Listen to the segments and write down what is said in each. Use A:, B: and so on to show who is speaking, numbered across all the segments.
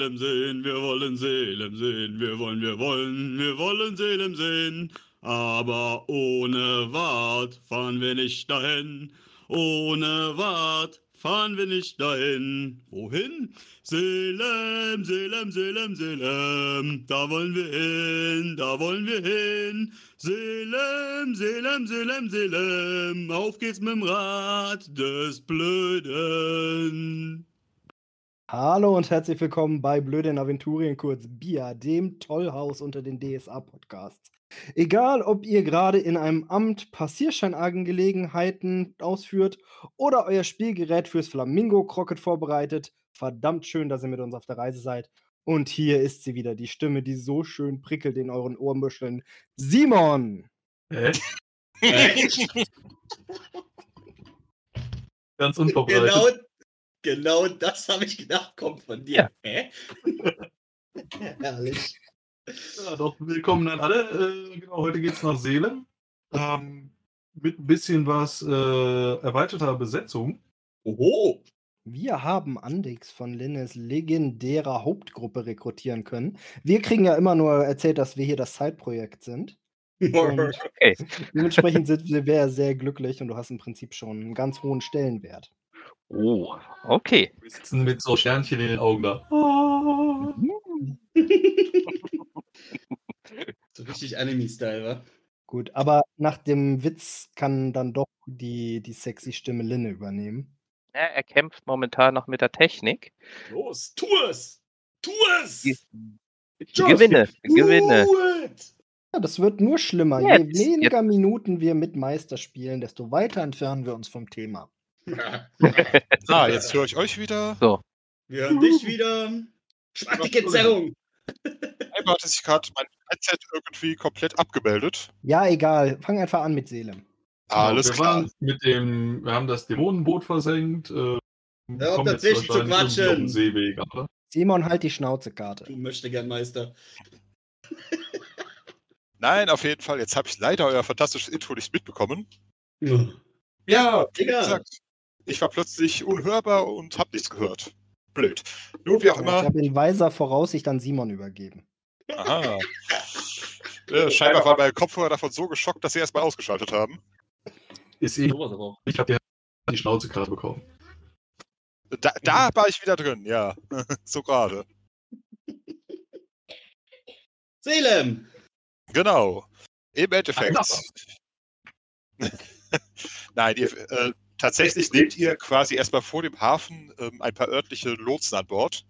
A: Seelen sehen, wir wollen Seelen sehen, wir wollen, wir wollen, wir wollen Seelen sehen. Aber ohne Wart fahren wir nicht dahin. Ohne Wart fahren wir nicht dahin. Wohin? Seelem, Seelem, Seelem, Seelem. Da wollen wir hin, da wollen wir hin. Seelem, Seelem, Seelem, Seelem. Auf geht's mit dem Rad des Blöden.
B: Hallo und herzlich willkommen bei Blöde in Aventurien, kurz BIA, dem Tollhaus unter den DSA-Podcasts. Egal, ob ihr gerade in einem Amt Passierscheinangelegenheiten ausführt oder euer Spielgerät fürs Flamingo-Crocket vorbereitet, verdammt schön, dass ihr mit uns auf der Reise seid. Und hier ist sie wieder, die Stimme, die so schön prickelt in euren Ohrmuscheln. Simon!
C: Hä? Ganz unvorbereitet.
D: Genau, genau das habe ich gedacht, kommt von dir. Hä? Herrlich.
C: Ja, doch, willkommen an alle. Äh, genau, heute geht's nach Seelen. Ähm, mit ein bisschen was äh, erweiterter Besetzung.
D: Oho.
B: Wir haben Andix von Linnes legendärer Hauptgruppe rekrutieren können. Wir kriegen ja immer nur erzählt, dass wir hier das Zeitprojekt sind. Und
E: Okay.
B: dementsprechend sind wir sehr, sehr glücklich und du hast im Prinzip schon einen ganz hohen Stellenwert.
E: Oh, okay.
C: Wir sitzen mit so Sternchen in den Augen da.
D: so richtig Anime-Style, wa?
B: Gut, aber nach dem Witz kann dann doch die, die sexy Stimme Linne übernehmen.
E: Ja, er kämpft momentan noch mit der Technik.
D: Los, tu es! Tu es!
E: Die-
D: Just
E: Gewinne, gewinne.
D: it!
B: Ja, das wird nur schlimmer.
E: Jetzt,
B: Je weniger Minuten wir mit Meister spielen, desto weiter entfernen wir uns vom Thema.
F: Ah, jetzt höre ich euch wieder.
D: Wir hören dich wieder. Schmattige Zerrung.
F: Einmal hatte sich gerade mein Headset irgendwie komplett abgemeldet.
B: Ja, egal. Fang einfach an mit Seele.
F: Alles
C: wir
F: klar.
C: waren mit dem, wir haben das Dämonenboot versenkt. Äh,
D: Hör auf
C: kommen jetzt
D: dazwischen zu quatschen.
C: Seeweg, oder?
B: Simon, halt die Schnauze-Karte.
D: Du möchte gern Meister.
F: Nein, auf jeden Fall. Jetzt habe ich leider euer fantastisches Intro nicht mitbekommen.
D: Ja.
F: Ja, wie
D: Digga.
F: gesagt, ich war plötzlich unhörbar und habe nichts gehört. Blöd. Nun, wie auch
B: Ich
F: immer.
B: habe in weiser Voraussicht an Simon übergeben.
F: Aha. Äh, scheinbar war mein Kopfhörer davon so geschockt, dass sie erstmal ausgeschaltet haben.
C: Ist eh, ich habe die Schnauze gerade bekommen.
F: Da, da war ich wieder drin, ja. so gerade.
D: Salem!
F: Genau. Im Endeffekt.
C: Ach,
F: Nein, ihr, äh, tatsächlich nehmt ihr quasi erstmal vor dem Hafen ähm, ein paar örtliche Lotsen an Bord,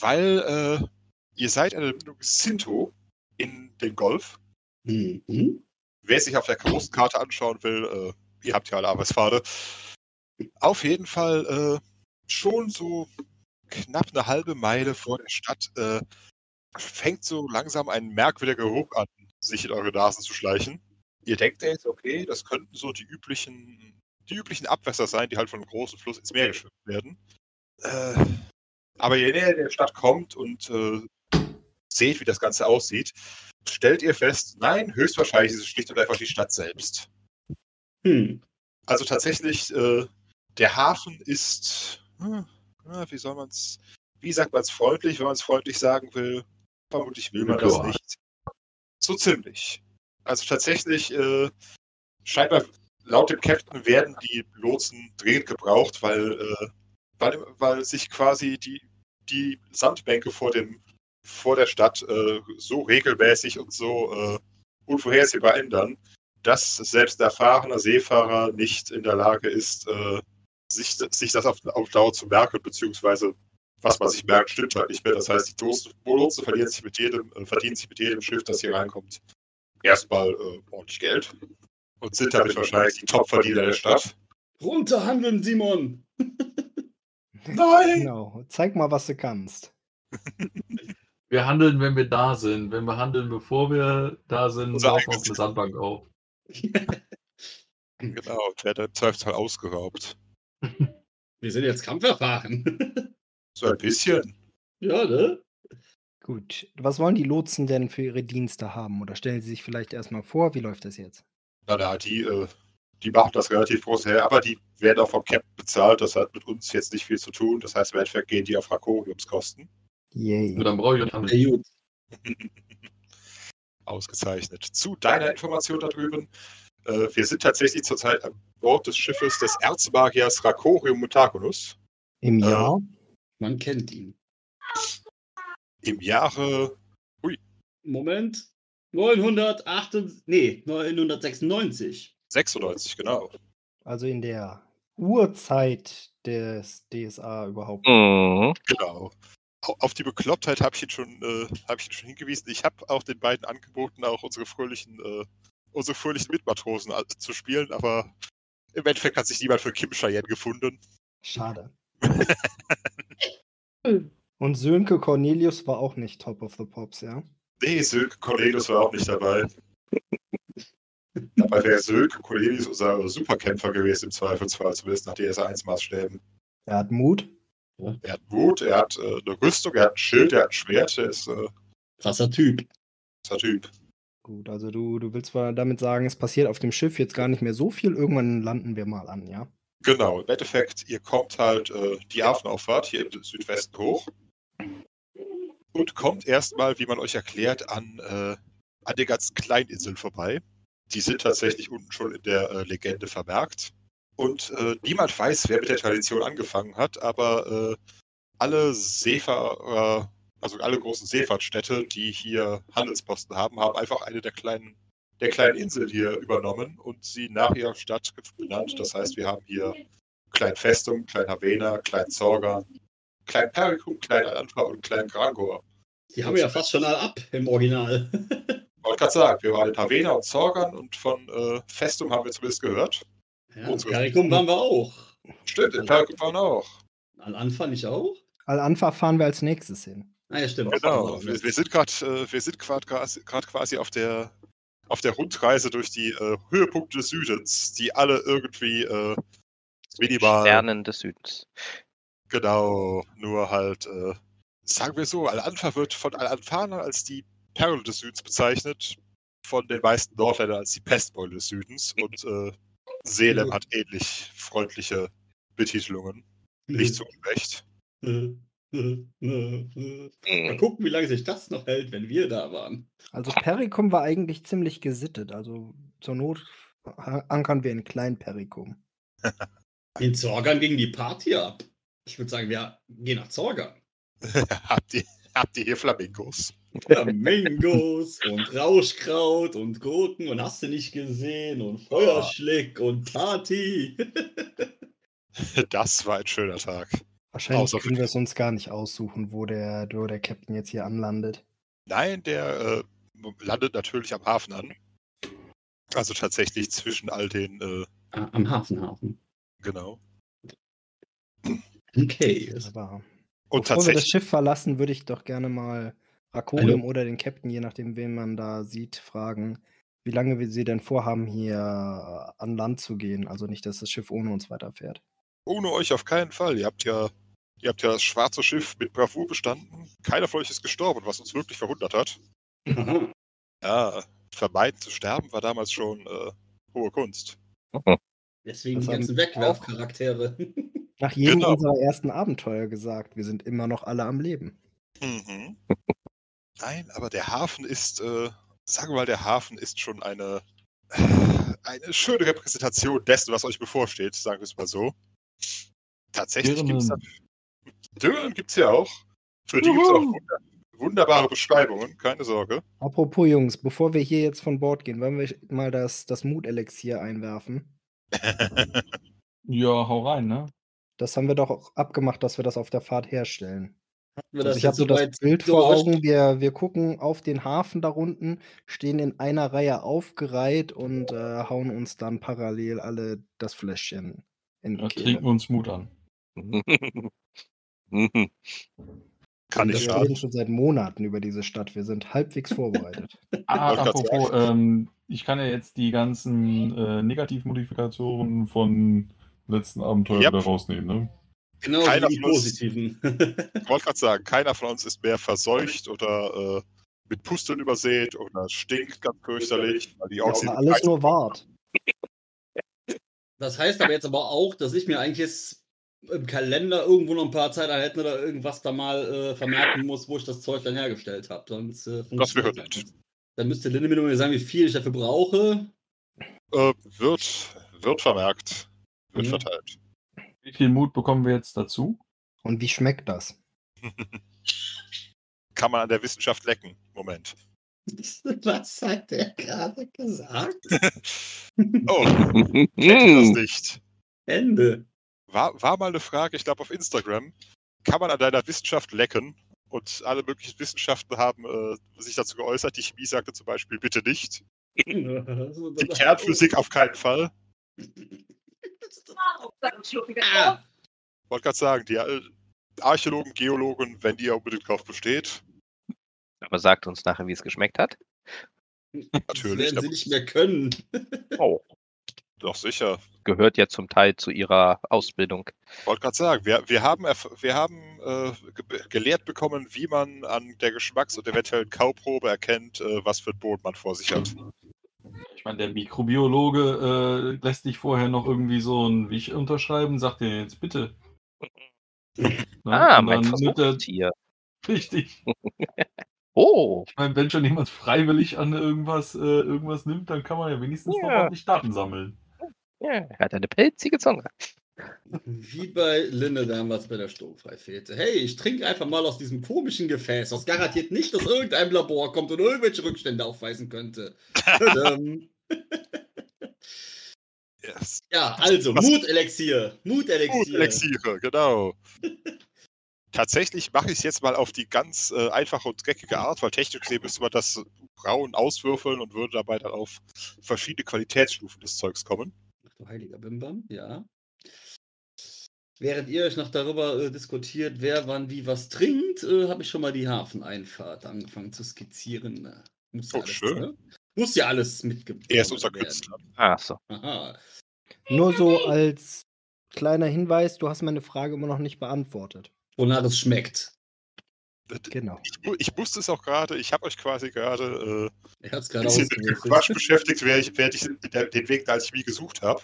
F: weil äh, ihr seid eine Verbindung Sinto in den Golf.
D: Mhm.
F: Wer sich auf der großen Karte anschauen will, äh, ihr habt ja alle Arbeitspfade. Auf jeden Fall äh, schon so knapp eine halbe Meile vor der Stadt äh, fängt so langsam ein merkwürdiger Geruch an, sich in eure Nasen zu schleichen. Ihr denkt jetzt, okay, das könnten so die üblichen, die üblichen Abwässer sein, die halt von einem großen Fluss ins Meer geschwimmt werden. Äh, aber je näher der Stadt kommt und äh, seht, wie das Ganze aussieht, stellt ihr fest, nein, höchstwahrscheinlich ist es schlicht und einfach die Stadt selbst.
D: Hm.
F: Also tatsächlich, äh, der Hafen ist, hm, wie soll man es, wie sagt man es freundlich, wenn man es freundlich sagen will? Vermutlich will man das nicht. So ziemlich. Also tatsächlich, äh, scheinbar laut dem Captain werden die Lotsen dringend gebraucht, weil, äh, weil, weil sich quasi die, die Sandbänke vor, dem, vor der Stadt äh, so regelmäßig und so äh, unvorhersehbar ändern, dass selbst ein erfahrener Seefahrer nicht in der Lage ist, äh, sich, sich das auf, auf Dauer zu merken, beziehungsweise was man sich merkt, stimmt halt nicht mehr. Das heißt, die Lotsen verlieren sich mit jedem, äh, verdienen sich mit jedem Schiff, das hier reinkommt, erstmal äh, ordentlich Geld und sind damit wahrscheinlich die Top-Verdiener der Stadt.
D: Runterhandeln, Simon!
F: Nein!
B: Genau. Zeig mal, was du kannst.
C: Wir handeln, wenn wir da sind. Wenn wir handeln, bevor wir da sind,
F: Unser
C: laufen wir auf eine Sandbank auf.
F: Genau, und werde im Zweifelsfall ausgeraubt.
D: Wir sind jetzt kampferfahren.
F: So ein bisschen.
D: ja, ne?
B: Gut. Was wollen die Lotsen denn für ihre Dienste haben? Oder stellen sie sich vielleicht erstmal vor, wie läuft das jetzt?
F: Na, na, die, äh, die machen das relativ groß her, aber die werden auch vom Captain bezahlt. Das hat mit uns jetzt nicht viel zu tun. Das heißt, im Endeffekt gehen die auf Rakoriumskosten.
B: Yay.
C: Dann brauche ich euch nicht.
F: Ausgezeichnet. Zu deiner Information da drüben. Äh, wir sind tatsächlich zurzeit an Bord des Schiffes des Erzmagiers Rakorium Mutakunus.
B: Im
F: Äh,
B: Jahr?
D: Man kennt ihn.
F: Im Jahre
D: Moment. 908, nee, 996.
F: 96, genau.
B: Also in der Urzeit des DSA überhaupt.
E: Mhm.
F: Genau. Au- Auf die Beklopptheit habe ich ihn schon, äh, habe ich ihn schon hingewiesen. Ich habe auch den beiden angeboten, auch unsere fröhlichen, äh, unsere fröhlichen Mitmatrosen zu spielen, aber im Endeffekt hat sich niemand für Kim Cheyenne gefunden.
B: Schade. Und Sönke Cornelius war auch nicht Top of the Pops, ja?
F: Nee, Sönke Cornelius war auch nicht dabei. Dabei wäre Sönke Cornelius unser Superkämpfer gewesen, im Zweifelsfall, zumindest nach DSA-1-Maßstäben.
B: Er hat Mut.
F: Er hat Mut, er hat äh, eine Rüstung, er hat ein Schild, er hat ein Schwert, er ist äh,
D: Krasser Typ.
F: dieser Typ.
B: Gut, also du, du willst zwar damit sagen, es passiert auf dem Schiff jetzt gar nicht mehr so viel, irgendwann landen wir mal an, ja?
F: Genau, im Endeffekt, ihr kommt halt äh, die Hafenauffahrt hier im Südwesten hoch und kommt erstmal, wie man euch erklärt, an, äh, an den ganzen Kleininseln vorbei. Die sind tatsächlich unten schon in der äh, Legende vermerkt. Und äh, niemand weiß, wer mit der Tradition angefangen hat, aber äh, alle Seefahrer, also alle großen Seefahrtstädte, die hier Handelsposten haben, haben einfach eine der kleinen, der kleinen Inseln hier übernommen und sie nach ihrer Stadt benannt. Das heißt, wir haben hier Klein Festum, Klein Havena, Klein Zorga, Klein Pericum, Klein Alanfa und Klein Grangor.
D: Die haben wir ja fast schon alle ab im Original.
F: Ich wollte gerade sagen, wir waren in Havena und Zorgan und von äh, Festum haben wir zumindest gehört.
D: Ja,
F: Unsere-
D: Perikum waren wir auch.
F: Stimmt, in Pericum waren wir auch.
D: An Anfang nicht auch?
B: Al-Anfa fahren wir als nächstes hin.
D: Ah ja, stimmt.
F: Genau, wir, wir sind gerade äh, wir sind gerade quasi auf der auf der Rundreise durch die äh, Höhepunkte des Südens, die alle irgendwie äh, minimal
E: Sternen des Südens.
F: Genau, nur halt äh, sagen wir so, Al-Anfa wird von Al-Anfaner als die Perle des Südens bezeichnet, von den meisten Nordländern als die Pestbeule des Südens und äh, Selem hat ähnlich freundliche Betitelungen. Nicht zu Unrecht.
D: Mal gucken, wie lange sich das noch hält, wenn wir da waren.
B: Also Perikum war eigentlich ziemlich gesittet. Also zur Not ankern wir in Klein Perikum.
D: In Zorgan ging die Party ab. Ich würde sagen, wir gehen nach Zorgan.
F: habt, ihr, habt ihr hier Flamingos?
D: Flamingos und Rauschkraut und Gurken und hast du nicht gesehen und Feuerschlick und Party.
F: Das war ein schöner Tag.
B: Wahrscheinlich
F: Außer
B: können wir es uns gar nicht aussuchen, wo der, wo der Captain jetzt hier anlandet.
F: Nein, der äh, landet natürlich am Hafen an. Also tatsächlich zwischen all den, äh,
D: Ah, Am Hafenhafen.
F: genau.
D: Okay.
B: Aber
F: Und
B: bevor wir das
F: tatsächlich,
B: Schiff verlassen, würde ich doch gerne mal Rakorium oder den Captain, je nachdem, wen man da sieht, fragen, wie lange wir sie denn vorhaben, hier an Land zu gehen. Also nicht, dass das Schiff ohne uns weiterfährt.
F: ohne euch auf keinen Fall. Ihr habt ja, ihr habt ja das schwarze Schiff mit Bravour bestanden. Keiner von euch ist gestorben, was uns wirklich verwundert hat.
D: Aha.
F: Ja, vermeiden zu sterben war damals schon äh, hohe Kunst.
D: Deswegen
B: Das
D: die ganzen Wegwerfcharaktere.
B: Nach jedem
F: Genau.
B: unserer ersten Abenteuer gesagt, wir sind immer noch alle am Leben.
F: Mhm. Nein, aber der Hafen ist, äh, sagen wir mal, der Hafen ist schon eine, eine schöne Repräsentation dessen, was euch bevorsteht, sagen wir es mal so. Tatsächlich gibt es Dürren gibt es ja auch. Für die gibt es auch wunder wunderbare Beschreibungen, keine Sorge.
B: Apropos Jungs, bevor wir hier jetzt von Bord gehen, wollen wir mal das, das Mut-Elixier einwerfen?
G: Ja, hau rein, ne?
B: Das haben wir doch auch abgemacht, dass wir das auf der Fahrt herstellen.
D: Hatten wir
B: Also
D: das
B: ich habe
D: jetzt
B: so das Bild vor
D: durchgemischt?
B: Augen, wir, wir gucken auf den Hafen da unten, stehen in einer Reihe aufgereiht und äh, hauen uns dann parallel alle das Fläschchen in die
G: trinken uns Mut an.
F: Kann
B: wir
F: nicht
B: reden schon seit Monaten über diese Stadt. Wir sind halbwegs vorbereitet.
G: Ah, apropos, ähm, ich kann ja jetzt die ganzen äh, Negativmodifikationen von letzten Abenteuer
F: Yep.
G: wieder rausnehmen, ne?
D: Genau,
F: Keiner
D: die positiven.
F: Ich wollte gerade sagen, keiner von uns ist mehr verseucht oder äh, mit Pusteln übersät oder stinkt ganz fürchterlich. Weil die
B: war alles nur Wart.
D: Das heißt aber jetzt aber auch, dass ich mir eigentlich jetzt im Kalender irgendwo noch ein paar Zeiteinheiten oder irgendwas da mal äh, vermerken muss, wo ich das Zeug dann hergestellt habe. Sonst äh,
F: Das nett.
D: nicht. Dann müsste Linde mir nur sagen, wie viel ich dafür brauche.
F: Äh, wird, wird vermerkt. Wird
D: Mhm.
F: verteilt.
G: Wie viel Mut bekommen wir jetzt dazu?
B: Und wie schmeckt das?
F: Kann man an der Wissenschaft lecken. Moment.
D: Was hat der gerade gesagt?
F: Oh, das nicht?
D: Ende.
F: War, war mal eine Frage, ich glaube auf Instagram. Kann man an deiner Wissenschaft lecken? Und alle möglichen Wissenschaften haben äh, sich dazu geäußert. Die Chemie sagte zum Beispiel bitte nicht. Die Kernphysik auf keinen Fall.
D: Ah,
F: wollte gerade sagen, die Archäologen, Geologen, wenn ihr unbedingt drauf besteht,
E: Aber sagt uns nachher, wie es geschmeckt hat.
F: natürlich,
D: Das werden sie nicht mehr können.
E: Oh.
F: doch sicher.
E: Gehört ja zum Teil zu ihrer Ausbildung.
F: Wollte gerade sagen, wir, wir haben, wir haben äh, ge gelehrt bekommen, wie man an der Geschmacks- und eventuellen Kauprobe erkennt, äh, was für ein Boden man vor sich hat.
G: Ich meine, der Mikrobiologe äh, lässt dich vorher noch irgendwie so ein Wich unterschreiben, sagt dir jetzt bitte. Ne?
E: ah, mein
G: er-
E: Versuchstier.
G: Richtig.
E: Oh,
G: Ich meine, wenn schon jemand freiwillig an irgendwas, äh, irgendwas nimmt, dann kann man ja wenigstens noch
E: Ja.
G: ordentlich Daten sammeln.
E: ja, er hat eine pelzige Zunge.
D: Wie bei Linde damals bei der Sturmfreifete. Hey, ich trinke einfach mal aus diesem komischen Gefäß, das garantiert nicht aus irgendeinem Labor kommt und irgendwelche Rückstände aufweisen könnte. Tadam.
F: Yes.
D: ja, also,
F: Was-
D: Mutelixier. Mutelixier.
F: Gut, Elixiere, genau. Tatsächlich mache ich es jetzt mal auf die ganz äh, einfache und dreckige Art, weil technisch gesehen müsste man das braun auswürfeln und würde dabei dann auf verschiedene Qualitätsstufen des Zeugs kommen.
D: Ach du heiliger Bimbam, ja. Während ihr euch noch darüber äh, diskutiert, wer wann wie was trinkt, äh, habe ich schon mal die Hafeneinfahrt angefangen zu skizzieren. Äh, Muss
F: Oh,
D: alles,
F: schön.
D: Ne? Muss ja alles mitgebracht
F: Er ist unser
D: werden.
F: Künstler.
E: Ach so.
D: Aha.
B: Nur so als kleiner Hinweis, du hast meine Frage immer noch nicht beantwortet.
D: Wonach es schmeckt.
B: Genau.
F: Ich, ich wusste es auch gerade, ich habe euch quasi gerade
D: Er hat es
F: äh,
D: gerade
F: ein bisschen mit dem Quatsch beschäftigt, während ich, während ich den, den Weg da als Chemie gesucht habe.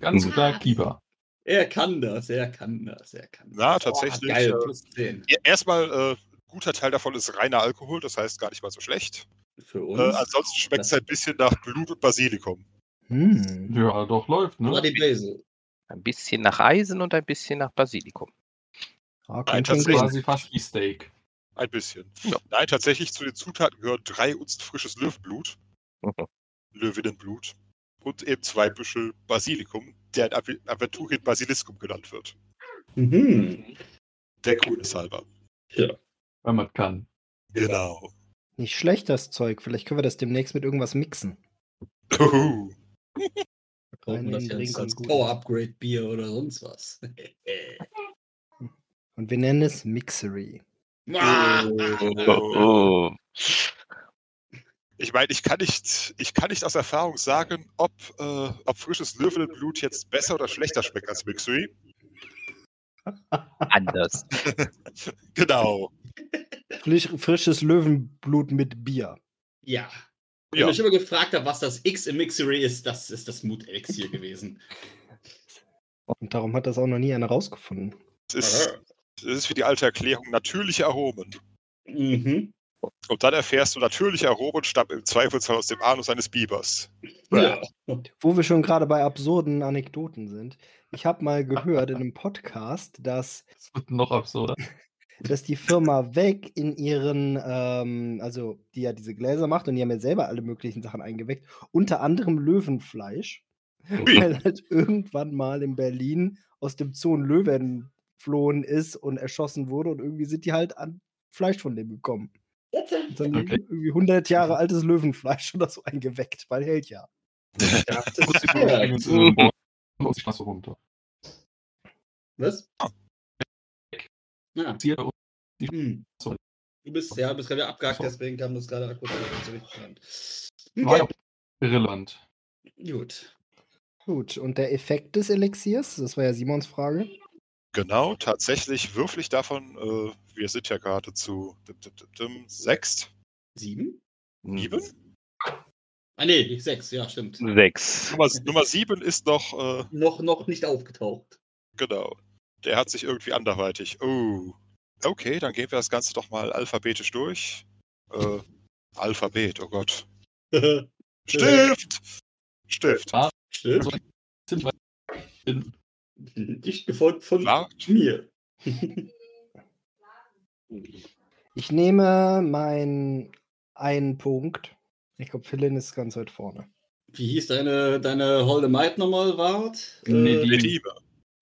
G: Ganz klar Kiba.
D: Er kann das, er kann das, er kann das.
F: Na,
D: Oh,
F: tatsächlich,
D: geil,
F: äh,
D: plus 10.
F: Erstmal, äh, guter Teil davon ist reiner Alkohol, das heißt gar nicht mal so schlecht.
D: Für uns.
F: Äh, ansonsten schmeckt es ein bisschen nach Blut und Basilikum.
B: Hm.
G: Ja, doch läuft, ne?
D: Bloody Basil.
E: Ein bisschen nach Eisen und ein bisschen nach Basilikum.
B: Ah,
F: Nein, tatsächlich.
G: Quasi fast wie Steak.
F: Ein bisschen.
E: Ja.
F: Nein, tatsächlich zu den Zutaten gehören drei Unzen frisches Löwenblut,
E: Mhm.
F: Löwinnenblut und eben zwei Büschel Basilikum, der in Aventurien Basiliskum genannt wird.
D: Mhm.
F: Der Grüne halber.
G: Wenn man kann.
F: Genau.
B: Nicht schlecht, das Zeug. Vielleicht können wir das demnächst mit irgendwas mixen. Rein
D: man das
B: Drink
D: als. Power-Upgrade-Bier oder sonst was.
B: Und wir nennen es Mixery.
D: Ah!
E: Oh.
F: Ich meine, ich kann nicht, ich kann nicht aus Erfahrung sagen, ob, äh, ob frisches Löwinnenblut jetzt besser oder schlechter schmeckt als Mixery.
E: Anders.
F: Genau.
B: Frisch, frisches Löwenblut mit Bier.
D: Ja. Wenn
F: Ja.
D: ich mich immer gefragt habe, was das X im Mixery ist, das ist das Mut-Elixier gewesen.
B: Und darum hat das auch noch nie einer rausgefunden.
F: Es ist, es ist wie die alte Erklärung natürliche Aromen.
D: Mhm.
F: Und dann erfährst du, natürliche Aromen stammen im Zweifelsfall aus dem Anus eines Bibers.
D: Ja.
B: Wo wir schon gerade bei absurden Anekdoten sind. Ich habe mal gehört in einem Podcast, dass,
G: Das wird noch absurder.
B: dass die Firma Weg in ihren, ähm, also die ja diese Gläser macht und die haben ja selber alle möglichen Sachen eingeweckt, unter anderem Löwenfleisch. Weil halt irgendwann mal in Berlin aus dem Zoo ein Löwe entflohen ist und erschossen wurde und irgendwie sind die halt an Fleisch von dem gekommen. Und dann
G: Okay.
B: irgendwie 100 Jahre altes Löwenfleisch oder so eingeweckt, weil hält ja.
D: Ja.
G: und die Straße runter.
D: Was?
G: Uns
D: Hm.
G: So.
D: Du bist, ja, bist gerade abgehakt,
G: So.
D: deswegen kam das gerade
G: war ja
D: Okay.
G: irrelevant.
D: Gut.
B: Gut, und der Effekt des Elixiers, das war ja Simons Frage.
F: Genau, tatsächlich würfel ich davon, äh, wir sind ja gerade zu dim, dim, dim, dim, sechs.
D: Sieben?
F: Sieben?
D: Ah, nee, sechs, ja, stimmt.
E: Sechs.
F: Nummer, Nummer sieben ist noch, äh,
D: Noch, noch nicht aufgetaucht.
F: Genau. Der hat sich irgendwie anderweitig. Oh. Okay, dann gehen wir das Ganze doch mal alphabetisch durch. Äh, Alphabet, oh Gott. Stift! Stift.
G: Sind wir in,
D: Dicht gefolgt von
F: Wart.
D: mir.
B: Ich nehme meinen einen Punkt. Ich glaube, Philin ist ganz weit vorne.
D: Wie hieß deine, deine Holde Maid nochmal, Wart?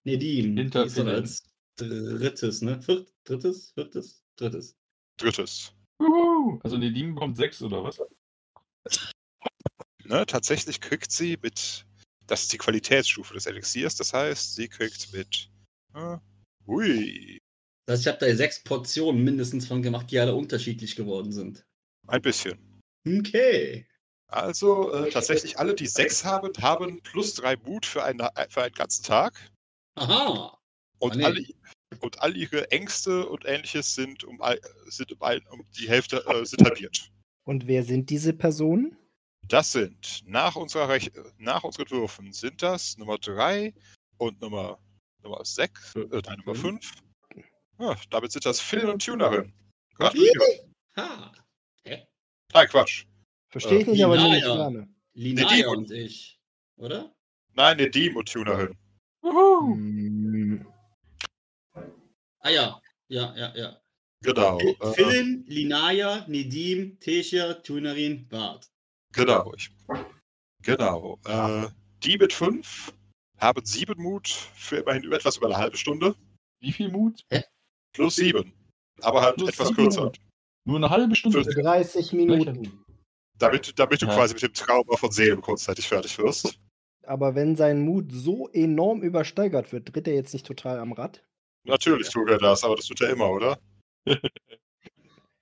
G: Nee, die-. Hinter
D: Die als drittes, ne? Viert, drittes? Viertes? Drittes.
F: Drittes.
G: Juhu. Also Nedim bekommt sechs oder was?
F: Ne, tatsächlich kriegt sie mit. Das ist die Qualitätsstufe des Elixiers. Das heißt, sie kriegt mit. Äh, ui.
D: Das heißt, ich habe da sechs Portionen mindestens von gemacht, die alle unterschiedlich geworden sind.
F: Ein bisschen.
D: Okay.
F: Also äh, tatsächlich alle, die sechs haben, haben plus drei Mut für einen, für einen ganzen Tag.
D: Aha.
F: Und,
D: nee.
F: alle, und all ihre Ängste und ähnliches sind um, sind um, ein, um die Hälfte äh, sind halbiert.
B: Und wer sind diese Personen?
F: Das sind nach, unserer Rech nach unseren Würfen sind das Nummer 3 und Nummer, Nummer 6, äh, nein, Nummer
D: Fünf.
F: 5. Ja, damit sind das Phil und Tunerin. Gratuliere.
D: Ha. Hä?
F: Nein, Quatsch.
B: Verstehe ich
F: Äh,
B: nicht, aber ich
D: ja.
B: gerne.
D: Linaya
F: die-
D: und ich. Oder?
F: Nein, Nedim und Tunerin.
G: Juhu.
B: Hm,
D: Ah ja. Ja, ja, ja.
F: Genau. Äh,
D: Philin, Linaya, Nedim, Tesha, Tunerin, Bart.
F: genau. Ich, genau. Äh, die mit 5 haben 7 Mut für immerhin über etwas über eine halbe Stunde.
G: Wie viel Mut?
F: Plus 7. Aber halt
G: Plus
F: etwas
G: sieben
F: kürzer.
G: Nur eine halbe Stunde.
F: Für-
B: 30 Minuten.
F: Damit, damit du
G: Ja.
F: quasi mit dem Trauma von Seelen kurzzeitig fertig wirst.
B: Aber wenn sein Mut so enorm übersteigert wird, tritt er jetzt nicht total am Rad?
F: Natürlich tut er das, aber das tut er immer, oder?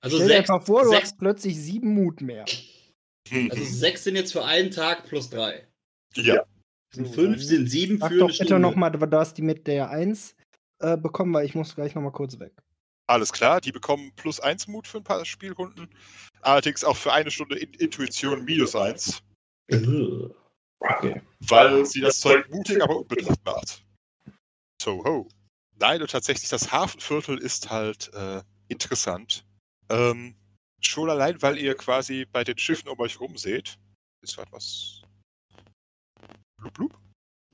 D: Also
B: Stell dir
D: sechs,
B: einfach vor, du
D: sechs,
B: hast plötzlich sieben Mut mehr.
D: also sechs sind jetzt für einen Tag plus drei.
F: ja,
B: So,
D: fünf sind sieben
B: Sag
D: für
B: doch
D: eine
B: bitte nochmal, dass die mit der 1 äh, bekommen, weil ich muss gleich nochmal kurz weg.
F: alles klar. Die bekommen plus 1 Mut für ein paar Spielrunden. Allerdings auch für eine Stunde In Intuition minus 1.
B: Okay.
F: Weil sie das Zeug mutig, aber unbedacht macht. So ho. Nein, und tatsächlich, das Hafenviertel ist halt äh, interessant. Ähm, schon allein, weil ihr quasi bei den Schiffen um euch rum seht. Ist halt was. Blub, blub.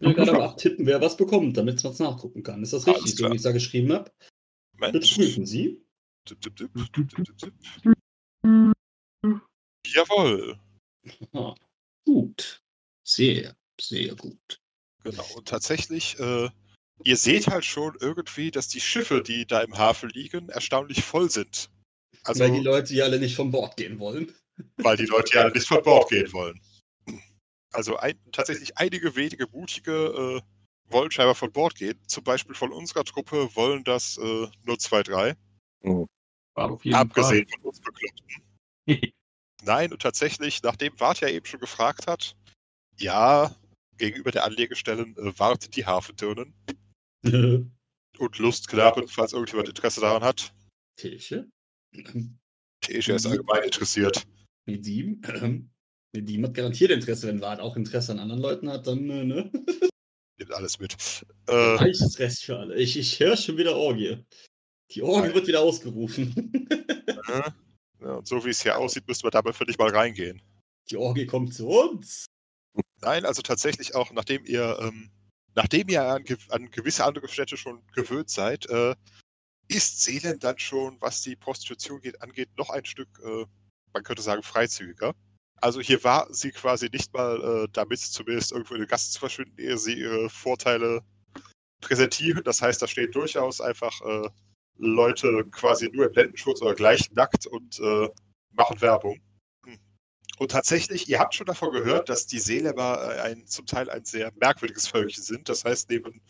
D: Ich will gerade am abtippen, wer was bekommt, damit man es nachgucken kann. Ist das richtig, so wie ich es da geschrieben habe? Bitte prüfen Sie.
F: Tipp, tipp, tipp. Jawohl.
D: Aha. Gut. Sehr, sehr gut.
F: Genau. Und tatsächlich, äh, ihr seht halt schon irgendwie, dass die Schiffe, die da im Hafen liegen, erstaunlich voll sind. Also,
D: Weil die Leute ja alle nicht von Bord gehen wollen.
F: weil die Leute ja nicht von Bord gehen wollen. Also ein, tatsächlich einige wenige mutige äh, wollen scheinbar von Bord gehen. Zum Beispiel von unserer Truppe wollen das äh, nur zwei, drei.
G: War auf jeden
F: Abgesehen von uns Bekloppten.
G: Fall.
F: Nein, und tatsächlich, nachdem Wart ja eben schon gefragt hat, ja, gegenüber der Anlegestellen äh, wartet die Hafendirnen und Lustknaben, falls irgendjemand Interesse daran hat.
D: Tische.
F: Tesha ist allgemein interessiert.
D: Nedim. Ähm, Nedim hat garantiert Interesse, wenn Wart auch Interesse an anderen Leuten hat, dann äh, ne?
F: Nimmt alles mit. Äh,
D: Reiches Rest für alle. Ich, ich höre schon wieder Orgie. Die Orgie wird wieder ausgerufen.
F: ja, und so wie es hier aussieht, müssten wir dabei für dich mal reingehen.
D: Die Orgie kommt zu uns.
F: Nein, also tatsächlich auch, nachdem ihr, ähm, nachdem ihr an, an gewisse andere Städte schon gewöhnt seid, äh, ist Seelen dann schon, was die Prostitution geht, angeht, noch ein Stück, äh, man könnte sagen, freizügiger. Also hier war sie quasi nicht mal äh, damit, zumindest irgendwo in den Gassen zu verschwinden, ehe sie ihre Vorteile präsentieren. Das heißt, da stehen durchaus einfach äh, Leute quasi nur im Blendenschutz oder gleich nackt und äh, machen Werbung. Hm. Und tatsächlich, ihr habt schon davon gehört, dass die Seeleber äh, ein, zum Teil ein sehr merkwürdiges Völkchen sind. Das heißt, neben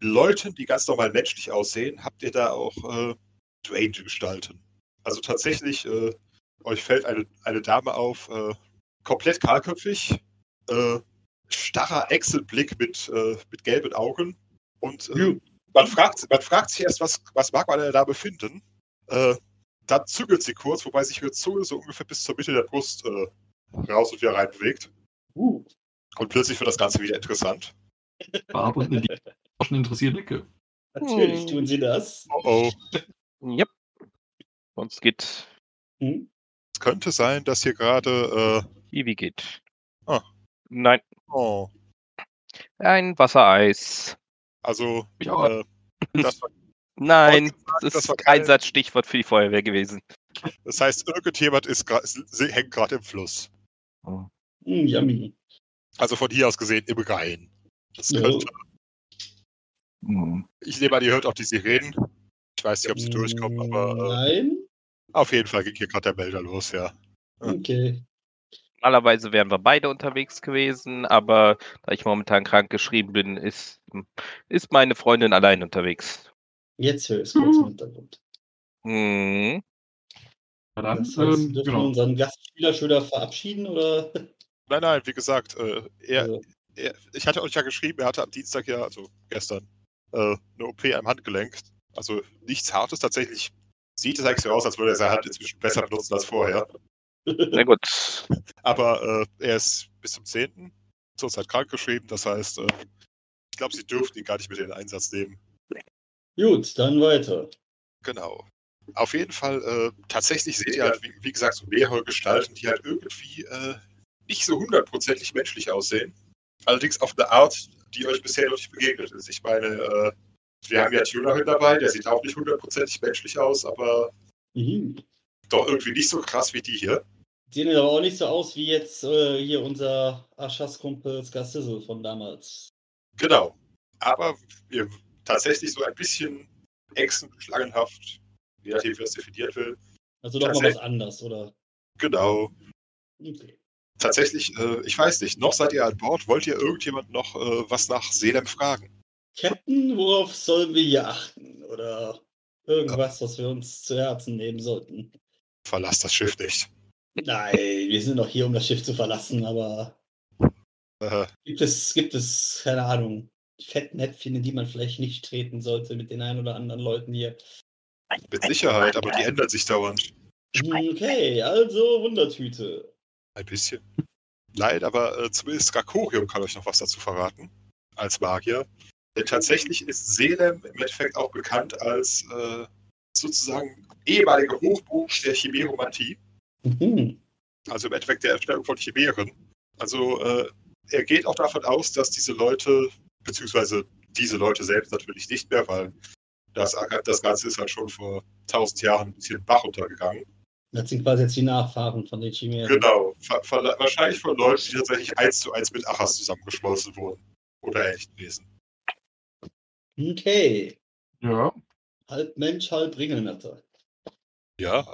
F: Leuten, die ganz normal menschlich aussehen, habt ihr da auch äh, strange Gestalten. Also tatsächlich, äh, euch fällt eine, eine Dame auf, äh, komplett kahlköpfig, äh, starrer Echselblick mit, äh, mit gelben Augen. Und äh, man, fragt, man fragt sich erst, was, was mag man an der Dame finden? Dann zügelt sie kurz, wobei sich ihre Zunge so ungefähr bis zur Mitte der Brust raus und wieder rein bewegt.
D: Uh.
F: Und plötzlich wird das Ganze wieder interessant.
G: Barb und die interessierte Blicke.
D: Natürlich
E: Hm.
D: tun sie das.
F: Oh, oh.
E: Yep. Sonst geht
D: Hm?
F: Es könnte sein, dass hier gerade.
E: Ivi geht.
F: Ah.
E: Nein,
F: Äh, oh,
E: ein Wassereis.
F: also.
G: Ich auch.
F: Äh, das, war-
E: Nein,
F: das
E: das
F: war
E: ist
F: kein-
E: Einsatzstichwort für die Feuerwehr gewesen.
F: das heißt, irgendjemand ist s- hängt gerade im Fluss.
D: Hm, yummy.
F: Also von hier aus gesehen im Rhein. Das
D: Ja.
F: könnte,
G: Hm.
F: ich nehme an, ihr hört auch die Sirenen. Ich weiß nicht, ob sie durchkommen, aber äh,
D: Nein?
F: auf jeden Fall ging hier gerade der Melder los, ja.
D: Okay.
E: Normalerweise wären wir beide unterwegs gewesen, aber da ich momentan krank geschrieben bin, ist, ist meine Freundin allein unterwegs.
D: Jetzt höre ich es kurz im Hintergrund.
E: Hm.
G: Dann,
D: Das heißt,
G: ähm,
D: dürfen wir
G: genau.
D: unseren Gastspieler schon wieder verabschieden oder?
F: Nein, nein, wie gesagt, äh, er,
D: Also,
F: er, ich hatte euch ja geschrieben, er hatte am Dienstag ja, also gestern, äh, eine OP am Handgelenk. Also nichts Hartes tatsächlich. Sieht es eigentlich so aus, als würde er seine Hand inzwischen besser benutzen als vorher.
E: Na gut.
F: Aber äh, er ist bis zum 10. zurzeit krank geschrieben. Das heißt, äh, ich glaube, sie dürften ihn gar nicht mit in den Einsatz nehmen.
D: Gut, dann weiter.
F: Genau. Auf jeden Fall, äh, tatsächlich seht ihr halt, wie, wie gesagt, so mehrere Gestalten, die halt irgendwie äh, nicht so hundertprozentig menschlich aussehen. Allerdings auf eine Art, die euch bisher noch nicht begegnet ist. Ich meine, äh, wir haben ja Tuner dabei, der sieht auch nicht hundertprozentig menschlich aus, aber
D: Mhm.
F: doch irgendwie nicht so krass wie die hier.
D: Sehen aber auch nicht so aus wie jetzt äh, hier unser Aschas-Kumpel Skassizzle von damals.
F: Genau. Aber wir tatsächlich so ein bisschen Echsen, schlangenhaft, je nachdem, wie man es definiert will.
D: Also doch mal was anderes, oder?
F: Genau.
D: Okay.
F: Tatsächlich, äh, ich weiß nicht, noch seid ihr an Bord, wollt ihr irgendjemand noch äh, was nach Selem fragen?
D: Captain, worauf sollen wir hier achten? Oder irgendwas, was wir uns zu Herzen nehmen sollten?
F: Verlasst das Schiff nicht.
D: Nein, wir sind doch hier, um das Schiff zu verlassen, aber
F: Äh,
D: gibt es, gibt es, keine Ahnung, Fettnäpfchen, in die man vielleicht nicht treten sollte mit den ein oder anderen Leuten hier?
F: Mit Sicherheit, aber die ändern sich dauernd.
D: Okay, also Wundertüte.
F: Ein bisschen. Nein, aber äh, zumindest Rakorium kann euch noch was dazu verraten. Als Magier. Denn tatsächlich ist Selem im Endeffekt auch bekannt als äh, sozusagen ehemalige Hochburg der Chimäromantie.
D: Mhm.
F: Also im Endeffekt der Erstellung von Chimären. Also äh, er geht auch davon aus, dass diese Leute, beziehungsweise diese Leute selbst natürlich nicht mehr, weil das, das Ganze ist halt schon vor tausend Jahren ein bisschen Bach untergegangen.
D: Das sind quasi jetzt die Nachfahren von den Chimären.
F: Genau. Ver wahrscheinlich von Leuten, die tatsächlich eins zu eins mit Achas zusammengeschmolzen wurden. Oder echten Wesen.
D: Okay.
G: Ja,
D: Halb Mensch, halb Ringelnatter.
F: Ja.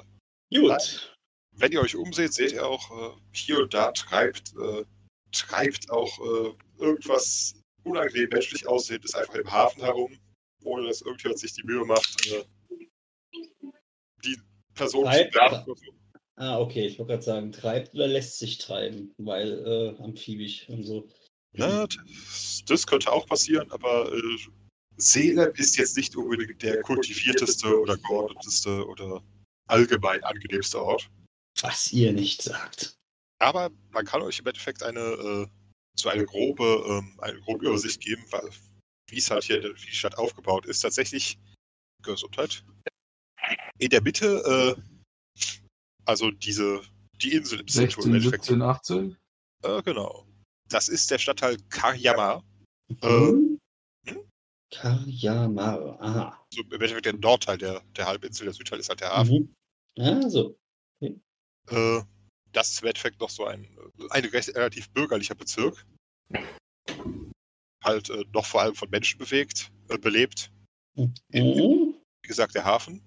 D: Gut.
F: Wenn ihr euch umseht, seht ihr auch, äh, hier und da treibt, äh, treibt auch äh, irgendwas unangenehm menschlich aussehendes einfach im Hafen herum, ohne dass irgendjemand sich die Mühe macht, äh, die Person zu
D: Treibt?
F: werfen.
D: Ah, okay, ich wollte gerade sagen, treibt oder lässt sich treiben, weil äh, amphibisch und so.
F: Na, das, das könnte auch passieren, aber äh, Seele ist jetzt nicht unbedingt der kultivierteste oder geordneteste oder allgemein angenehmste Ort.
D: Was ihr nicht sagt.
F: Aber man kann euch im Endeffekt eine, äh, so eine grobe, ähm, eine grobe Übersicht geben, weil, wie es halt hier die Stadt aufgebaut ist. Tatsächlich, Gesundheit. In der Mitte, äh, also diese, die Insel im Zentrum
G: 16,
F: im Endeffekt.
G: 17, 18.
F: Äh, genau. Das ist der Stadtteil Karyama.
D: Mhm.
F: hm?
D: Karyamar. Aha.
F: So im Endeffekt der Nordteil der, der Halbinsel, der Südteil ist halt der Hafen.
D: Mhm. Also.
F: Äh, das ist im Endeffekt noch so ein, ein recht, relativ bürgerlicher Bezirk. Halt äh, noch vor allem von Menschen bewegt, äh, belebt.
D: Mhm.
F: Wie gesagt, der Hafen.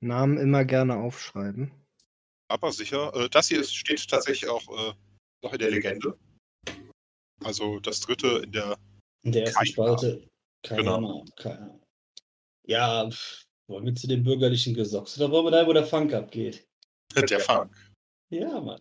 B: Namen immer gerne aufschreiben.
F: Aber sicher, äh, das hier ist, steht tatsächlich auch äh, noch in der Legende. Also das dritte in der.
D: In der ersten
F: Kayama.
D: Spalte. Kayama. Kayama. Ja, pff, wollen wir zu den bürgerlichen Gesocks oder wollen wir da, wo der Funk abgeht?
F: Der Fang.
D: Ja, Mann.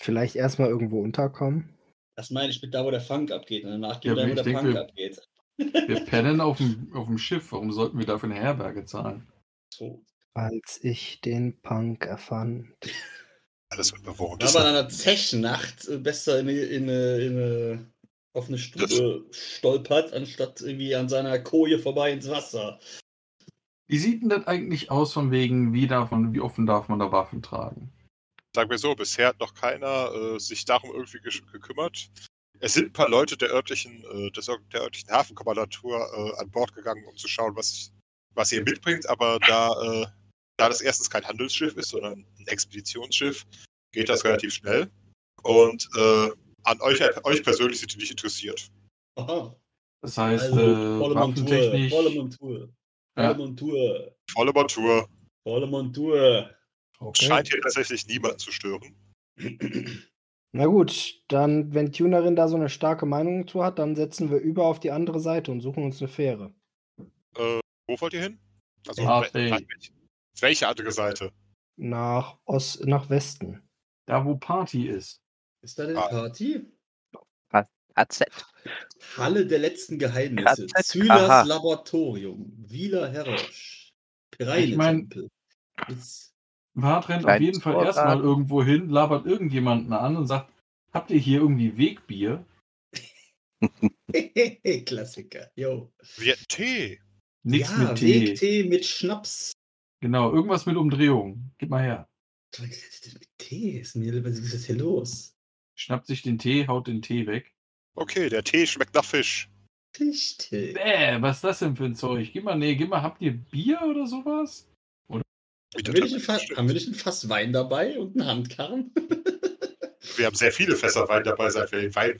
B: Vielleicht erstmal irgendwo unterkommen.
D: Das meine ich mit da, wo der Funk abgeht. Und danach gehen
G: Ja,
D: wir da, wo der
G: denke,
D: Funk
G: wir-
D: abgeht.
G: Wir pennen auf dem, auf dem Schiff. Warum sollten wir dafür eine Herberge zahlen?
D: So.
B: Als ich den Punk erfand.
F: Alles unbewohnt.
D: Aber an einer Zechnacht äh, besser in, eine- in, eine- in, eine- auf eine Stube stolpert, anstatt irgendwie an seiner Koje vorbei ins Wasser.
G: Wie sieht denn das eigentlich aus von wegen, wie, darf man, wie offen darf man da Waffen tragen?
F: Sagen wir so, bisher hat noch keiner äh, sich darum irgendwie gekümmert. Es sind ein paar Leute der örtlichen, äh, des, der örtlichen Hafenkommandatur äh, an Bord gegangen, um zu schauen, was, was ihr mitbringt. Aber da, äh, da das erstens kein Handelsschiff ist, sondern ein Expeditionsschiff, geht das relativ schnell. Und äh, an euch, euch persönlich sind die nicht interessiert.
D: Aha.
G: Das heißt,
D: Also,
G: äh,
D: volle Montur, volle Montur. Volle. Montur.
F: Volle Montur.
D: Volle Montur.
B: Okay.
F: Scheint hier tatsächlich niemanden zu stören.
B: Na gut, dann, wenn Tunerin da so eine starke Meinung zu hat, dann setzen wir über auf die andere Seite und suchen uns eine Fähre.
F: Äh, wo wollt ihr hin? Also, wel- welche, welche andere Seite?
B: Nach Ost, nach Westen.
G: Da, wo Party ist.
D: Ist da denn
F: Ah.
D: Party?
E: AZ.
D: Halle der letzten Geheimnisse.
E: KZ, aha.
D: Laboratorium. Wieler Herosch.
G: Ich mein- Wart rennt auf jeden Fall erstmal irgendwo hin, labert irgendjemanden an und sagt, habt ihr hier irgendwie Wegbier?
D: Klassiker. Jo.
F: Wir Tee.
G: Nix
D: ja,
G: mit Tee.
D: Wegtee mit Schnaps.
G: Genau, irgendwas mit Umdrehung. Gib mal her.
D: Was ist denn mit Tee? Ist mir, was ist hier los?
G: Schnappt sich den Tee, haut den Tee weg.
F: Okay, der Tee schmeckt nach Fisch.
D: Fischtee.
G: Bäh, was ist das denn für ein Zeug? Gib mal, nee, gib mal, habt ihr Bier oder sowas?
D: Haben wir, nicht ein
F: das
D: Fass, haben wir nicht ein Fass Wein dabei und einen Handkarren?
F: Wir haben sehr viele Fässer Wein dabei, seit wir den Wein,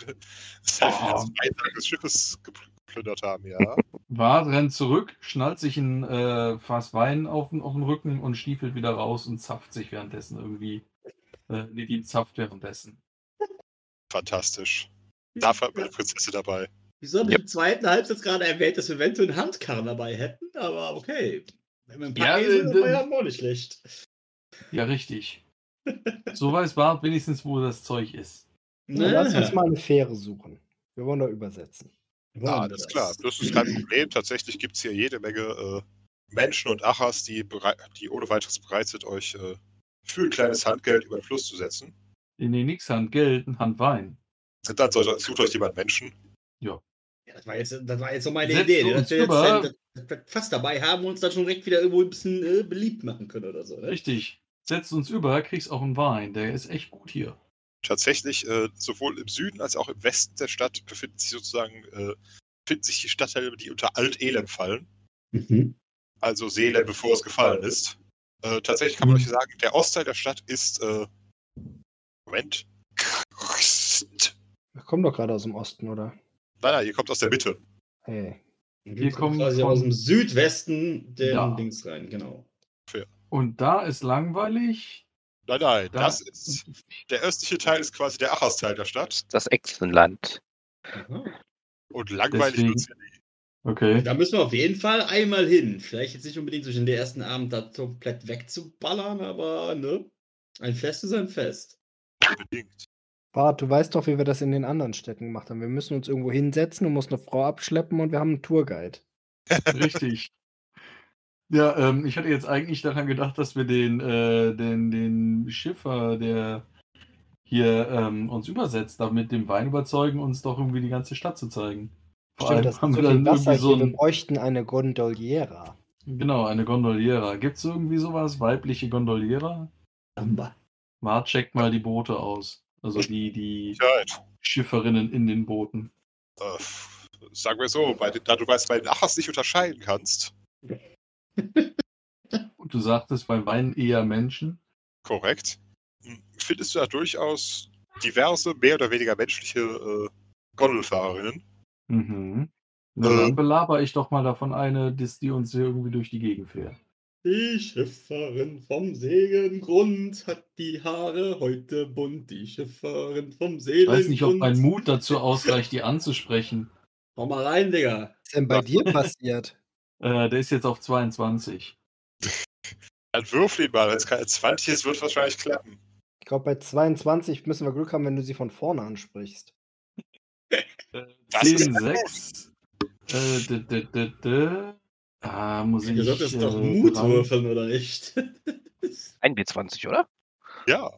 F: seit wir
G: Oh.
F: das Weinberg des Schiffes geplündert haben, ja.
G: Wart rennt zurück, schnallt sich ein äh, Fass Wein auf, den- auf den Rücken und stiefelt wieder raus und zapft sich währenddessen irgendwie. Äh, nee, die zapft währenddessen.
F: Fantastisch. Dafür hat man eine Prinzessin dabei.
D: Wieso habe ich im zweiten Halbsatz gerade erwähnt, dass wir eventuell einen Handkarren dabei hätten? Aber okay. Wenn wir ein
G: Ja,
D: paar Esel
G: äh,
D: dabei haben, auch nicht schlecht.
G: Ja, richtig. So weiß Bart wenigstens, wo das Zeug ist.
B: Na, lass uns mal eine Fähre suchen. Wir wollen da übersetzen.
F: Ja,
D: Wollen wir
F: alles klar. Das ist kein Problem. Tatsächlich gibt es hier jede Menge äh, Menschen und Achas, die, berei- die ohne weiteres bereit sind, euch äh, für ein kleines Handgeld über den Fluss zu setzen.
G: Nee, nix Hand Geld, ein Hand Wein.
F: Und dann sollte, sucht euch jemand Menschen.
D: Ja, das, war jetzt, das war jetzt so meine
G: Setzt
D: Idee. ne? Dass wir jetzt
G: über.
D: ein- das- das Fass dabei haben und uns dann schon direkt wieder irgendwo ein bisschen äh, beliebt machen können oder so. Ne?
G: Richtig. Setzt uns über, kriegst auch einen Wein. Der ist echt gut hier.
F: Tatsächlich, äh, sowohl im Süden als auch im Westen der Stadt befinden sich sozusagen äh, befinden sich die Stadtteile, die unter Alt-Elem fallen.
D: Mhm.
F: Also Seelem, bevor es gefallen ist. Äh, tatsächlich kann man
G: Mhm.
F: euch sagen, der Ostteil der Stadt ist. Äh, Moment.
B: Wir kommen doch gerade aus dem Osten, oder?
F: Nein, nein, ihr kommt aus der Mitte.
B: Hey.
D: Wir
G: kommen
D: kommen quasi
G: von-
D: aus dem Südwesten den
G: Da.
D: Dings rein, genau.
G: Und da ist langweilig.
F: Nein, nein,
G: Da-
F: das ist. Der östliche Teil ist quasi der Achas-Teil der Stadt.
E: Das Echsenland.
D: Aha.
F: Und langweilig
G: Deswegen-
F: wird's ja nicht.
G: Okay.
D: Da müssen wir auf jeden Fall einmal hin. Vielleicht jetzt nicht unbedingt durch den ersten Abend da komplett wegzuballern, aber ne? Ein Fest ist ein Fest.
F: Unbedingt.
B: Bart, du weißt doch, wie wir das in den anderen Städten gemacht haben. Wir müssen uns irgendwo hinsetzen, du musst eine Frau abschleppen und wir haben einen Tourguide.
G: Richtig. Ja, ähm, ich hatte jetzt eigentlich daran gedacht, dass wir den, äh, den, den Schiffer, der hier ähm, uns übersetzt, da mit dem Wein überzeugen, uns doch irgendwie die ganze Stadt zu zeigen. Vor
B: Stimmt,
G: allem haben wir dann
B: Wasser
G: irgendwie so
B: hier. Wir
G: ein,
B: bräuchten eine Gondoliera.
G: genau, eine Gondoliera. Gibt es irgendwie sowas? Weibliche Gondoliera?
D: Amba.
G: Mart checkt mal die Boote aus. Also die, die. Schifferinnen in den Booten.
F: Äh, sagen wir so, bei da du weißt, bei den Achas nicht unterscheiden kannst.
G: Und du sagtest beim Wein eher Menschen.
F: Korrekt. hm, Findest du da durchaus diverse, mehr oder weniger menschliche äh, Gondelfahrerinnen?
G: Mhm. Na,
F: Äh.
G: dann belaber ich doch mal davon eine, dass die uns hier irgendwie durch die Gegend fährt.
D: Die Schifferin vom Segengrund hat die Haare heute bunt. Die Schifferin vom
G: Ich
D: Seelengrund.
G: weiß nicht, ob mein Mut dazu ausreicht, die anzusprechen.
D: Komm mal rein, Digga.
B: Was ist denn bei dir passiert?
G: Äh, der ist jetzt auf 22.
F: Dann würfel ihn mal, wenn es keine 20 ist, wird es wahrscheinlich klappen.
B: Ich glaube, bei 22 müssen wir Glück haben, wenn du sie von vorne ansprichst.
G: Äh,
F: Das ist
G: 10, 6. Äh, d, d, d. Ah, muss ich.
D: Du solltest doch
G: äh,
D: Mut
G: dran-
D: würfeln, oder nicht?
E: Ein W20, oder?
F: Ja,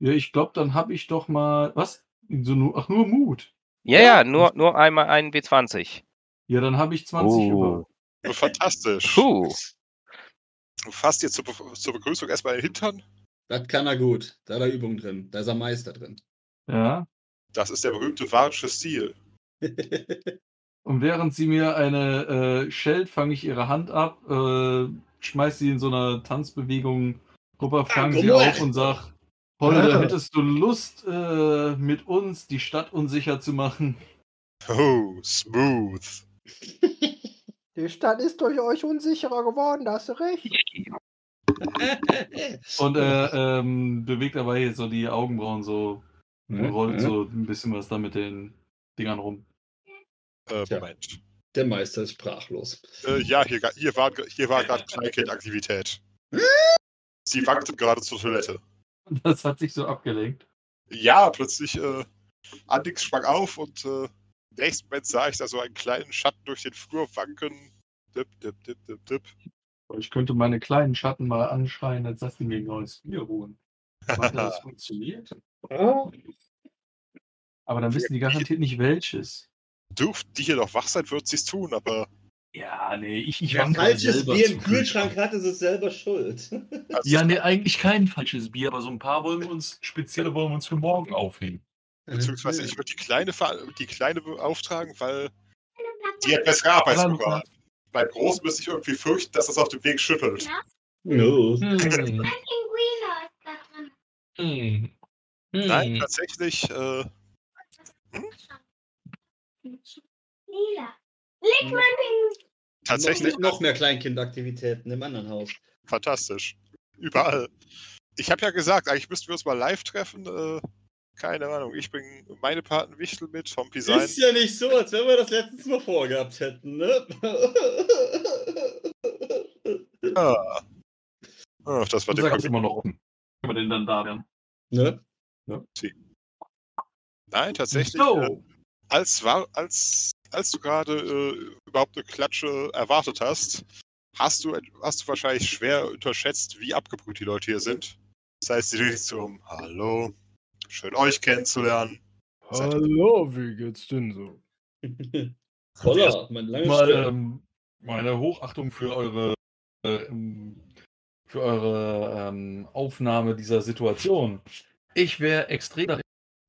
G: Ja, ich glaube, dann habe ich doch mal. Was? So nur, ach, nur Mut.
E: Ja, ja, nur, nur einmal einen W20.
G: Ja, dann habe ich 20 über.
F: Oh, Fantastisch.
E: Puh.
F: Du fasst dir zur, Be zur Begrüßung erstmal den Hintern.
D: Das kann er gut. Da hat er Übung drin. Da ist er Meister drin.
G: Ja.
F: Das ist der berühmte warische Stil.
G: Und während sie mir eine äh, schellt, fange ich ihre Hand ab, äh, schmeiß sie in so einer Tanzbewegung rüber, fang sie auf und sag, Holder, hättest du Lust, äh, mit uns die Stadt unsicher zu machen?
F: Oh, smooth.
B: Die Stadt ist durch euch unsicherer geworden, da hast du recht.
G: Und er ähm, bewegt dabei so die Augenbrauen so,
D: Hm?
G: rollt so ein bisschen was da mit den Dingern rum.
F: Äh,
D: Tja.
F: Moment.
D: Der Meister ist sprachlos.
F: Äh, ja, hier, hier war, hier war gerade Kleinkindaktivität. Sie wankte gerade zur Toilette.
G: Das hat sich so abgelenkt.
F: Ja, plötzlich, äh, Andix sprang auf und äh, im nächsten Moment sah ich da so einen kleinen Schatten durch den Flur wanken. Dip, dip, dip, dip, dip.
G: Ich könnte meine kleinen Schatten mal anschreien, als dass die mir ein neues Bier holen. Das funktioniert? Aber dann wissen die garantiert nicht welches.
F: Dürften die hier noch wach sein, würden sie es tun, aber
G: Ja, nee, ich, ich
D: Wer falsches Bier im Kühlschrank hat, ist es selber schuld.
F: also,
G: Ja, nee, eigentlich kein falsches Bier, aber so ein paar wollen wir uns, spezielle wollen wir uns für morgen aufheben.
F: beziehungsweise ich würde die Kleine, die Kleine beauftragen, weil die hat bessere Arbeitsmoral. hat. Beim Großen müsste ich irgendwie fürchten, dass das auf dem Weg schüttelt.
D: No.
G: Hm.
H: Hm.
F: Nein, tatsächlich, äh,
H: Lila. Leg mal den.
F: tatsächlich
D: noch, mehr- noch mehr Kleinkindaktivitäten im anderen Haus.
F: fantastisch. Überall. Ich habe ja gesagt, eigentlich müssten wir uns mal live treffen. Äh, keine Ahnung, ich bringe meine Patenwichtel mit vom Design.
D: Ist ja nicht so, als wenn wir das letztes Mal vorgehabt hätten, ne?
F: Ah. Ah, das war
G: Der ist immer noch offen. Können wir den dann da werden?
D: ne?
F: Nein, tatsächlich. Äh,
G: So.
F: Als, war, als, als du gerade äh, überhaupt eine Klatsche erwartet hast, hast du, hast du wahrscheinlich schwer unterschätzt, wie abgebrüht die Leute hier sind. Das heißt, sie reden so um Hallo, schön euch kennenzulernen.
B: Hallo, wie geht's denn so?
D: Voller, mein langes
G: Mal ähm, meine Hochachtung für eure, äh, ähm, für eure ähm, Aufnahme dieser Situation. Ich wäre extrem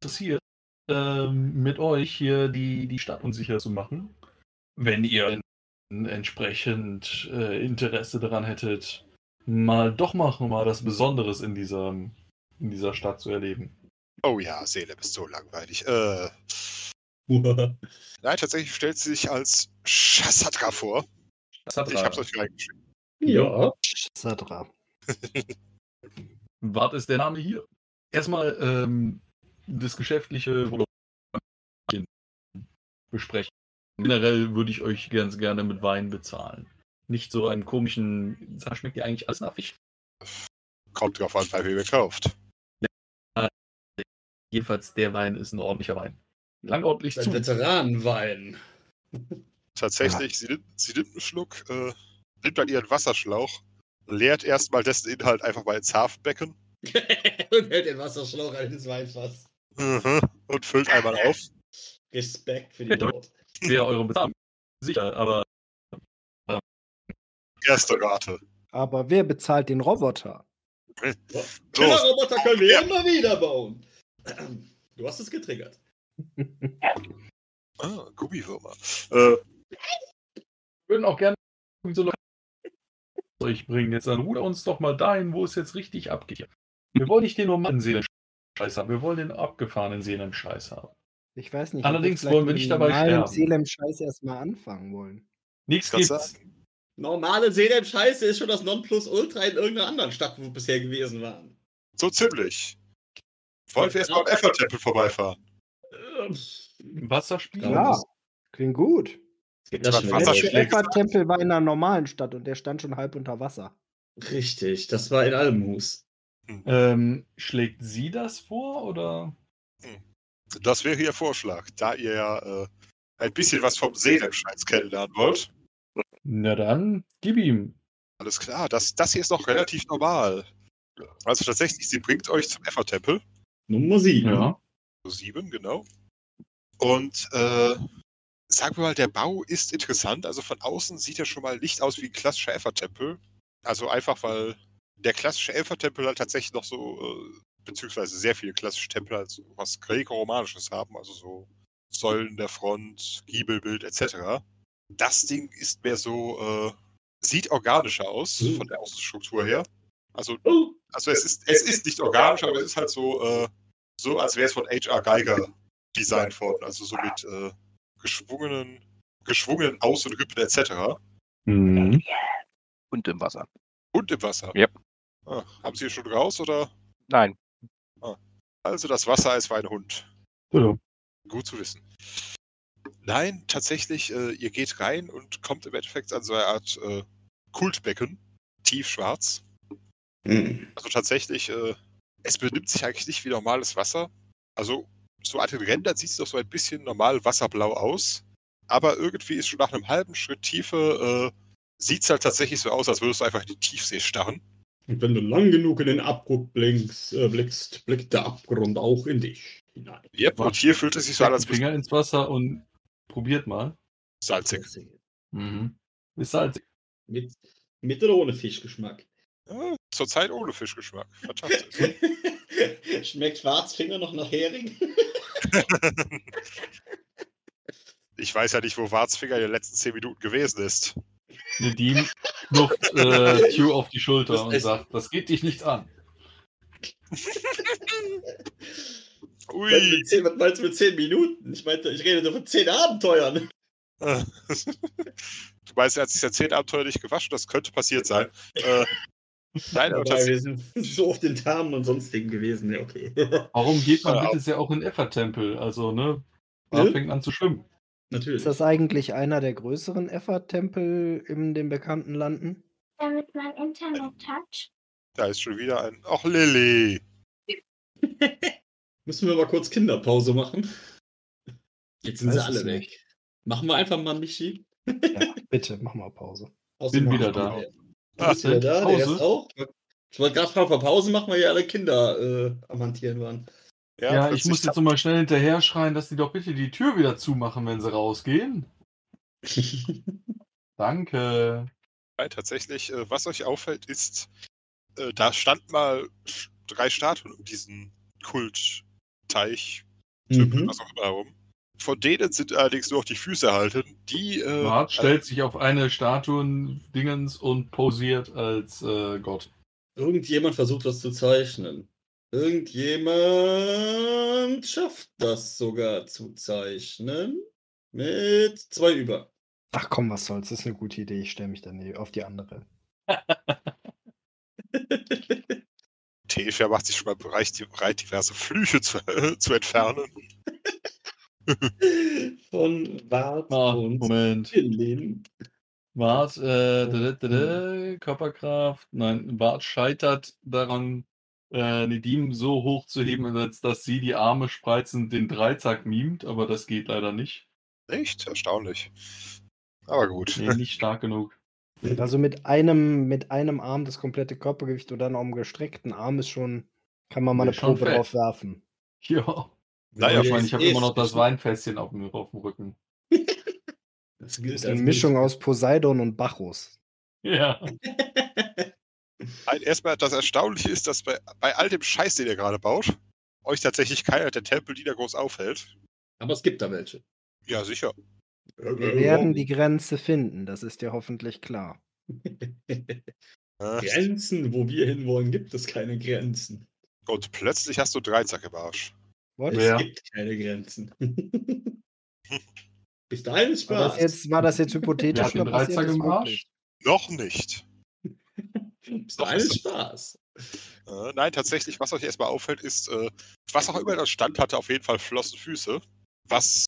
G: interessiert, ähm, mit euch hier die, die Stadt unsicher zu machen. Wenn ihr entsprechend äh, Interesse daran hättet, mal doch mal, mal was Besonderes in dieser, in dieser Stadt zu erleben.
F: Oh ja, Seele bist so langweilig. Äh, nein, tatsächlich stellt sie sich als Chassatra vor.
G: Hat
F: Ich hab's euch reingeschrieben.
D: ja.
B: Sadra.
G: Was ist der Name hier? Erstmal ähm, das Geschäftliche besprechen. Generell würde ich euch ganz gerne mit Wein bezahlen. Nicht so einen komischen, schmeckt dir eigentlich alles nach Fisch?
F: Kommt drauf an, bei wem ihr kauft.
G: Jedenfalls, der Wein ist ein ordentlicher Wein. Lang ordentlich
D: Ein
G: zu.
D: Veteranenwein.
F: Tatsächlich, sie, nimmt, sie nimmt einen Schluck, äh, nimmt dann ihren Wasserschlauch, leert erstmal dessen Inhalt einfach mal ins Hafenbecken
D: Und hält den Wasserschlauch an ins Weinfass.
F: Mhm, und füllt einmal auf.
D: Respekt für die Not.
G: Wäre eure Bezahlung. Sicher, aber
F: Erste Rate.
B: Aber wer bezahlt den Roboter?
D: Killerroboter können wir immer wieder bauen. Du hast es getriggert.
F: Ah, Gummiwürmer. Äh,
G: würden auch gerne so eine euch bringen. Jetzt dann ruder uns doch mal dahin, wo es jetzt richtig abgeht. Wir wollen nicht den normalen Seelen-Scheiß haben, wir wollen den abgefahrenen Seelen-Scheiß haben.
B: Ich weiß nicht.
G: Allerdings
B: ob
G: wollen wir nicht dabei
B: normalen
G: sterben.
B: Selem-Scheiß erstmal anfangen wollen.
G: Nichts
F: Kannst
G: gibt's.
D: Normale Seelen-Scheiße ist schon das Nonplusultra in irgendeiner anderen Stadt, wo wir bisher gewesen waren.
F: so ziemlich. Wollen wir erstmal am Effer-Tempel vorbeifahren?
D: Ähm,
G: Wasserspiel?
B: Ja, klingt gut.
D: Das
F: Das
D: schnell.
F: Wasser
B: Der
F: schlägt-
B: letzte Tempel war in einer normalen Stadt und der stand schon halb unter Wasser.
D: Richtig, das war in Albenhus.
G: Ähm, schlägt sie das vor oder?
F: Das wäre Ihr Vorschlag, da ihr ja äh, ein bisschen was vom Seelenscheiß kennenlernen wollt.
G: Na dann, gib ihm.
F: Alles klar, das, das hier ist noch relativ normal. Also tatsächlich, sie bringt euch zum Effer-Tempel.
D: Nummer 7.
G: Ja.
F: Sieben, genau. Und äh, sagen wir mal, der Bau ist interessant. Also von außen sieht er schon mal nicht aus wie ein klassischer Elfertempel. Also einfach, weil der klassische Elfertempel halt tatsächlich noch so, äh, beziehungsweise sehr viele klassische Tempel halt so was Gräko-Romanisches haben, also so Säulen der Front, Giebelbild etc. Das Ding ist mehr so, äh, sieht organischer aus
D: Mhm.
F: von der Außenstruktur her. Also,
D: Oh,
F: also es ist, es ist nicht organisch, aber es ist halt so, äh, so als wäre es von H.R. Geiger designt worden. Also so mit äh, geschwungenen, geschwungenen Aus- und Rippen etc.
G: Mhm.
E: Und im Wasser.
F: Und im Wasser.
E: Ja.
F: Ah, haben Sie schon raus oder?
E: Nein.
F: Also das Wassereis war ein Hund.
G: Ja.
F: Gut zu wissen. Nein, tatsächlich, äh, ihr geht rein und kommt im Endeffekt an so eine Art äh, Kultbecken, tiefschwarz.
D: hm.
F: Also tatsächlich, äh, es benimmt sich eigentlich nicht wie normales Wasser. Also so an den Rändern sieht es doch so ein bisschen normal wasserblau aus. Aber irgendwie ist schon nach einem halben Schritt Tiefe, äh, sieht es halt tatsächlich so aus, als würdest du einfach in die Tiefsee starren.
D: Und wenn du lang genug in den Abgrund blinkst, äh, blickst, blickt der Abgrund auch in dich hinein.
F: Yep, und hier fühlt es sich so an, als
G: Finger ins Wasser und probiert mal.
F: salzig.
G: Mhm. Ist salzig.
D: Mit, mit oder ohne Fischgeschmack?
F: Ja, zurzeit ohne Fischgeschmack. Fantastisch.
D: Schmeckt Schwarzfinger noch nach Hering?
F: ich weiß ja nicht, wo Warzfinger in den letzten zehn Minuten gewesen ist.
G: Nedim knupft äh, Q auf die Schulter
D: Das
G: und sagt, das geht dich nichts an.
F: Ui.
D: Meinst du mit zehn- Was meinst du mit 10 Minuten? Ich meinte, ich rede nur von 10 Abenteuern.
F: Du meinst, er hat sich sein zehn Abenteuer nicht gewaschen? Das könnte passiert sein. Äh, nein, aber
D: wir sind so auf den Tarnen und sonstigen gewesen. Ja, okay.
G: Warum geht man
F: Ja,
G: bitte sehr auch in Effa-Tempel? Also, ne? Da
D: Ja.
G: fängt an zu schwimmen.
D: Natürlich.
B: Ist das eigentlich einer der größeren Effort-Tempel in den bekannten Landen?
H: Damit mein Internet hat.
F: da ist schon wieder ein. Ach, Lilly.
D: Müssen wir mal kurz Kinderpause machen? Jetzt sind sie alle weg.
B: nicht.
D: Machen wir einfach mal Michi.
B: Ja, bitte, mach mal Pause.
D: Außerdem
G: Bin wieder da.
D: man- Du
F: Ah,
D: bist wieder da, der ist auch. Ich wollte gerade fragen, vor Pause machen wir ja alle Kinder äh, am Hantieren waren.
G: Ja, ich
F: plötzlich
G: muss jetzt nochmal schnell hinterher schreien, dass die doch bitte die Tür wieder zumachen, wenn sie rausgehen. Danke.
F: Nein, tatsächlich, äh, was euch auffällt, ist, äh, da stand mal drei Statuen um diesen Kultteich,
D: Mhm.
F: was auch immer herum. Von denen sind allerdings nur noch die Füße erhalten. Die, äh,
G: Bart stellt sich auf eine Statuen-Dingens und posiert als äh, Gott.
D: Irgendjemand versucht was zu zeichnen. Irgendjemand schafft das sogar zu zeichnen. Mit zwei über.
B: Ach komm, was soll's, das ist eine gute Idee. Ich stelle mich dann auf die andere.
F: Tefia macht sich schon mal bereit, diverse Flüche zu, zu entfernen.
D: Von Bart
G: Ah,
D: und
G: Moment.
D: Lin.
G: Bart, äh, dada, dada, Körperkraft. Nein, Bart scheitert daran, äh, Nedim so hoch zu heben, als dass sie die Arme spreizend den Dreizack mimt, aber das geht leider nicht.
F: Echt? Erstaunlich. Aber gut.
G: Nee, nicht stark genug.
B: Also mit einem, mit einem Arm das komplette Körpergewicht oder einem gestreckten Arm ist schon, kann man mal eine Probe
G: fett.
B: drauf werfen.
G: Ja.
F: Naja,
G: ich meine, ich habe immer noch das
D: ist-
G: Weinfässchen auf dem, auf dem Rücken.
D: Das
B: ist eine Mischung aus Poseidon und Bacchus.
G: Ja.
F: Erstmal das Erstaunliche ist, dass bei, bei all dem Scheiß, den ihr gerade baut, euch tatsächlich keiner der Tempel, die da groß aufhält.
D: Aber es gibt da welche.
F: Ja, sicher.
B: Wir werden die Grenze finden, das ist dir hoffentlich klar.
F: Äh,
D: Grenzen, wo wir hinwollen, gibt es keine Grenzen.
F: Und plötzlich hast du Dreizack im Arsch.
B: What?
D: Es
G: Ja.
D: gibt keine Grenzen. Bis dahin ist
B: War
D: Spaß.
B: das jetzt, war das jetzt hypothetisch
G: den
B: oder
G: Dreizack im Arsch?
F: Noch nicht.
D: Bis dahin ist Spaß.
F: Äh, nein, tatsächlich, was euch erstmal auffällt, ist, äh, was auch immer das Stand hatte, auf jeden Fall flossen Füße. Was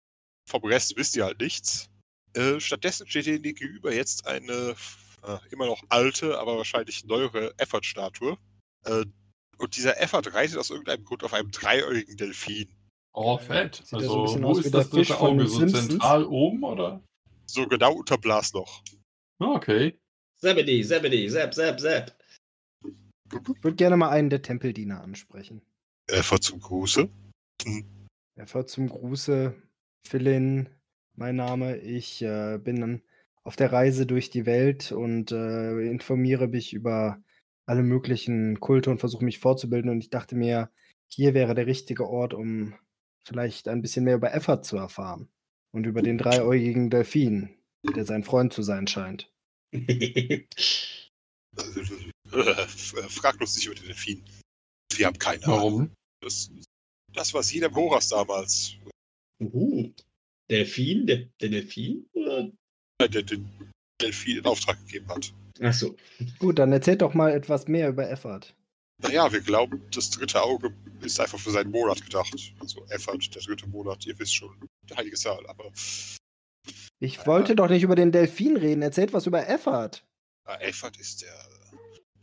F: vom Rest wisst ihr halt nichts. Äh, stattdessen steht ihr gegenüber jetzt eine äh, immer noch alte, aber wahrscheinlich neuere Effort-Statue. Äh, und dieser Effort reitet aus irgendeinem Grund auf einem dreieugigen Delfin.
G: Oh, fett.
B: Sieht so
G: Also,
B: bisschen
G: wo ist das dritte Auge? So
B: Simpsons.
G: zentral oben, oder?
F: So genau unter Blasloch.
G: Ah, Okay.
D: Zebedee, Zebedee, Zap, Zap, Zap.
B: Ich würde gerne mal einen der Tempeldiener ansprechen.
F: Effort zum Gruße.
B: Er fährt zum Gruße. Philin, mein Name. Ich äh, bin auf der Reise durch die Welt und äh, informiere mich über alle möglichen Kulte und versuche mich vorzubilden. Und ich dachte mir, hier wäre der richtige Ort, um vielleicht ein bisschen mehr über Effort zu erfahren. Und über den dreiäugigen Delfin, der sein Freund zu sein scheint.
F: Äh, Frag bloß nicht über den Delfin. Wir haben keine Ahnung.
G: Warum?
F: Das, das war jeder Boras damals.
D: Uh, Delfin? Der, der Delfin? Oder?
F: äh, Der den Delfin in Auftrag gegeben hat.
D: Achso.
B: Gut, dann erzählt doch mal etwas mehr über Effort.
F: Naja, wir glauben, das dritte Auge ist einfach für seinen Monat gedacht. Also Effort, der dritte Monat, ihr wisst schon, der heilige Zahl. Aber
B: Ich wollte doch nicht über den Delfin reden. Erzählt was über Effort.
F: äh, Effort ist der,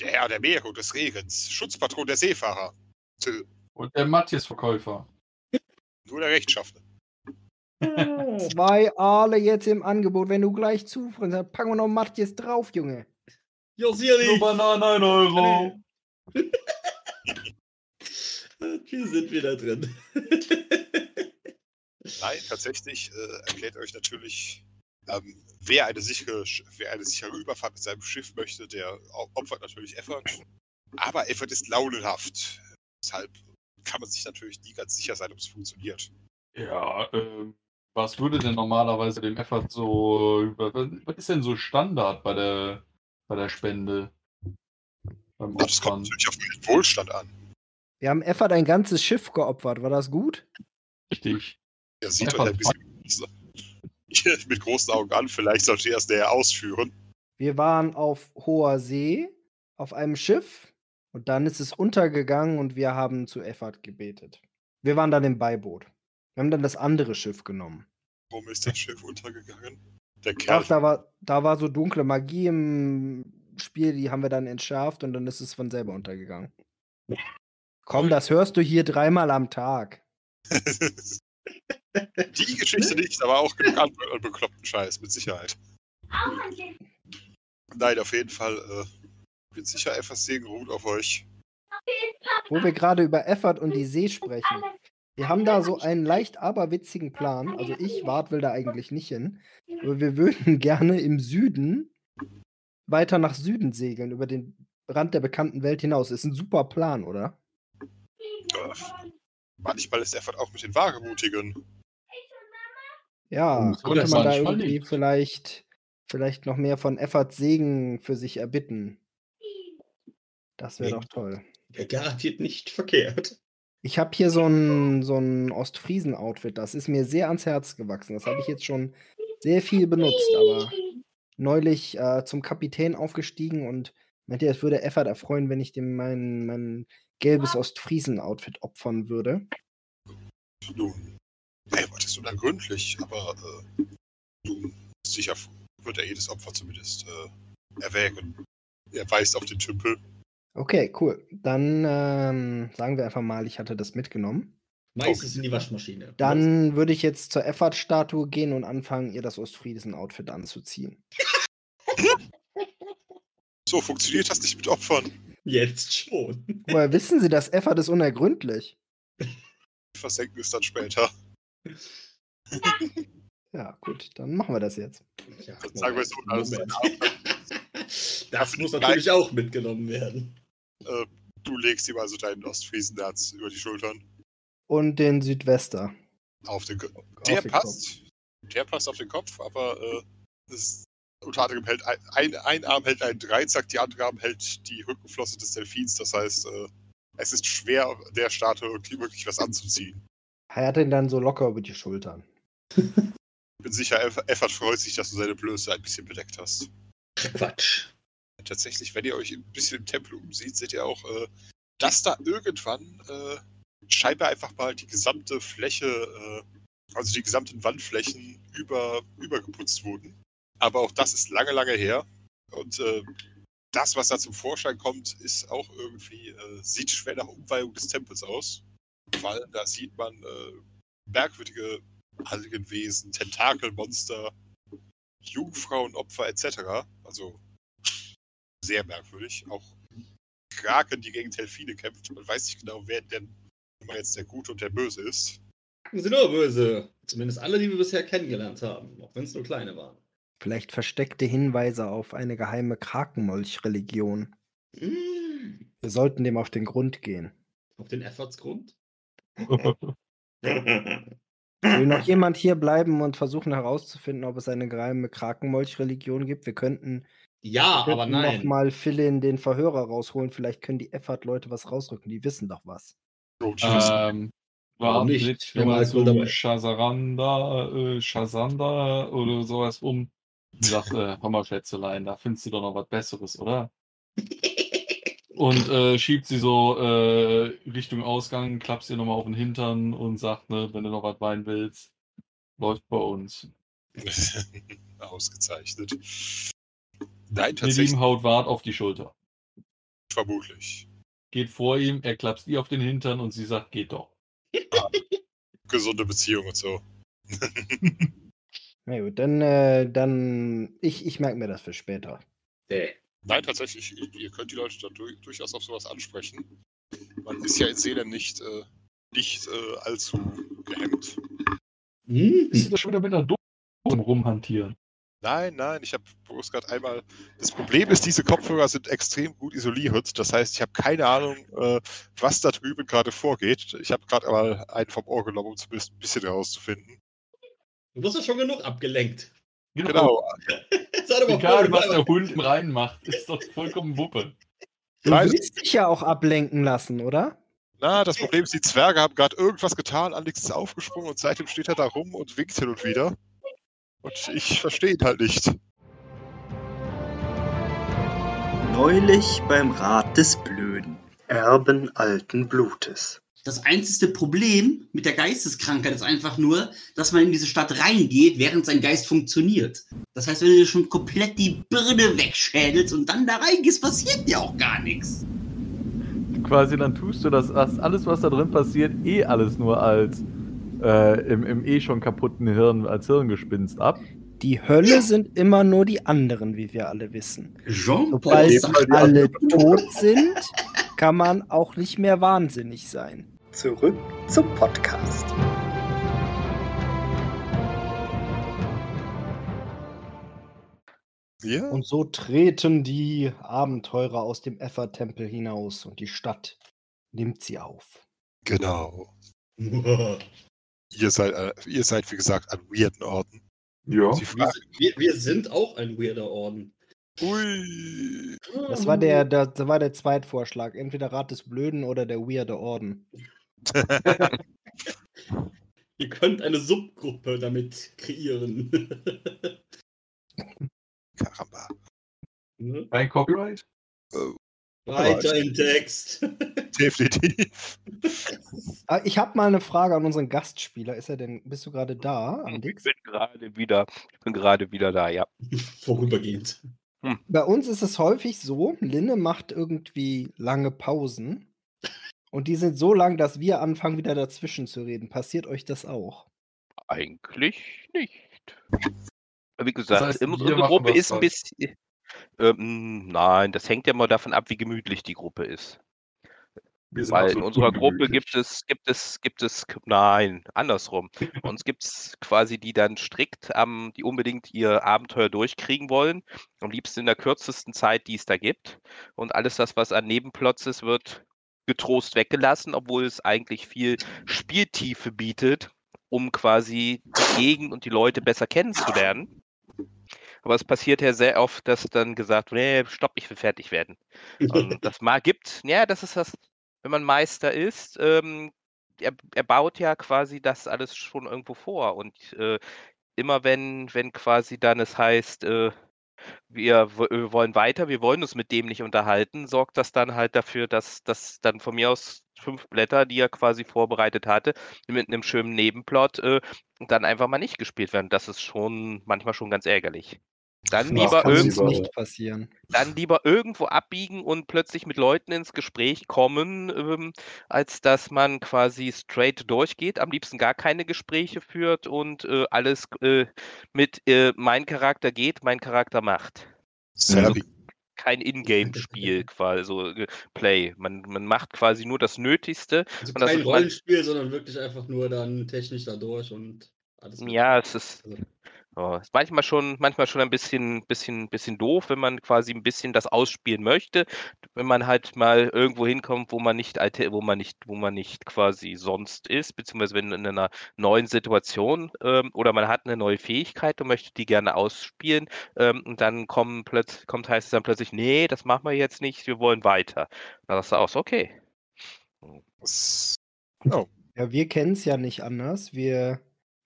F: der Herr der Meere und des Regens, Schutzpatron der Seefahrer.
G: Und der Matthias-Verkäufer.
F: Nur der Rechtschaffene.
B: Zwei Aale jetzt im Angebot. Wenn du gleich zufrieden dann packen wir noch Matthias drauf, Junge.
D: Josiri!
G: Nur Bananen, 1 Euro.
D: Wir sind wieder drin.
F: Nein, tatsächlich äh, erklärt euch natürlich, ähm, wer, eine sichere, wer eine sichere Überfahrt mit seinem Schiff möchte, der opfert natürlich Effort. Aber Effort ist launenhaft. Deshalb kann man sich natürlich nie ganz sicher sein, ob es funktioniert.
G: Ja, ähm, was würde denn normalerweise dem Effort so über. Was ist denn so Standard bei der, bei der Spende? Beim
F: Das kommt natürlich auf den Wohlstand an.
B: Wir haben Effort ein ganzes Schiff geopfert. War das gut?
G: Richtig.
F: Er sieht
G: Effort
F: euch ein bisschen mit großen Augen an. Vielleicht sollte er es näher ausführen.
B: Wir waren auf hoher See, auf einem Schiff. Und dann ist es untergegangen und wir haben zu Effort gebetet. Wir waren dann im Beiboot. Wir haben dann das andere Schiff genommen.
F: Warum ist das Schiff untergegangen? Der Kerl.
B: Ach, da war, da war so dunkle Magie im Spiel, die haben wir dann entschärft und dann ist es von selber untergegangen. Komm, das hörst du hier dreimal am Tag.
F: Die Geschichte nicht, aber auch genug andere an bekloppten Scheiß, mit Sicherheit. Nein, auf jeden Fall. Äh, bin sicher, etwas Segen ruht auf euch.
B: Wo wir gerade über Effort und die See sprechen. Wir haben da so einen leicht aberwitzigen Plan. Also ich, Wart, will da eigentlich nicht hin. Aber wir würden gerne im Süden weiter nach Süden segeln, über den Rand der bekannten Welt hinaus. Ist ein super Plan, oder?
F: Manchmal ist Effort auch mit den Wagemutigen.
B: Ja,
G: Oh, das
B: man da irgendwie vielleicht, vielleicht noch mehr von Efforts Segen für sich erbitten. Das wäre
D: Nee.
B: doch toll.
D: Ja, garantiert nicht verkehrt.
B: Ich habe hier so ein, so ein Ostfriesen-Outfit. Das ist mir sehr ans Herz gewachsen. Das habe ich jetzt schon sehr viel benutzt, aber neulich äh, zum Kapitän aufgestiegen und meinte, es würde Effert erfreuen, wenn ich dem mein, mein gelbes Ostfriesen-Outfit opfern würde.
F: Nun, Effort ist unergründlich, aber äh, nun, sicher wird er jedes Opfer zumindest äh, erwägen. Er weist auf den Tümpel.
B: Okay, cool. Dann ähm, sagen wir einfach mal, ich hatte das mitgenommen.
D: Meistens in die Waschmaschine.
B: Dann würde ich jetzt zur Effert-Statue gehen und anfangen, ihr das Ostfriesen-Outfit anzuziehen.
F: So funktioniert das nicht mit Opfern.
D: Jetzt schon.
B: Woher wissen Sie, dass Effert ist unergründlich?
F: Versenken es dann später.
B: Ja, gut, dann machen wir das jetzt.
D: Ja,
F: Dann sagen wir so, also,
D: Das muss natürlich auch mitgenommen werden.
F: äh, du legst ihm also deinen Ostfriesenherz über die Schultern.
B: Und den Südwester.
F: Auf den Ko-
B: auf
F: Der
B: den
F: passt. Der passt auf den Kopf, aber äh, das ist, unter anderem hält ein, ein, ein Arm hält einen Dreizack, die andere Arm hält die Rückenflosse des Delfins. Das heißt, äh, es ist schwer, der Statue wirklich wirklich was anzuziehen.
B: Er hat ihn dann so locker über die Schultern.
F: Ich bin sicher, Eff- Effert freut sich, dass du seine Blöße ein bisschen bedeckt hast.
D: Quatsch.
F: Tatsächlich, wenn ihr euch ein bisschen im Tempel umsieht, seht ihr auch, äh, dass da irgendwann äh, scheinbar einfach mal die gesamte Fläche, äh, also die gesamten Wandflächen über, übergeputzt wurden. Aber auch das ist lange, lange her. Und äh, das, was da zum Vorschein kommt, ist auch irgendwie, äh, sieht schwer nach Umweihung des Tempels aus. Weil da sieht man äh, merkwürdige Algenwesen, Tentakelmonster, Jungfrauenopfer etc. Also sehr merkwürdig. Auch Kraken, die gegen Delfine kämpft. Man weiß nicht genau, wer denn immer jetzt der Gute und der Böse ist.
D: Wir sind nur böse. Zumindest alle, die wir bisher kennengelernt haben, auch wenn es nur kleine waren.
B: Vielleicht versteckte Hinweise auf eine geheime Krakenmolch-Religion.
D: Mm.
B: Wir sollten dem auf den Grund gehen.
D: Auf den Effortsgrund?
B: Will noch jemand hier bleiben und versuchen herauszufinden, ob es eine geheime Krakenmolch-Religion gibt? Wir könnten,
D: ja,
B: wir
D: aber nein.
B: nochmal Philin den Verhörer rausholen. Vielleicht können die Effert-Leute was rausrücken. Die wissen doch was.
F: So.
G: Ähm,
D: Warum nicht? mal cool dabei.
G: zu Shazaranda, äh, Shazanda oder sowas um. Und sagt, äh, Hammer, Schätzelein, da findest du doch noch was Besseres, oder? Und äh, schiebt sie so äh, Richtung Ausgang, klappt sie nochmal auf den Hintern und sagt, ne, wenn du noch was weinen willst, läuft bei uns.
F: Ausgezeichnet. Nein,
G: Ihr
F: tatsächlich,
G: Lieben haut Wart auf die Schulter.
F: vermutlich.
G: Geht vor ihm, er klapst ihr auf den Hintern und sie sagt, geht doch.
F: Gesunde Beziehung und so.
B: Na gut, dann, äh, dann ich, ich merke mir das für später.
D: Nee.
F: Nein, tatsächlich, ihr, könnt die Leute dann du durchaus auf sowas ansprechen. Man ist ja in Seelen nicht, äh, nicht äh, allzu gehemmt.
G: Bist du da schon wieder mit einer Dose rumhantieren?
F: Nein, nein, ich habe bloß gerade einmal. Das Problem ist, diese Kopfhörer sind extrem gut isoliert. Das heißt, ich habe keine Ahnung, äh, was da drüben gerade vorgeht. Ich habe gerade mal einen vom Ohr genommen, um zumindest ein bisschen herauszufinden.
D: Du wirst ja schon genug abgelenkt.
F: Genau.
D: Sei doch mal
G: Egal, was der Hund im Rhein macht, ist doch vollkommen Wuppe.
B: Du
F: Nein.
B: willst dich ja auch ablenken lassen, oder?
F: Na, das Problem ist, die Zwerge haben gerade irgendwas getan, Alex ist aufgesprungen und seitdem steht er da rum und winkt hin und wieder. Und ich verstehe ihn halt nicht.
I: Neulich beim Rat des Blöden. Erben alten Blutes.
J: Das einzige Problem mit der Geisteskrankheit ist einfach nur, dass man in diese Stadt reingeht, während sein Geist funktioniert. Das heißt, wenn du dir schon komplett die Birne wegschädelst und dann da reingehst, passiert dir auch gar nichts.
K: Quasi dann tust du das, das alles, was da drin passiert, eh alles nur als äh, im, im eh schon kaputten Hirn, als Hirngespinst ab.
B: Die Hölle sind immer nur die anderen, wie wir alle wissen.
J: Jean-Paul
B: Sobald alle tot sind, kann man auch nicht mehr wahnsinnig sein.
I: Zurück zum Podcast.
F: Ja?
B: Und so treten die Abenteurer aus dem Effer-Tempel hinaus und die Stadt nimmt sie auf.
F: Genau. Ihr seid, äh, ihr seid, wie gesagt, an weirden Orten.
G: Ja.
D: Wir, wir, wir sind auch ein weirder Orden.
F: Ui,
B: Das war der, der, das war der Zweitvorschlag. Entweder Rat des Blöden oder der Weirde Orden.
D: Ihr könnt eine Subgruppe damit kreieren.
F: Karamba.
D: Ne?
G: Kein Copyright?
D: Weiter im Text.
F: Definitiv.
B: Ah, Ich habe mal eine Frage an unseren Gastspieler. Ist er denn, bist du gerade da,
E: Ich bin gerade wieder, ich bin gerade wieder da, ja.
D: Vorübergehend.
B: Bei uns ist es häufig so, Linne macht irgendwie lange Pausen. Und die sind so lang, dass wir anfangen, wieder dazwischen zu reden. Passiert euch das auch?
E: Eigentlich nicht. Wie gesagt,
G: heißt,
E: im-
G: wir
E: unsere Gruppe ist ein bisschen. Ähm, nein, das hängt ja mal davon ab, wie gemütlich die Gruppe ist. Weil in unserer Gruppe gibt es, gibt es, gibt es, nein, andersrum. Uns gibt es quasi die dann strikt, am, die unbedingt ihr Abenteuer durchkriegen wollen. Am liebsten in der kürzesten Zeit, die es da gibt. Und alles das, was an Nebenplots ist, wird getrost weggelassen, obwohl es eigentlich viel Spieltiefe bietet, um quasi die Gegend und die Leute besser kennenzulernen. Aber es passiert ja sehr oft, dass dann gesagt wird, nee, stopp, ich will fertig werden. Und das mal gibt, ja, das ist das, wenn man Meister ist, ähm, er, er baut ja quasi das alles schon irgendwo vor. Und äh, immer wenn, wenn quasi dann es heißt, äh, wir, wir wollen weiter, wir wollen uns mit dem nicht unterhalten, sorgt das dann halt dafür, dass das dann von mir aus fünf Blätter, die er quasi vorbereitet hatte, mit einem schönen Nebenplot, äh, dann einfach mal nicht gespielt werden. Das ist schon manchmal schon ganz ärgerlich. Dann
B: Das
E: lieber irgendwo
B: nicht passieren.
E: dann lieber irgendwo abbiegen und plötzlich mit Leuten ins Gespräch kommen, ähm, als dass man quasi straight durchgeht, am liebsten gar keine Gespräche führt und äh, alles äh, mit äh, mein Charakter geht, mein Charakter macht.
F: Serbi.
E: kein Ingame-Spiel quasi, so äh, Play. Man, man macht quasi nur das Nötigste.
D: Also
E: und das
D: kein Rollenspiel, sondern wirklich einfach nur dann technisch da durch und alles.
E: ja, es ist,
D: Also,
E: oh, ist manchmal schon, manchmal schon ein bisschen, bisschen, bisschen doof, wenn man quasi ein bisschen das ausspielen möchte. Wenn man halt mal irgendwo hinkommt, wo man nicht, alte- wo man nicht, wo man nicht quasi sonst ist, beziehungsweise wenn in einer neuen Situation ähm, oder man hat eine neue Fähigkeit und möchte die gerne ausspielen ähm, und dann kommen plötzlich, kommt heißt es dann plötzlich, nee, das machen wir jetzt nicht, wir wollen weiter. Dann sagst du aus, okay.
F: Das,
B: Ja, wir kennen es ja nicht anders. Wir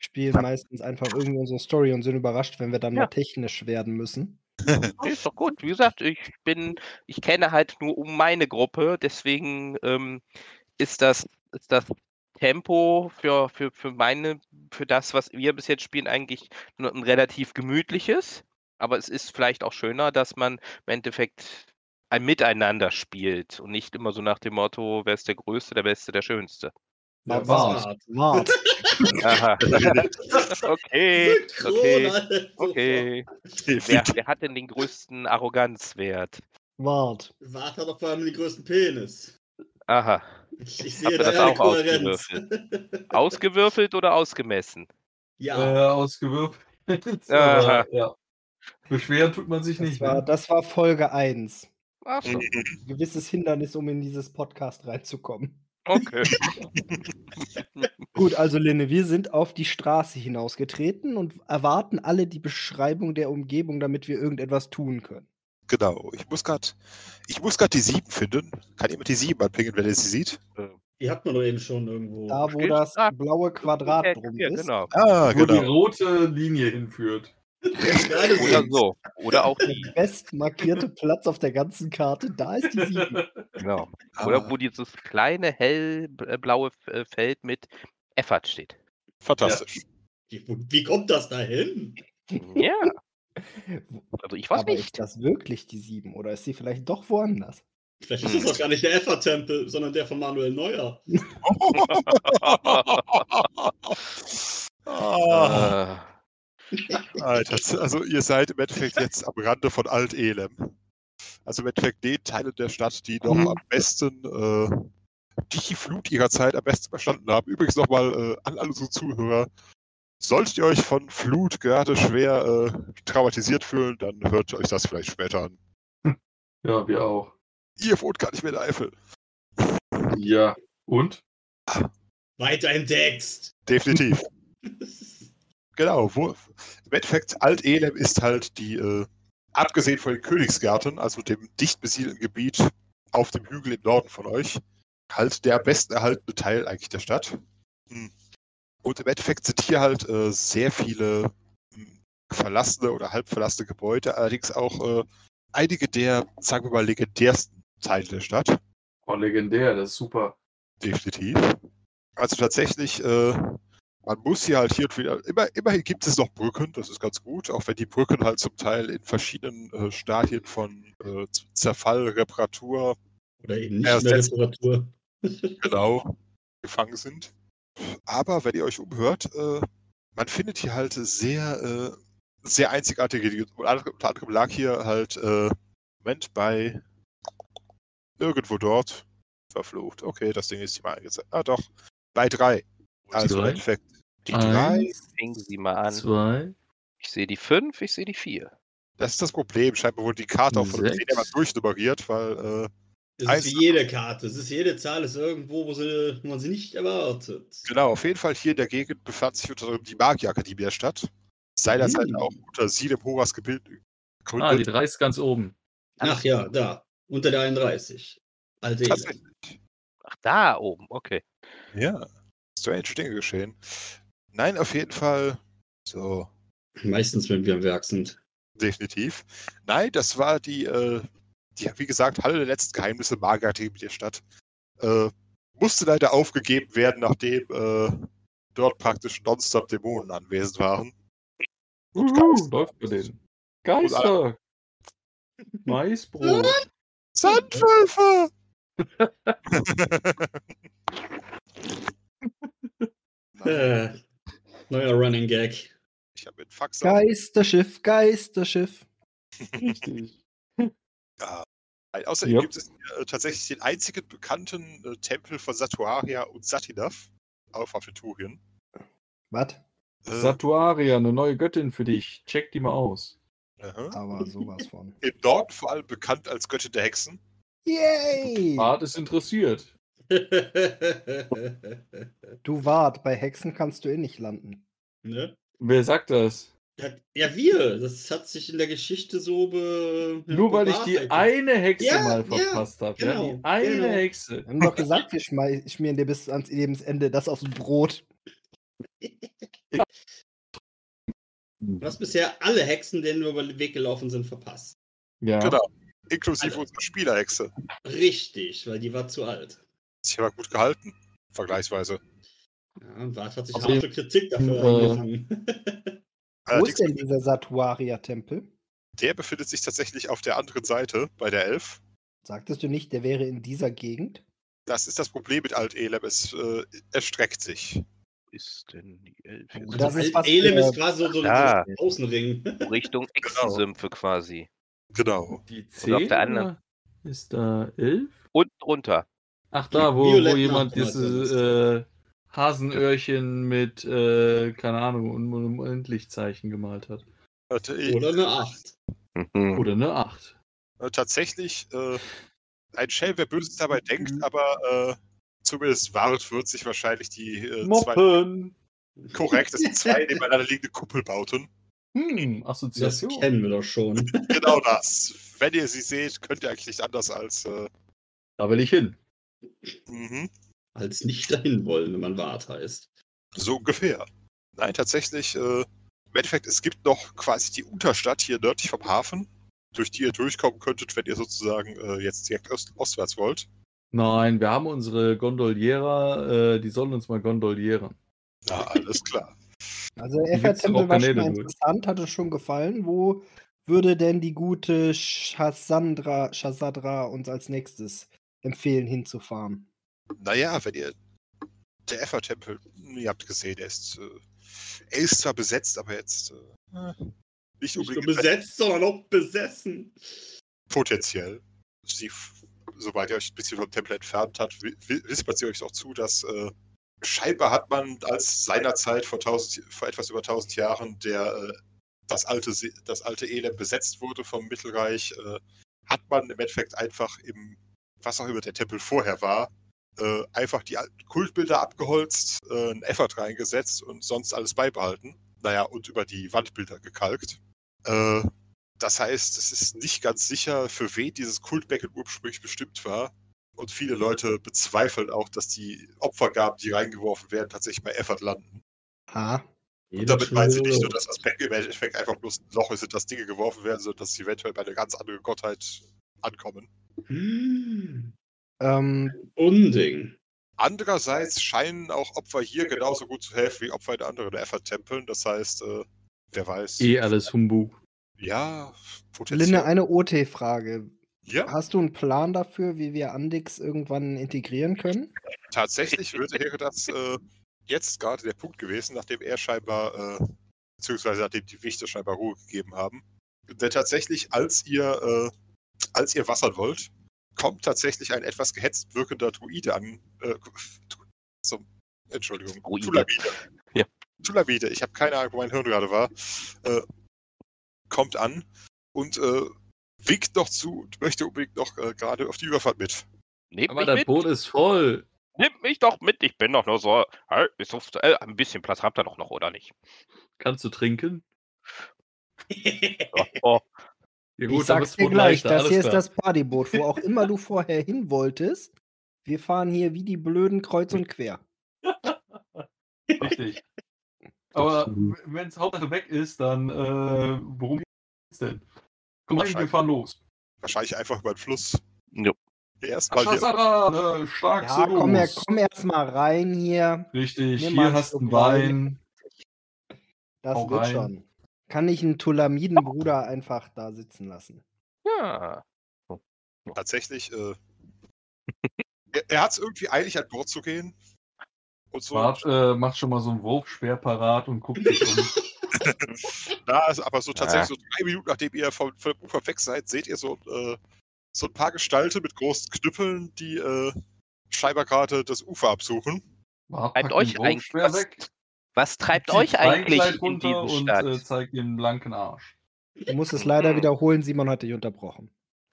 B: spielen meistens einfach irgendwie unsere Story und sind überrascht, wenn wir dann
E: Ja.
B: mal technisch werden müssen.
E: Ist doch gut. Wie gesagt, ich bin, ich kenne halt nur um meine Gruppe, deswegen ähm, ist das, ist das Tempo für, für, für meine, für das, was wir bis jetzt spielen, eigentlich nur ein relativ gemütliches. Aber es ist vielleicht auch schöner, dass man im Endeffekt ein Miteinander spielt und nicht immer so nach dem Motto, wer ist der Größte, der Beste, der Schönste.
D: Ja,
G: Wart.
D: Wart.
E: Okay, okay, okay. Wer, wer hat denn den größten Arroganzwert?
B: Wart.
D: Wart hat doch vor allem den größten Penis.
E: Aha.
D: Ich, ich
E: Habt
D: sehe da
E: das
D: eine
E: auch
D: Kohärenz.
E: Ausgewürfelt oder ausgemessen?
D: ja,
G: Äh, ausgewürfelt.
E: Aha.
G: Ja. Beschweren tut man sich
B: Das
G: nicht.
B: war,
G: Ne?
B: das war Folge 1.
E: Ach so,
B: Ein gewisses Hindernis, um in dieses Podcast reinzukommen.
E: Okay.
B: Gut, also Linne, wir sind auf die Straße hinausgetreten und erwarten alle die Beschreibung der Umgebung, damit wir irgendetwas tun können.
F: Genau. Ich muss gerade ich muss grad die 7 finden. Kann jemand die 7 anpingen, wenn er sie sieht?
D: die hat man doch eben schon irgendwo.
B: Da, wo
E: Steht-
B: das
E: ah,
B: blaue Quadrat drum
E: ja,
B: ist.
E: genau.
F: Ah,
G: Wo die
F: genau.
G: rote Linie hinführt.
E: Oder so. Oder auch die.
B: Best markierte Platz auf der ganzen Karte, da ist die 7.
E: Genau. Oder
F: Ah,
E: wo dieses kleine hellblaue äh, Feld mit Effort steht.
F: fantastisch.
D: Wie, wie kommt das dahin?
E: Ja. Also ich weiß
B: Aber ist
E: nicht.
B: das wirklich die 7 oder ist sie vielleicht doch woanders?
D: Vielleicht ist es doch gar nicht der Effort-Tempel, sondern der von Manuel Neuer.
F: ah,
E: Äh,
F: Alter, also ihr seid im Endeffekt jetzt am Rande von Alt-Elem. Also im Endeffekt den Teilen der Stadt, die noch
B: Mhm.
F: am besten äh, die Flut ihrer Zeit am besten verstanden haben. Übrigens nochmal äh, an alle unsere Zuhörer. Solltet ihr euch von Flut gerade schwer äh, traumatisiert fühlen, dann hört euch das vielleicht später an.
G: Ja, wir auch.
F: Ihr wohnt gar nicht mehr in der Eifel.
G: Ja. Und?
D: Weiter im Text.
F: Definitiv. Genau, wo, im Endeffekt, Alt-Elem ist halt die, äh, abgesehen von den Königsgärten, also dem dicht besiedelten Gebiet auf dem Hügel im Norden von euch, halt der besten erhaltene Teil eigentlich der Stadt. Hm. Und im Endeffekt sind hier halt äh, sehr viele hm, verlassene oder halb verlassene Gebäude, allerdings auch äh, einige der, sagen wir mal, legendärsten Teile der Stadt.
G: Oh, legendär, das ist super.
F: Definitiv. Also tatsächlich, äh, man muss hier halt hier und wieder, immer, immerhin gibt es noch Brücken, das ist ganz gut, auch wenn die Brücken halt zum Teil in verschiedenen äh, Stadien von äh, Zerfall, Reparatur,
D: Oder eben nicht
F: das-
D: Reparatur.
F: genau, gefangen sind. Aber wenn ihr euch umhört, äh, man findet hier halt sehr, äh, sehr einzigartige. Unter anderem- lag hier halt, äh, Moment, bei irgendwo dort, verflucht. Okay, das Ding ist hier mal eingesetzt. Ah, doch, bei drei. Also im
G: drei?
F: Endeffekt die drei.
G: Eins,
E: Fingen Sie mal an.
G: zwei,
E: Ich sehe die 5, ich sehe die 4.
F: Das ist das Problem. Scheinbar wurde die Karte auch von dem. Fehler durchnummeriert, weil äh,
D: Es
F: Eins-
D: ist wie jede Karte. Es ist jede Zahl ist irgendwo, wo, sie, wo man sie nicht erwartet.
F: genau, auf jeden Fall hier in der Gegend befand sich unter anderem die Magierakademie der Stadt. Seinerzeit
D: Hm.
F: auch unter Silem Horas gebildet.
G: Ah, die drei ist ganz oben.
D: Ach ja, da. Unter der 31. Alte.
E: Ach, da oben, okay.
F: Ja, strange Dinge geschehen. Nein, auf jeden Fall. So,
D: Meistens, wenn wir am Werk sind.
F: definitiv. Nein, das war die, äh, die, wie gesagt, Halle der letzten Geheimnisse Magierakademie der Stadt. Äh, musste leider aufgegeben werden, nachdem äh, dort praktisch nonstop Dämonen anwesend waren. Und
G: Uhu,
F: Geister.
G: läuft bei denen. Geister. Maisbrot.
F: Sandwölfe!
D: Äh, neuer Running Gag.
F: Ich habe mit Fax
B: Geisterschiff, Geisterschiff.
G: Richtig.
F: Ja. Außerdem
K: Ja.
F: gibt es äh, tatsächlich den einzigen bekannten äh, Tempel von Satuaria und Satinav auf Aventurien.
B: Was?
F: Äh,
K: Satuaria, eine neue Göttin für dich. Check die mal aus.
F: aha.
B: Aber sowas von.
F: Im Norden vor allem bekannt als Göttin der Hexen.
B: Yay!
K: Bart ist interessiert.
B: Du wart, bei Hexen kannst du eh nicht landen.
D: ne?
K: Wer sagt das?
D: ja, ja, wir. Das hat sich in der Geschichte so be.
K: Nur weil ich die eine Hexe
D: Ja,
K: mal
D: ja,
K: verpasst habe. Ja,
D: genau,
K: die eine
D: genau.
K: Hexe.
B: Wir haben doch gesagt, wir schmieren dir bis ans Lebensende das aufs Brot.
D: Du hast bisher alle Hexen, denen wir über den Weg gelaufen sind, verpasst.
K: Ja.
F: Genau. Inklusive
D: Alle.
F: unserer Spielerhexe.
D: Richtig, weil die war zu alt.
F: Ist aber gut gehalten, vergleichsweise.
D: Ja, und Bart hat sich
K: Außerdem,
D: harte Kritik dafür
K: äh,
D: eingefangen.
B: Wo ist denn dieser Satuaria-Tempel?
F: der befindet sich tatsächlich auf der anderen Seite, bei der Elf.
B: Sagtest du nicht, der wäre in dieser Gegend?
F: Das ist das Problem mit Alt-Elem, es äh, erstreckt sich.
E: Wo ist denn die Elf?
B: Oh, das ist
D: Alt
B: was
D: Elem ist quasi so, so, ein Außenring.
E: Richtung Echsensümpfe quasi.
F: Genau.
K: Die
E: Und
K: 10
E: auf der anderen-
K: ist da 11?
E: Und drunter.
K: Ach, da, wo, wo jemand
D: Abwehr
K: diese äh, Hasenöhrchen mit, äh, keine Ahnung, un Unendlichzeichen gemalt hat.
D: Oder eine 8.
E: Mhm.
K: Oder eine 8.
F: äh, tatsächlich äh, ein Schelm, wer Böses dabei denkt, aber äh, zumindest Wart wird sich wahrscheinlich die äh, zwei,
K: Moppen!
F: korrekt, das sind zwei nebeneinander liegende Kuppelbauten.
K: Hm,
D: Das
K: Assoziation.
D: kennen wir doch schon.
F: Genau das. Wenn ihr sie seht, könnt ihr eigentlich nicht anders als äh,
K: Da will ich hin.
F: Mhm,
D: Als nicht dahin wollen, wenn man Wart heißt.
F: so ungefähr. Nein, tatsächlich, äh, im Endeffekt, es gibt noch quasi die Unterstadt hier nördlich vom Hafen, durch die ihr durchkommen könntet, wenn ihr sozusagen äh, jetzt direkt ost ostwärts wollt.
K: Nein, wir haben unsere Gondolierer, äh, die sollen uns mal gondolieren.
F: Na, alles klar.
B: Also Effer-Tempel
K: auf
B: war schon interessant, hat uns schon gefallen. Wo würde denn die gute Shazandra, Shazadra uns als nächstes empfehlen, hinzufahren?
F: Naja, wenn ihr. Der Effer-Tempel, ihr habt gesehen, er ist, äh, er ist zwar besetzt, aber jetzt äh, nicht
D: Nicht nur
F: unbedingt
D: besetzt, sondern auch besessen.
F: potenziell. Sie, sobald ihr euch ein bisschen vom Tempel entfernt habt, wi- wi- wispert sie euch auch zu, dass äh, scheinbar hat man als seinerzeit vor, 1000, vor etwas über 1000 Jahren der, äh, das, alte, das alte Elend besetzt wurde vom Mittelreich, äh, hat man im Endeffekt einfach im, was auch immer der Tempel vorher war, äh, einfach die alten Kultbilder abgeholzt, äh, ein Effort reingesetzt und sonst alles beibehalten. Naja, und über die Wandbilder gekalkt. Äh, das heißt, es ist nicht ganz sicher, für wen dieses Kultbecken ursprünglich bestimmt war. Und viele Leute bezweifeln auch, dass die Opfergaben, die reingeworfen werden, tatsächlich bei Effort landen.
B: Ha.
F: Und damit meinen sie nicht nur, dass das Becken im Endeffekt einfach bloß ein Loch ist, in das Dinge geworfen werden, sondern dass sie eventuell bei einer ganz anderen Gottheit ankommen.
D: Hm.
B: Ähm,
D: Unding.
F: Andererseits scheinen auch Opfer hier genauso gut zu helfen wie Opfer in anderen Effort-Tempeln. Das heißt, äh, wer weiß.
K: Eh alles Humbug.
F: Ja, potenziell.
B: Linne, eine OT-Frage.
F: Ja,
B: Hast du einen Plan dafür, wie wir Andix irgendwann integrieren können?
F: tatsächlich würde, wäre das äh, jetzt gerade der Punkt gewesen, nachdem er scheinbar, äh, beziehungsweise nachdem die Wichte scheinbar Ruhe gegeben haben. Denn tatsächlich, als ihr, äh, als ihr wassern wollt, kommt tatsächlich ein etwas gehetzt wirkender Druide an. Äh, zum, Entschuldigung,
E: Druide.
F: Tulamide.
E: Ja.
F: Tulamide, ich habe keine Ahnung, wo mein Hirn gerade war. Äh, kommt an und äh, winkt noch zu und möchte unbedingt noch äh, gerade auf die Überfahrt mit.
E: Nehmt
K: Aber
E: mich
K: das
E: mit.
K: Boot ist voll.
E: Nimmt mich doch mit. Ich bin doch nur so. Hey, ist so äh, ein bisschen Platz habt ihr doch noch, oder nicht?
K: Kannst du trinken?
E: Oh, oh.
K: Ja
B: ich
K: dann
B: sag's dir gleich,
K: leichter,
B: das
K: alles
B: hier ist
K: klar.
B: das Partyboot, wo auch immer du vorher hin wolltest. Wir fahren hier wie die Blöden kreuz und quer.
G: Richtig. Aber wenn es Hauptsache weg ist, dann äh, worum geht's denn? Komm rein, wir fahren los.
F: Wahrscheinlich einfach über den Fluss.
E: Jo.
F: Erstmal hier.
G: Ne, stark
B: Ja,
G: so
B: komm,
G: los.
B: komm erst mal rein hier.
G: Richtig,
B: Nimm
G: hier hast du einen
B: Wein.
G: Wein.
B: Das
G: Hau
B: wird
G: rein.
B: schon. Kann ich einen Tulamidenbruder einfach da sitzen lassen?
E: Ja.
F: Tatsächlich, äh, er, er hat es irgendwie eilig, an Bord zu gehen. Und so.
G: Bart äh, macht schon mal so einen Wurfspeer parat und guckt sich um.
F: Na, also, aber so tatsächlich
E: Ah.
F: so drei Minuten, nachdem ihr vom, vom Ufer weg seid, seht ihr so, äh, so ein paar Gestalten mit großen Knüppeln, die äh, scheinbar gerade das Ufer absuchen.
G: Packt
E: euch eigentlich,
G: Wurfspeer
E: was,
G: weg,
E: was treibt
G: zieht
E: euch eigentlich in
G: runter
E: diese
G: und
E: Stadt?
G: äh, zeigt den blanken Arsch.
B: Du musst es leider wiederholen, Simon hat dich unterbrochen.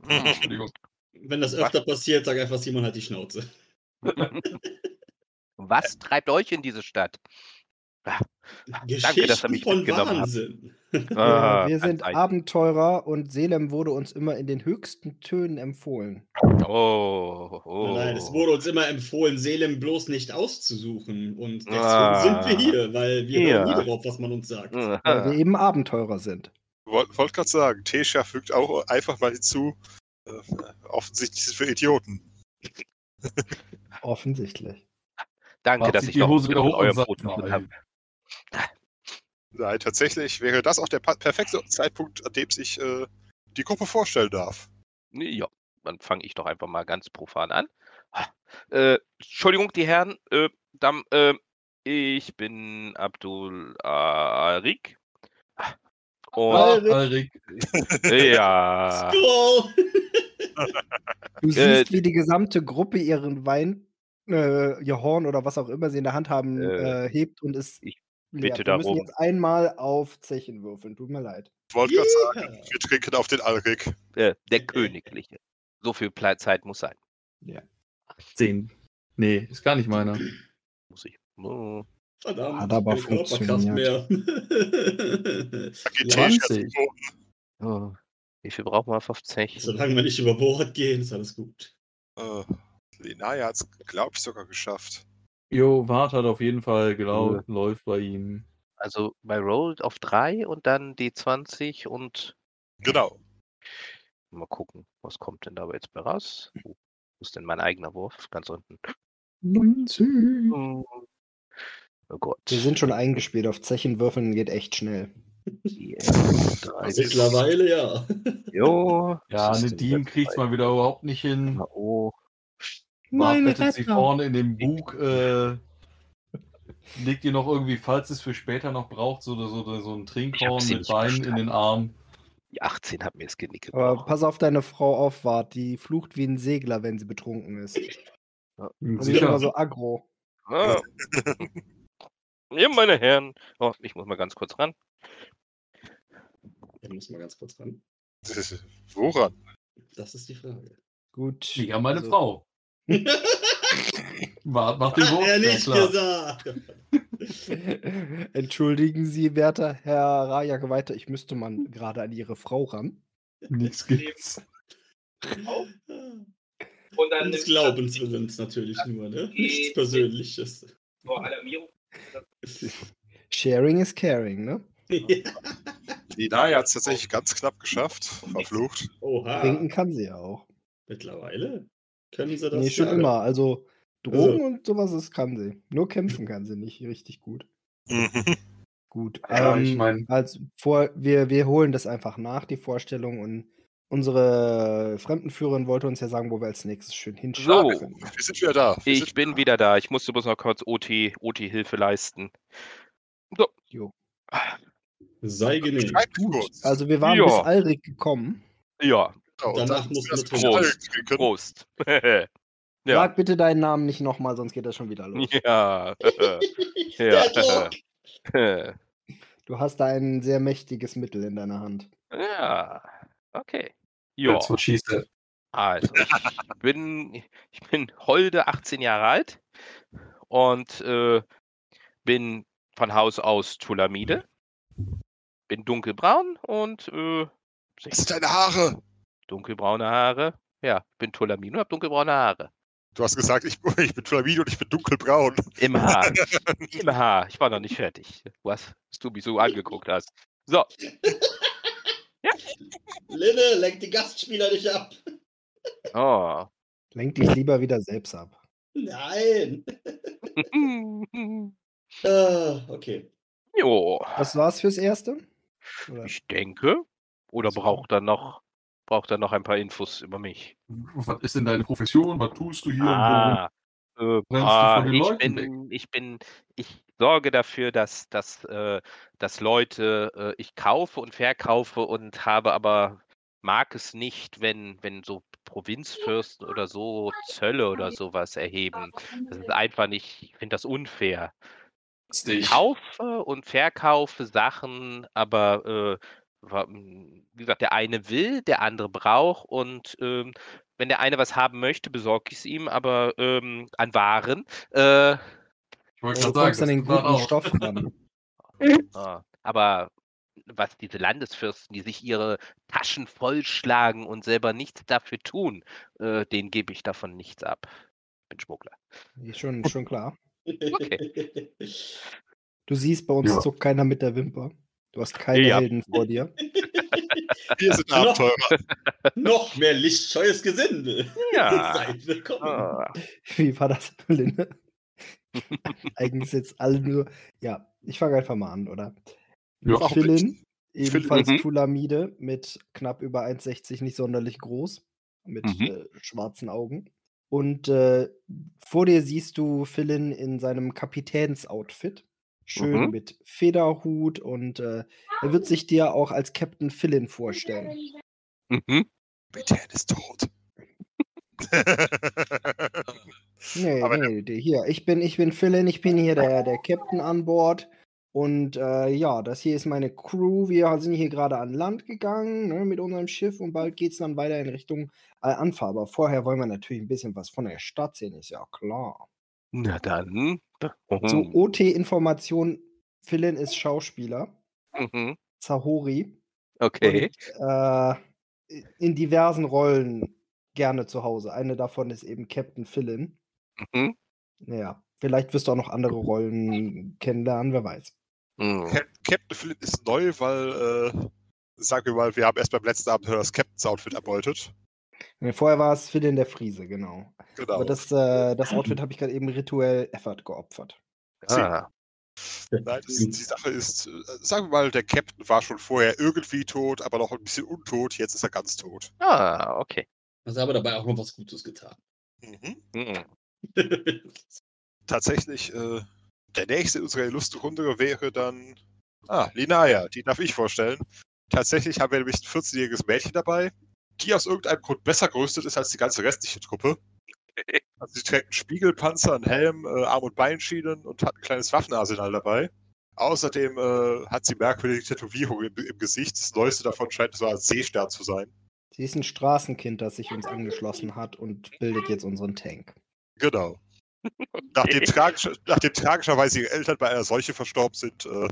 G: Entschuldigung.
D: Wenn das öfter passiert, sag einfach, Simon hat die Schnauze.
E: Was treibt euch in diese Stadt? Ah, Danke, dass ihr
D: Geschichten
E: mich
D: von. Wahnsinn.
E: Ah,
B: wir sind
E: ein-
B: Abenteurer und Selem wurde uns immer in den höchsten Tönen empfohlen.
E: Oh, oh.
D: Nein, es wurde uns immer empfohlen, Selem bloß nicht auszusuchen. Und deswegen
E: Ah.
D: sind wir hier, weil wir hören
E: Ja.
D: nie darauf, was man uns sagt.
B: Weil wir eben Abenteurer sind.
F: Wollte wollt gerade sagen, Tesha fügt auch einfach mal hinzu, äh, offensichtlich ist es für Idioten.
B: Offensichtlich.
E: Danke,
G: Macht
E: dass ich
G: die
E: noch
G: Hose
E: mit
G: wieder hoch und
E: eurem Brot habe.
F: Nein, tatsächlich wäre das auch der perfekte Zeitpunkt, an dem sich äh, die Gruppe vorstellen darf.
E: Ja, dann fange ich doch einfach mal ganz profan an. Ah, Äh, Entschuldigung, die Herren, äh, dann, äh, ich bin Abdul Arik. Und.
B: Alrik.
E: ja,
D: Scroll!
B: Du
E: Äh,
B: siehst, wie die gesamte Gruppe ihren Wein, äh, ihr Horn oder was auch immer sie in der Hand haben,
E: Äh,
B: äh, hebt und es
E: ich. Bitte
B: Wir müssen
E: darum.
B: jetzt einmal auf Zechen würfeln. Tut mir leid.
F: Ich wollte gerade sagen, wir trinken auf den Alrik.
E: äh, der Königliche. So viel Zeit muss sein.
G: 10. Nee, ist gar nicht meiner.
E: Muss ich. Oh.
D: Verdammt,
B: Hat aber
D: Körperkraft mehr. Ja,
F: Tesha
G: 20.
F: zu.
E: Oh. Wie viel brauchen wir auf 50?
D: Solange wir nicht über Bord gehen, ist alles gut.
F: Äh, Lenaya hat es, glaube ich, sogar geschafft.
G: Jo, Wart hat auf jeden Fall gelaufen, läuft bei ihm.
E: Also bei Roll auf 3 und dann D20 und
F: Genau.
E: mal gucken, was kommt denn dabei jetzt bei raus? Wo ist denn mein eigener Wurf? Ganz unten.
G: 19.
E: Oh oh Gott.
B: Wir sind schon eingespielt. Auf Zechen würfeln geht echt schnell.
E: Die drei-
D: Mittlerweile ja.
E: Jo.
G: Ja, eine Diem kriegt's
E: bei-
G: mal wieder überhaupt nicht hin.
E: Oh.
G: Bettet sie vorne in dem Bug, äh, legt ihr noch irgendwie, falls es für später noch braucht, so, so, so, ein Trinkhorn mit Beinen in den Arm.
E: Die 18 hat mir das Genick
B: Aber
E: gebrochen.
B: pass auf deine Frau auf, Wart. Die flucht wie ein Segler, wenn sie betrunken ist. Und die ist
G: Sicher.
B: immer so aggro.
E: Ah. Ja, meine Herren. Oh, ich muss mal ganz kurz ran.
D: Da muss mal ganz kurz ran.
F: Woran?
D: Das ist die Frage.
B: Gut.
G: Ja, meine
B: also-
G: Frau. Macht den
D: Hat
G: Wurf.
D: er
G: ja,
D: nicht
G: klar.
D: gesagt.
B: Entschuldigen Sie, werter Herr Raja-Geweihter, ich müsste man gerade an Ihre Frau ran.
G: Nichts gibt's.
L: Und dann
D: Des Glaubens willens natürlich nur, ne? Nichts Persönliches.
L: Vor Alarmierung.
B: Sharing is caring, ne?
F: Lenaya hat es tatsächlich ganz knapp geschafft. Verflucht.
D: Oha.
B: Trinken kann sie ja auch.
D: Mittlerweile? Können sie das?
B: Nee, schon
D: ja?
B: immer. Also Drogen und sowas, das kann sie. Nur kämpfen kann sie nicht richtig gut. Gut.
G: Ja,
B: ähm,
G: ich mein-
B: als vor, wir, wir holen das einfach nach, die Vorstellung. Und unsere Fremdenführerin wollte uns ja sagen, wo wir als nächstes schön hinschauen
E: So.
B: können.
F: Wir sind wieder da. Wir
E: Ich bin wieder da. Ich musste bloß noch kurz OT, OT-Hilfe leisten. So.
B: Jo.
D: Sei genehmigt.
B: Also wir waren
E: Ja.
B: bis Alrik gekommen.
E: Ja,
D: danach wir
F: das
E: Prost. Prost. ja.
B: Sag bitte deinen Namen nicht nochmal, sonst geht das schon wieder los.
E: Ja. Ja.
B: Du hast da ein sehr mächtiges Mittel in deiner Hand.
E: ja. Okay. Ja.
G: That's what she said.
E: Also, ich bin, ich bin holde 18 Jahre alt und äh, bin von Haus aus Tulamide. Bin dunkelbraun und äh,
F: Das sind deine Haare.
E: Dunkelbraune Haare. Ja, bin Tulamide und habe dunkelbraune Haare.
F: Du hast gesagt, ich, ich bin Flamin und ich bin dunkelbraun.
E: Im Haar. Im Haar. Ich war noch nicht fertig. Was, was du mich so angeguckt hast. So,
D: Linne, lenk die Gastspieler nicht ab.
E: oh.
B: Lenk dich lieber wieder selbst ab.
D: Nein. Ah, okay.
E: jo,
B: Das war's fürs Erste? Oder?
E: ich denke. Oder braucht er noch, braucht er noch ein paar Infos über mich?
G: Was ist denn deine Profession? Was tust du hier?
E: Ah, äh, ah, ich, bin, ich bin, ich sorge dafür, dass, dass, äh, dass Leute, äh, ich kaufe und verkaufe und habe aber, mag es nicht, wenn, wenn so Provinzfürsten oder so Zölle oder sowas erheben. Das ist einfach nicht, ich finde das unfair. Ich kaufe und verkaufe Sachen, aber äh, wie gesagt, der eine will, der andere braucht und ähm, wenn der eine was haben möchte, besorge ich es ihm, aber ähm, an Waren. Äh,
G: Ich wollte
B: Du
G: gerade sagen,
B: an den guten
G: auch.
B: Stoff ran.
E: Ah, aber was diese Landesfürsten, die sich ihre Taschen vollschlagen und selber nichts dafür tun, äh, denen gebe ich davon nichts ab. Bin Schmuggler.
B: Ist schon, schon klar.
E: Okay.
B: Du siehst, bei uns
G: Ja.
B: zuckt keiner mit der Wimper. Du hast keine
E: Ja.
B: Helden vor dir.
F: Wir sind
D: Noch-
F: Abenteurer.
D: Noch mehr lichtscheues Gesindel.
E: Ja.
D: Seid willkommen.
E: Ah,
B: Wie war das, Linde? Eigentlich ist jetzt alle nur. Ja, ich fange einfach mal an, oder?
G: Ja.
B: Philin, ebenfalls
E: Mhm.
B: Tulamide mit knapp über 1,60, nicht sonderlich groß, mit
E: Mhm.
B: äh, schwarzen Augen. Und äh, vor dir siehst du Philin in seinem Kapitänsoutfit. Schön
E: Mhm.
B: mit Federhut und äh, er wird sich dir auch als Captain Philin vorstellen.
E: mhm.
F: Kapitän ist tot.
B: Nee,
F: Aber
B: nee, die- hier, ich bin, ich bin Philin, ich bin hier der, der Captain an Bord. Und äh, ja, das hier ist meine Crew. Wir sind hier gerade an Land gegangen ne, mit unserem Schiff und bald geht es dann weiter in Richtung Al-Anfa. Aber vorher wollen wir natürlich ein bisschen was von der Stadt sehen, ist ja klar.
E: Na dann.
B: So,
E: Mhm.
B: OT-Information: Philin ist Schauspieler,
E: Mhm.
B: Zahori.
E: Okay.
B: Und äh, in diversen Rollen gerne zu Hause. Eine davon ist eben Captain Philin.
E: Mhm.
B: Naja, vielleicht wirst du auch noch andere Rollen kennenlernen, wer weiß.
E: Mhm.
F: Cap Captain Philip ist neu, weil, äh, sagen wir mal, wir haben erst beim letzten Abenteuer das Captain's Outfit erbeutet.
B: Nee, Vorher war es Philin der Friese, genau.
F: Genau.
B: Aber das, äh, das Outfit habe ich gerade eben rituell Effort geopfert.
E: Ah.
F: Nein, das, die Sache ist, äh, sagen wir mal, der Captain war schon vorher irgendwie tot, aber noch ein bisschen untot. Jetzt ist er ganz tot.
E: ah, okay.
D: Hast aber dabei auch noch was Gutes getan.
F: Mhm.
E: Mhm.
F: Tatsächlich, äh, der nächste in unserer Illustre-Runde wäre dann. Ah, Linaya, die darf ich vorstellen. Tatsächlich haben wir nämlich ein 14-jähriges Mädchen dabei, die aus irgendeinem Grund besser gerüstet ist als die ganze restliche Truppe. Also sie trägt einen Spiegelpanzer, einen Helm, äh, Arm- und Beinschienen und hat ein kleines Waffenarsenal dabei. Außerdem äh, hat sie merkwürdige Tätowierungen im, im Gesicht. Das neueste davon scheint so ein Seestern zu sein.
B: Sie ist ein Straßenkind, das sich uns angeschlossen hat und bildet jetzt unseren Tank.
F: Genau. Nachdem, tragisch, nachdem tragischerweise ihre Eltern bei einer Seuche verstorben sind, äh,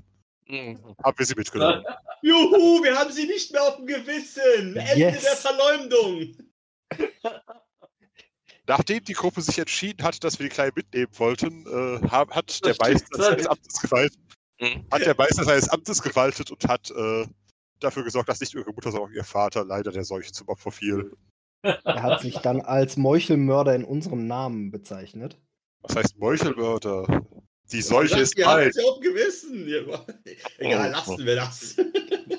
E: Mhm.
F: haben wir sie mitgenommen.
D: Juhu, wir haben sie nicht mehr auf dem Gewissen. Ende
B: Yes.
D: der Verleumdung.
F: Nachdem die Gruppe sich entschieden hat, dass wir die Kleinen mitnehmen wollten, äh, hab, hat der Meister seines Amtes gewaltet,
E: Mhm.
F: hat der Meister seines Amtes gewaltet und hat äh, dafür gesorgt, dass nicht ihre Mutter, sondern auch ihr Vater leider der Seuche zum Opfer fiel.
B: Er hat sich dann als Meuchelmörder in unserem Namen bezeichnet.
F: Was heißt Meuchelmörder? Die Seuche
D: Sagt,
F: ist
D: Ihr habt
F: alt.
D: sie auf dem Gewissen. Ihr- Egal, lassen wir das.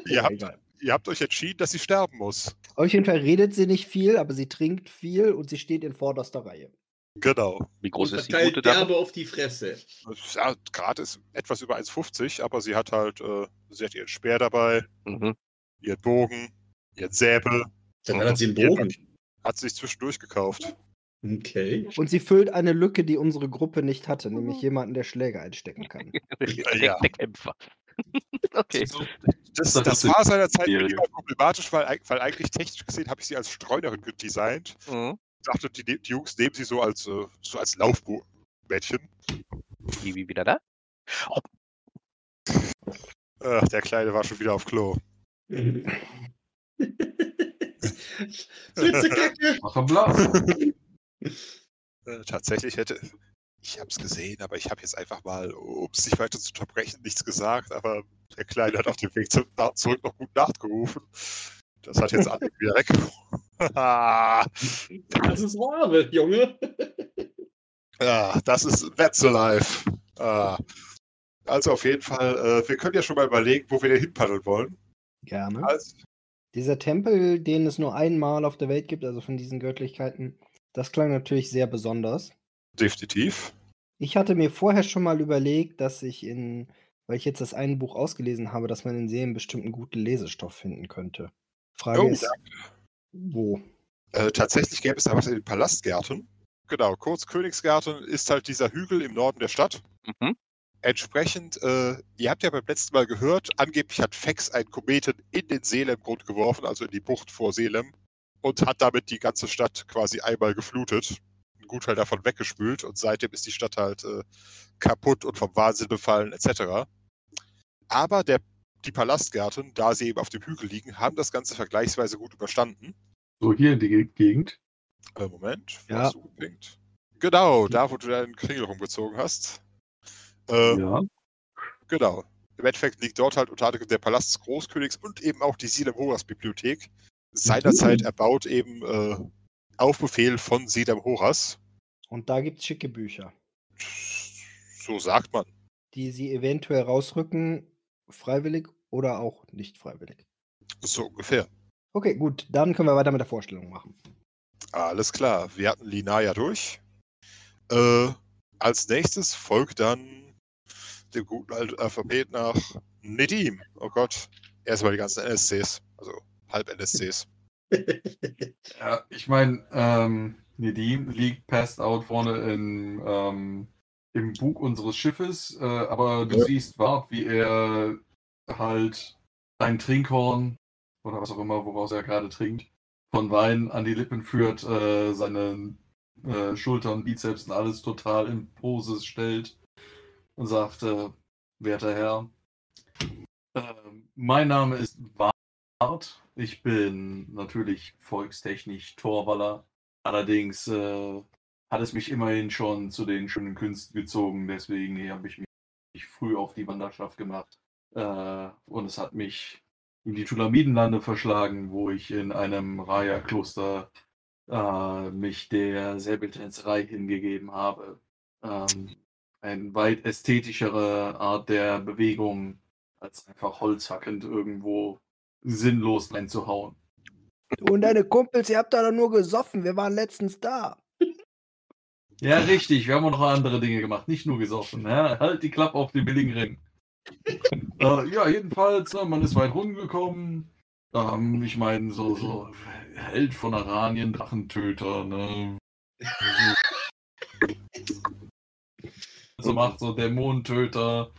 F: Ihr habt, ihr habt euch entschieden, dass sie sterben muss.
B: Auf jeden Fall redet sie nicht viel, aber sie trinkt viel und sie steht in vorderster Reihe.
F: Genau.
E: Wie groß ist die gute Dame?
D: derbe auf die Fresse.
F: Ja, gerade ist etwas über 1,50, aber sie hat halt, äh, sie hat ihren Speer dabei,
E: Mhm.
F: ihren Bogen, ihren Säbel.
D: Dann hat sie einen Bogen.
F: Hat sie sich zwischendurch gekauft.
D: Okay.
B: Und sie füllt eine Lücke, die unsere Gruppe nicht hatte, nämlich jemanden, der Schläge einstecken kann.
F: Ja.
E: Der Kämpfer. okay.
F: Das,
G: Das
F: das
G: ist
F: war seinerzeit problematisch, weil, weil eigentlich technisch gesehen habe ich sie als Streunerin gedesignt.
E: Mhm.
F: Ich dachte, die, die Jungs nehmen sie so als, äh, so als Laufmädchen.
E: Wie, wie wieder da?
F: Ach, der Kleine war schon wieder auf Klo.
D: Flitzekacke.
G: Mach Blas.
F: Äh, tatsächlich hätte. Ich habe es gesehen, aber ich habe jetzt einfach mal, um es nicht weiter zu unterbrechen, nichts gesagt. Aber der Kleine hat auf dem Weg zu, nach, zurück noch gut Nacht gerufen. Das hat jetzt alle wieder weg.
D: Das ist Ware, Junge.
F: ja, das ist That's Alive. Ah. Also auf jeden Fall, äh, wir können ja schon mal überlegen, wo wir denn hinpaddeln wollen.
B: Gerne.
F: Also,
B: Dieser Tempel, den es nur einmal auf der Welt gibt, also von diesen Göttlichkeiten, das klang natürlich sehr besonders.
F: definitiv.
B: Ich hatte mir vorher schon mal überlegt, dass ich in, weil ich jetzt das eine Buch ausgelesen habe, dass man in Serien bestimmt einen guten Lesestoff finden könnte. Frage
F: Oh,
B: ist, wo?
F: Äh, tatsächlich gäbe es da was in den Palastgärten. Genau, kurz Königsgarten ist halt dieser Hügel im Norden der Stadt.
E: Mhm.
F: Entsprechend, äh, ihr habt ja beim letzten Mal gehört, angeblich hat Fex einen Kometen in den Seelemgrund geworfen, also in die Bucht vor Selem, und hat damit die ganze Stadt quasi einmal geflutet. Ein Gutteil davon weggespült und seitdem ist die Stadt halt äh, kaputt und vom Wahnsinn befallen, etc. Aber der, die Palastgärten, da sie eben auf dem Hügel liegen, haben das Ganze vergleichsweise gut überstanden.
G: So hier in die Ge- Gegend.
F: Äh, Moment, wo
B: Ja.
F: hast du gepinkt? Genau, da wo du deinen Kringel rumgezogen hast. Äh,
G: Ja.
F: Genau. Im Endeffekt liegt dort halt unter anderem der Palast des Großkönigs und eben auch die Silem Horas Bibliothek. Seinerzeit erbaut eben äh, auf Befehl von Silem Horas.
B: Und da gibt es schicke Bücher,
F: So sagt man.
B: die sie eventuell rausrücken, freiwillig oder auch nicht freiwillig.
F: So ungefähr.
B: Okay, gut, dann können wir weiter mit der Vorstellung machen.
F: Alles klar. Wir hatten Linaya durch. Äh, als nächstes folgt dann dem guten alten Alphabet nach Nedim. Oh Gott. Erstmal die ganzen NSCs. Also halb NSCs.
G: Ja, ich meine, ähm, Nedim liegt passed out vorne in, ähm, im Bug unseres Schiffes, äh, aber du
F: Ja.
G: siehst Wart, wie er halt ein Trinkhorn oder was auch immer, woraus er gerade trinkt, von Wein an die Lippen führt, äh, seine äh, Schultern, Bizeps und alles total in Pose stellt und sagt, äh, werter Herr, ähm, mein Name ist Wart. Ich bin natürlich volkstechnisch Torwaller. Allerdings äh, hat es mich immerhin schon zu den schönen Künsten gezogen. Deswegen habe ich mich früh auf die Wanderschaft gemacht. Äh, und es hat mich in die Tulamidenlande verschlagen, wo ich in einem Raya-Kloster äh, mich der Säbeltänzerei hingegeben habe. Ähm, eine weit ästhetischere Art der Bewegung, als einfach holzhackend irgendwo sinnlos reinzuhauen.
B: Du und deine Kumpels, ihr habt da doch nur gesoffen. Wir waren letztens da.
G: Ja, richtig. Wir haben auch noch andere Dinge gemacht, nicht nur gesoffen. Ja? Halt die Klappe auf den billigen Ring. äh, ja, jedenfalls, ne, man ist weit rumgekommen. Ähm, ich meine, so, so Held von Aranien, Drachentöter, ne? So macht so Dämonentöter.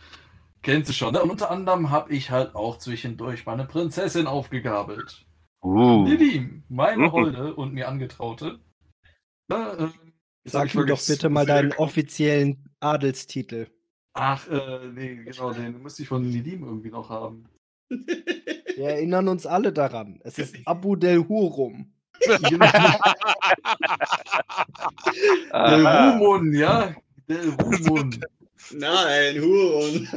G: Kennst du schon. Ne? Und unter anderem habe ich halt auch zwischendurch meine Prinzessin aufgegabelt.
E: Uh.
G: Nidim, meine
E: Mhm.
G: Holde und mir Angetraute. Äh, hab
B: Sag mir doch bitte mal deinen offiziellen Adelstitel.
G: Ach, äh, nee, genau, den müsste ich von Nidim irgendwie noch haben.
B: Wir erinnern uns alle daran. Es ist Abu del Hurum.
G: Der
E: Aha.
G: Rumun, ja? Der Rumun.
D: Nein, Huron.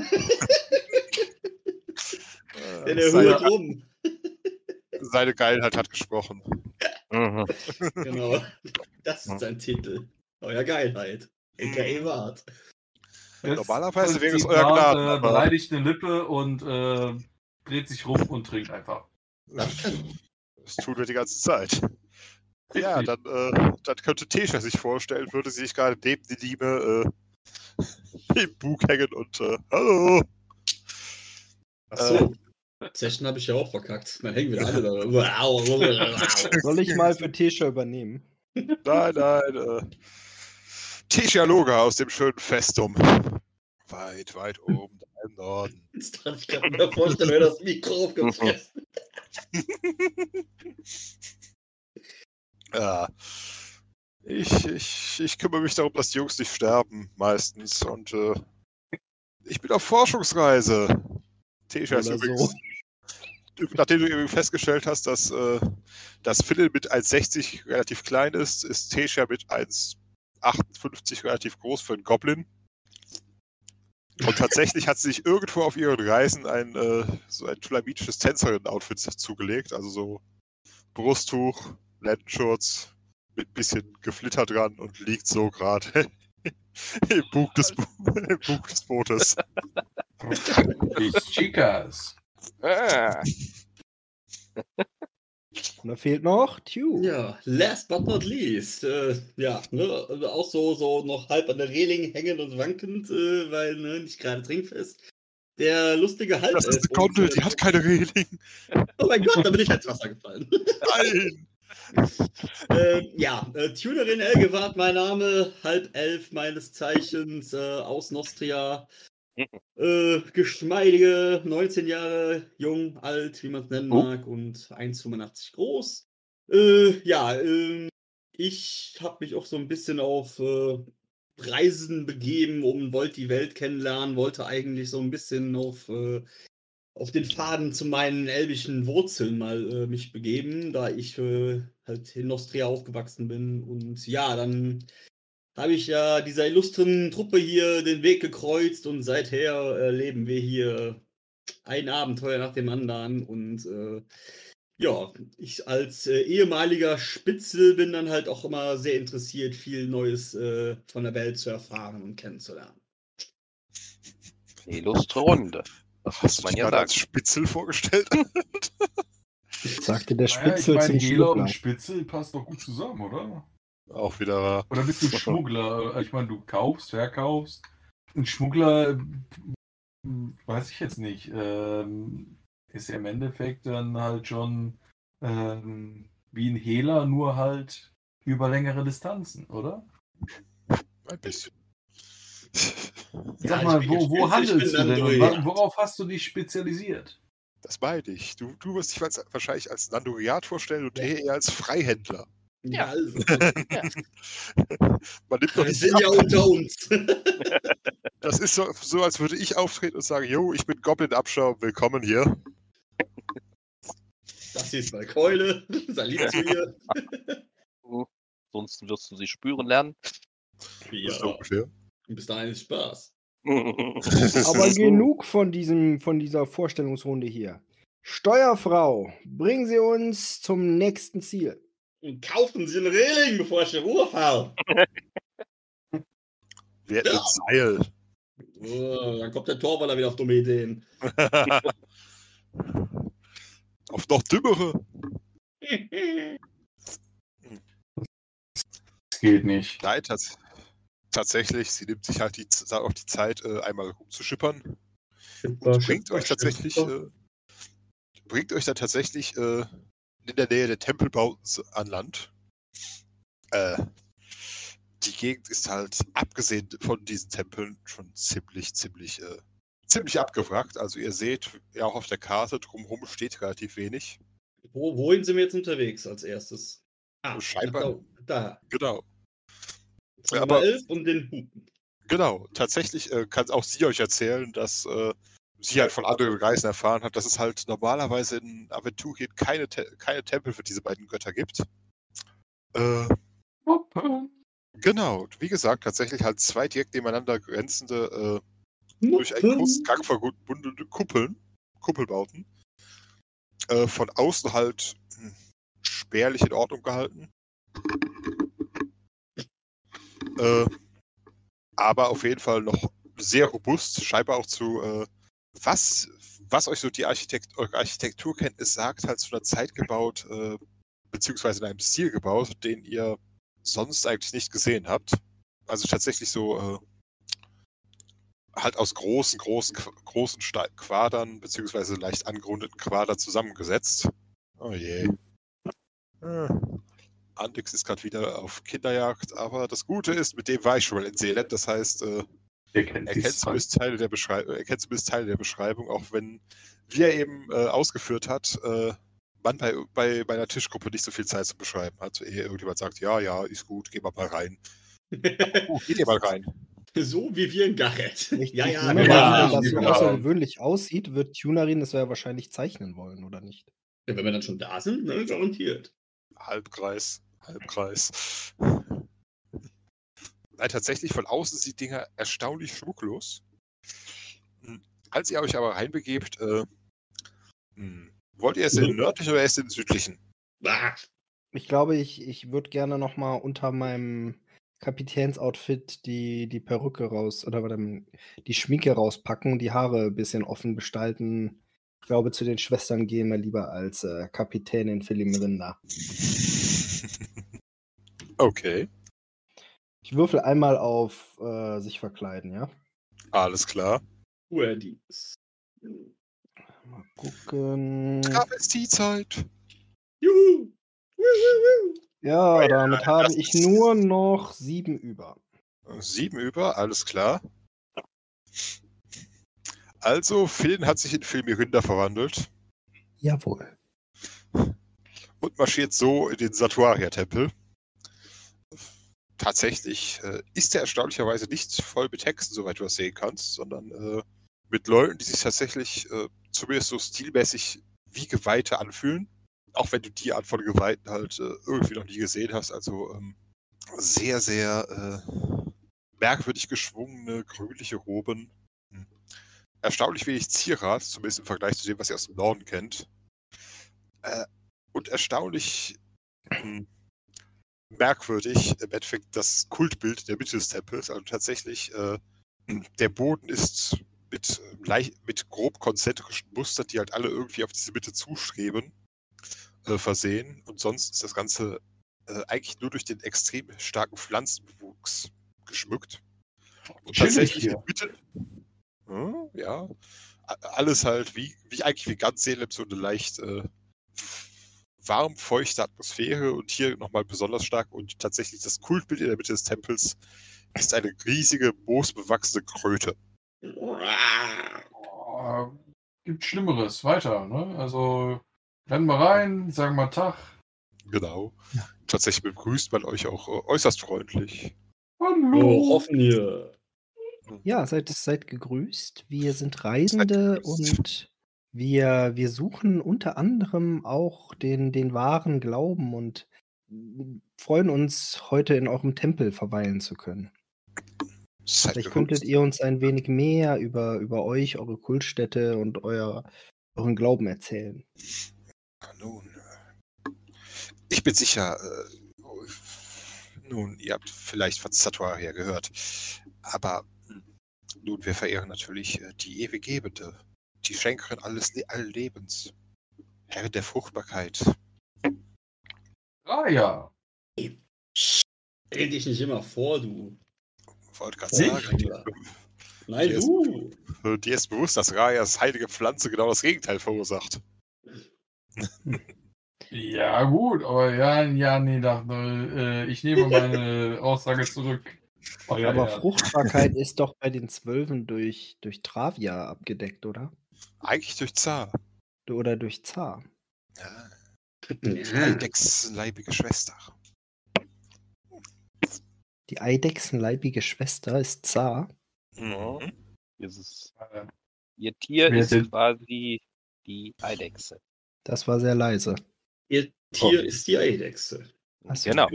D: Der, der
F: seine,
D: rum.
F: seine Geilheit hat gesprochen.
E: Mhm.
D: Genau. Das ist sein Titel. Euer Geilheit. A.k.a. Wart.
G: Jetzt
F: Normalerweise wäre es euer Gnaden,
G: Äh, beleidigt eine Lippe und äh, dreht sich rum und trinkt einfach.
D: Das
F: tun wir die ganze Zeit. Ja, dann, äh, dann könnte Tesha sich vorstellen, würde sie sich gerade neben die Liebe äh, im Bug hängen und äh, Hallo!
D: Achso. Session habe ich ja auch verkackt. Dann hängen wir alle da.
B: Soll ich mal für Tesha übernehmen?
F: Nein, nein, äh, Tesha Loga aus dem schönen Festum. Weit, weit oben da im Norden.
D: Jetzt kann ich gerade mir vorstellen, wer das Mikro aufgefressen
F: Ja. Ich, ich, ich kümmere mich darum, dass die Jungs nicht sterben, meistens. Und äh, ich bin auf Forschungsreise.
B: Oder
F: übrigens.
B: so.
F: Nachdem du irgendwie festgestellt hast, dass, äh, dass Phil mit 1,60 relativ klein ist, ist Tesha mit 1,58 relativ groß für einen Goblin. Und tatsächlich hat sie sich irgendwo auf ihren Reisen ein, äh, so ein tulamitisches Tänzerin-Outfit zugelegt. Also so Brusttuch, Lendenschurz mit bisschen Geflitter dran und liegt so gerade im, Bug des im Bug des Bootes.
G: Die Chicas.
E: Ah.
B: Und da fehlt noch Tew.
D: Ja, last but not least. Äh, ja, ne, also auch so, so noch halb an der Reling hängend und wankend, äh, weil ne, nicht gerade trinkfest. Der lustige Halb.
F: Das ist eine Gondel, die hat keine Reling.
D: Oh mein Gott, da bin ich ins Wasser gefallen.
F: Nein!
D: äh, ja, äh, Tunerin Elgewart, mein Name, halb elf meines Zeichens, äh, aus Nostria. Äh, geschmeidige 19 Jahre jung, alt, wie man es nennen
K: Oh.
D: mag, und 1,85 groß. Äh, ja, ähm, ich habe mich auch so ein bisschen auf äh, Reisen begeben, um wollte die Welt kennenlernen, wollte eigentlich so ein bisschen auf, äh, auf den Faden zu meinen elbischen Wurzeln mal äh, mich begeben, da ich äh, halt in Nostria aufgewachsen bin. Und ja, dann habe ich ja dieser illustren Truppe hier den Weg gekreuzt und seither äh, leben wir hier ein Abenteuer nach dem anderen und äh, ja, ich als äh, ehemaliger Spitzel bin dann halt auch immer sehr interessiert, viel Neues äh, von der Welt zu erfahren und kennenzulernen.
E: Illustre Runde. Das
F: Hast du
E: man ja
F: als. Spitzel vorgestellt?
B: Sagte der
G: Naja,
B: Spitzel
G: ich
B: zum
G: meine, Hehler
B: Schmuggler.
G: und Spitzel passt doch gut zusammen, oder?
F: Auch wieder wahr.
G: Oder bist du Schmuggler? Ich meine, du kaufst, verkaufst. Ein Schmuggler, äh, weiß ich jetzt nicht, ähm, ist ja im Endeffekt dann halt schon ähm, wie ein Hehler, nur halt über längere Distanzen, oder?
F: Ein bisschen.
G: Sag
D: Ja,
G: mal, wo, wo handelst du denn? Wa- worauf hast du dich spezialisiert?
F: Das meine ich. Du, du wirst dich als, wahrscheinlich als Nandoriat vorstellen und er eher als Freihändler.
D: Ja, also.
F: Man nimmt doch
D: Wir
F: nicht
D: sind ja unter uns.
F: Das ist so, so, als würde ich auftreten und sagen, jo, ich bin Goblin-Abschaum, willkommen hier.
D: Das hier ist meine Keule. Salit zu ihr.
E: Ansonsten wirst du sie spüren lernen.
D: Ja,
F: So ungefähr.
D: Bis dahin ist Spaß.
B: Aber genug von, diesem, von dieser Vorstellungsrunde hier. Steuerfrau, bringen Sie uns zum nächsten Ziel.
D: Und kaufen Sie einen Reling, bevor ich in Ruhe fahre.
F: Wir hätten ein Seil.
D: Oh, dann kommt der Torwaller wieder auf dumme Ideen.
F: Auf noch dümmere.
G: Das geht nicht.
F: Nein, tats tatsächlich, sie nimmt sich halt die, auch die Zeit, äh, einmal rumzuschippern. Und bringt euch tatsächlich, äh, bringt euch dann tatsächlich äh, in der Nähe der Tempelbauten an Land. Äh, die Gegend ist halt, abgesehen von diesen Tempeln, schon ziemlich, ziemlich, äh, ziemlich abgewrackt. Also ihr seht ja auch auf der Karte, drumherum steht relativ wenig.
D: Wo, wohin sind wir jetzt unterwegs als erstes? Ah,
F: Scheinbar.
D: Da.
F: Genau. Aber-
D: mal elf und den Hupen.
F: Genau, tatsächlich äh, kann auch sie euch erzählen, dass äh, sie halt von anderen Reisen erfahren hat, dass es halt normalerweise in Aventurien keine, Te keine Tempel für diese beiden Götter gibt. Äh, genau, wie gesagt, tatsächlich halt zwei direkt nebeneinander grenzende, äh, durch einen großen Gang verbundene Kuppeln, Kuppelbauten. Äh, von außen halt hm, spärlich in Ordnung gehalten. Äh, aber auf jeden Fall noch sehr robust, scheinbar auch zu, äh, was, was euch so die Architekt Architekturkenntnis sagt, halt zu einer Zeit gebaut, äh, beziehungsweise in einem Stil gebaut, den ihr sonst eigentlich nicht gesehen habt. Also tatsächlich so äh, halt aus großen, großen, großen Sta- Quadern, beziehungsweise leicht angerundeten Quadern zusammengesetzt. Oh je. Äh. Andix ist gerade wieder auf Kinderjagd, aber das Gute ist, mit dem war ich schon mal in Seeland, das heißt, äh,
G: Er kennt
F: zumindest Teile der Beschreibung, er kennt zumindest Teile der Beschreibung, auch wenn, wie er eben äh, ausgeführt hat, äh, man bei, bei, bei einer Tischgruppe nicht so viel Zeit zu beschreiben hat. Ehe irgendjemand sagt, ja, ja, ist gut, geh mal mal rein. Oh, geht ihr mal rein.
D: So wie wir in Garrett. Ja, ja,
B: nehme
D: wir
B: mal
D: waren-
B: an, wenn das so außergewöhnlich aussieht, wird Tunerin das ja wahrscheinlich zeichnen wollen, oder nicht?
D: Ja, wenn wir dann schon da sind, ne, garantiert.
F: Halbkreis, Halbkreis. Nein, tatsächlich von außen die Dinger erstaunlich schmucklos. Hm, Als ihr euch aber reinbegebt, äh, hm, wollt ihr es in den nördlichen oder erst in den südlichen?
B: Ich glaube, ich, ich würde gerne noch mal unter meinem Kapitänsoutfit die, die Perücke raus oder die Schminke rauspacken, die Haare ein bisschen offen gestalten. Ich glaube, zu den Schwestern gehen wir lieber als äh, Kapitänin Philiminda.
F: Okay,
B: Ich würfel einmal auf äh, sich verkleiden, ja?
F: alles klar.
D: Uhr dies.
B: Mal gucken.
F: Travestiezeit.
D: Juhu!
B: Ja, damit
F: das
B: habe ich nur noch sieben über.
F: Sieben über, alles klar. Also, Finn hat sich in Filmirinda verwandelt
B: Jawohl.
F: und marschiert so in den Satuaria-Tempel. Tatsächlich äh, ist er erstaunlicherweise nicht voll mit Hexen, soweit du das sehen kannst, sondern äh, mit Leuten, die sich tatsächlich äh, zumindest so stilmäßig wie Geweihte anfühlen. Auch wenn du die Art von Geweihten halt äh, irgendwie noch nie gesehen hast. Also ähm, sehr, sehr äh, merkwürdig geschwungene, grünliche Roben. Erstaunlich wenig Zierat, zumindest im Vergleich zu dem, was ihr aus dem Norden kennt. Äh, und erstaunlich hm, merkwürdig im Endeffekt das Kultbild der Mitte des Tempels. Also tatsächlich, äh, der Boden ist mit, äh, leicht, mit grob konzentrischen Mustern, die halt alle irgendwie auf diese Mitte zustreben, äh, versehen. Und sonst ist das Ganze äh, eigentlich nur durch den extrem starken Pflanzenbewuchs geschmückt. Und tatsächlich in Mitte, Hm, ja, alles halt wie, wie eigentlich wie ganz Seelem so eine leicht äh, warm, feuchte Atmosphäre und hier nochmal besonders stark und tatsächlich das Kultbild in der Mitte des Tempels ist eine riesige, moosbewachsene Kröte.
G: Oh, gibt Schlimmeres. Weiter, ne? Also, rennen wir rein, sagen mal Tag.
F: Genau. Tatsächlich begrüßt man euch auch äh, äußerst freundlich.
D: Oh, offen hier.
B: Ja, seid, seid gegrüßt. Wir sind Reisende und wir, wir suchen unter anderem auch den, den wahren Glauben und freuen uns, heute in eurem Tempel verweilen zu können.
F: Seid
B: Vielleicht
F: gegrüßt.
B: könntet ihr uns ein wenig mehr über, über euch, eure Kultstätte und euer, euren Glauben erzählen.
F: Nun, äh, ich bin sicher, äh, nun, ihr habt vielleicht von Satuaria gehört, aber nun, wir verehren natürlich äh, die Ewiggebende, die Schenkerin alles Le allen Lebens, Herrin der Fruchtbarkeit.
G: Ah ja.
D: Stell dich nicht immer vor, du.
F: Wollte gerade sagen,
D: Nein,
F: Dir ist-
D: du.
F: äh, dir ist bewusst, dass Rajas heilige Pflanze genau das Gegenteil verursacht.
G: Ja, gut, aber ja, ja, nee, dachte, äh, ich nehme meine Aussage zurück. Oh, ja,
B: Aber
G: ja.
B: Fruchtbarkeit ist doch bei den Zwölfen durch, durch Travia abgedeckt, oder?
F: Eigentlich durch Zar.
B: Oder durch Zar.
F: Ja,
D: Ja.
F: Eidechsenleibige Schwester.
B: Die eidechsenleibige Schwester ist Zar.
F: Mhm.
G: Äh,
E: ihr Tier ist
G: sind-
E: quasi die Eidechse.
B: Das war sehr leise.
D: Ihr Tier ist die Eidechse.
B: Ach so.
E: Genau.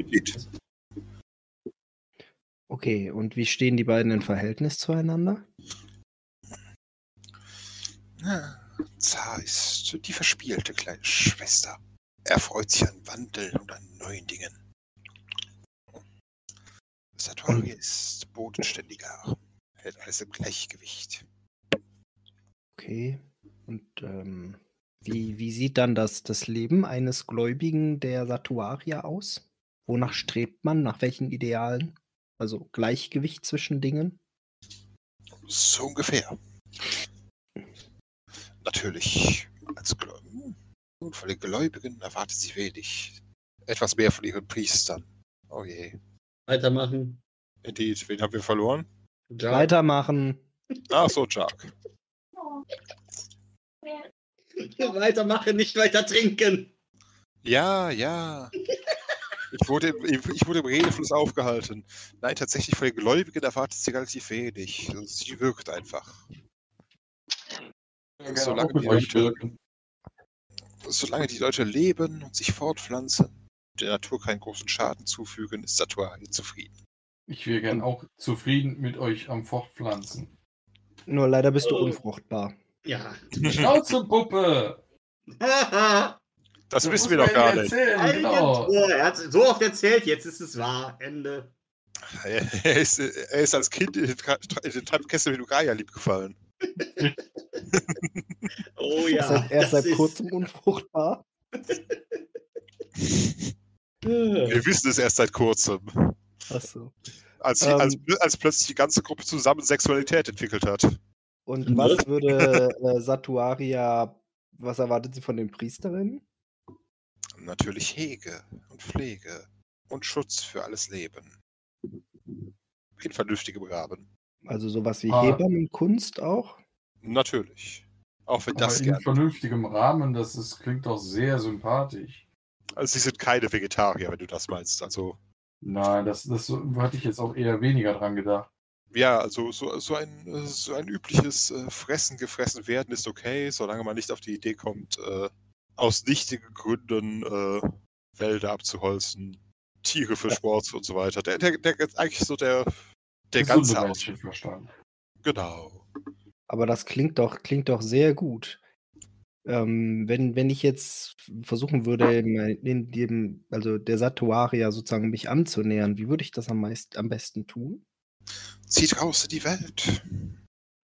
B: Okay, und wie stehen die beiden im Verhältnis zueinander?
F: Ja, Zar ist die verspielte kleine Schwester. Er freut sich an Wandel und an neuen Dingen. Satori ist bodenständiger, hält alles im Gleichgewicht.
B: Okay. Und ähm, wie, wie sieht dann das, das Leben eines Gläubigen der Satuaria aus? Wonach strebt man? Nach welchen Idealen? Also Gleichgewicht zwischen Dingen?
F: So ungefähr. Natürlich, als Gläu- Nun, von den Gläubigen erwartet sie wenig. Etwas mehr von ihren Priestern. Oh je.
D: Weitermachen.
F: Indeed, wen haben wir verloren?
D: Ja.
B: Weitermachen.
F: Ach so, Jark.
D: Weitermachen, nicht weiter trinken.
F: Ja, ja. Ich wurde, im- ich wurde im Redefluss aufgehalten. Nein, tatsächlich von den Gläubigen erwartet sie relativ wenig. Sie wirkt einfach.
G: Ja, gerne
F: Solange die Leute-
G: wirken.
F: Solange die Leute leben und sich fortpflanzen, der Natur keinen großen Schaden zufügen, ist Satuari zufrieden.
G: Ich wäre gern auch zufrieden mit euch am Fortpflanzen.
B: Nur leider bist du
D: Oh.
B: unfruchtbar.
D: Ja.
G: Schnauzepuppe!
D: Haha.
F: Das
G: Das
F: wissen wir doch gar nicht.
G: Genau.
D: Oh, er hat so oft erzählt, jetzt ist es wahr. Ende.
F: Er ist, er ist als Kind in den, Tra- in den Treibkessel mit Ugaya liebgefallen.
D: Oh
B: Er
D: ja.
B: ist seit, er ist seit kurzem unfruchtbar.
F: Wir wissen es erst seit kurzem.
B: Achso.
F: Als,
B: Ähm.
F: als, als plötzlich die ganze Gruppe zusammen Sexualität entwickelt hat.
B: Und was würde äh, Satuaria, was erwartet sie von den Priesterinnen?
F: Natürlich Hege und Pflege und Schutz für alles Leben. In vernünftigem Rahmen.
B: Also sowas wie
G: Ah.
B: Hebammenkunst auch?
F: Natürlich. Auch wenn
G: Aber
F: das
G: in vernünftigem Rahmen, das ist, klingt doch sehr sympathisch.
F: Also sie sind keine Vegetarier, wenn du das meinst. Also
G: Nein, das, das hatte ich jetzt auch eher weniger dran gedacht.
F: ja, also so, so ein so ein übliches äh, Fressen, gefressen werden ist okay, solange man nicht auf die Idee kommt, äh, aus nichtigen Gründen äh, Wälder abzuholzen, Tiere für Sport und so weiter. Der, der, der eigentlich so der der ganze Aus
G: Menschenverstand.
F: Genau.
B: Aber das klingt doch, klingt doch sehr gut. Ähm, wenn, wenn ich jetzt versuchen würde, in, in dem, also der Satuaria sozusagen mich anzunähern, wie würde ich das am, meist, am besten tun?
F: Zieht raus in die Welt.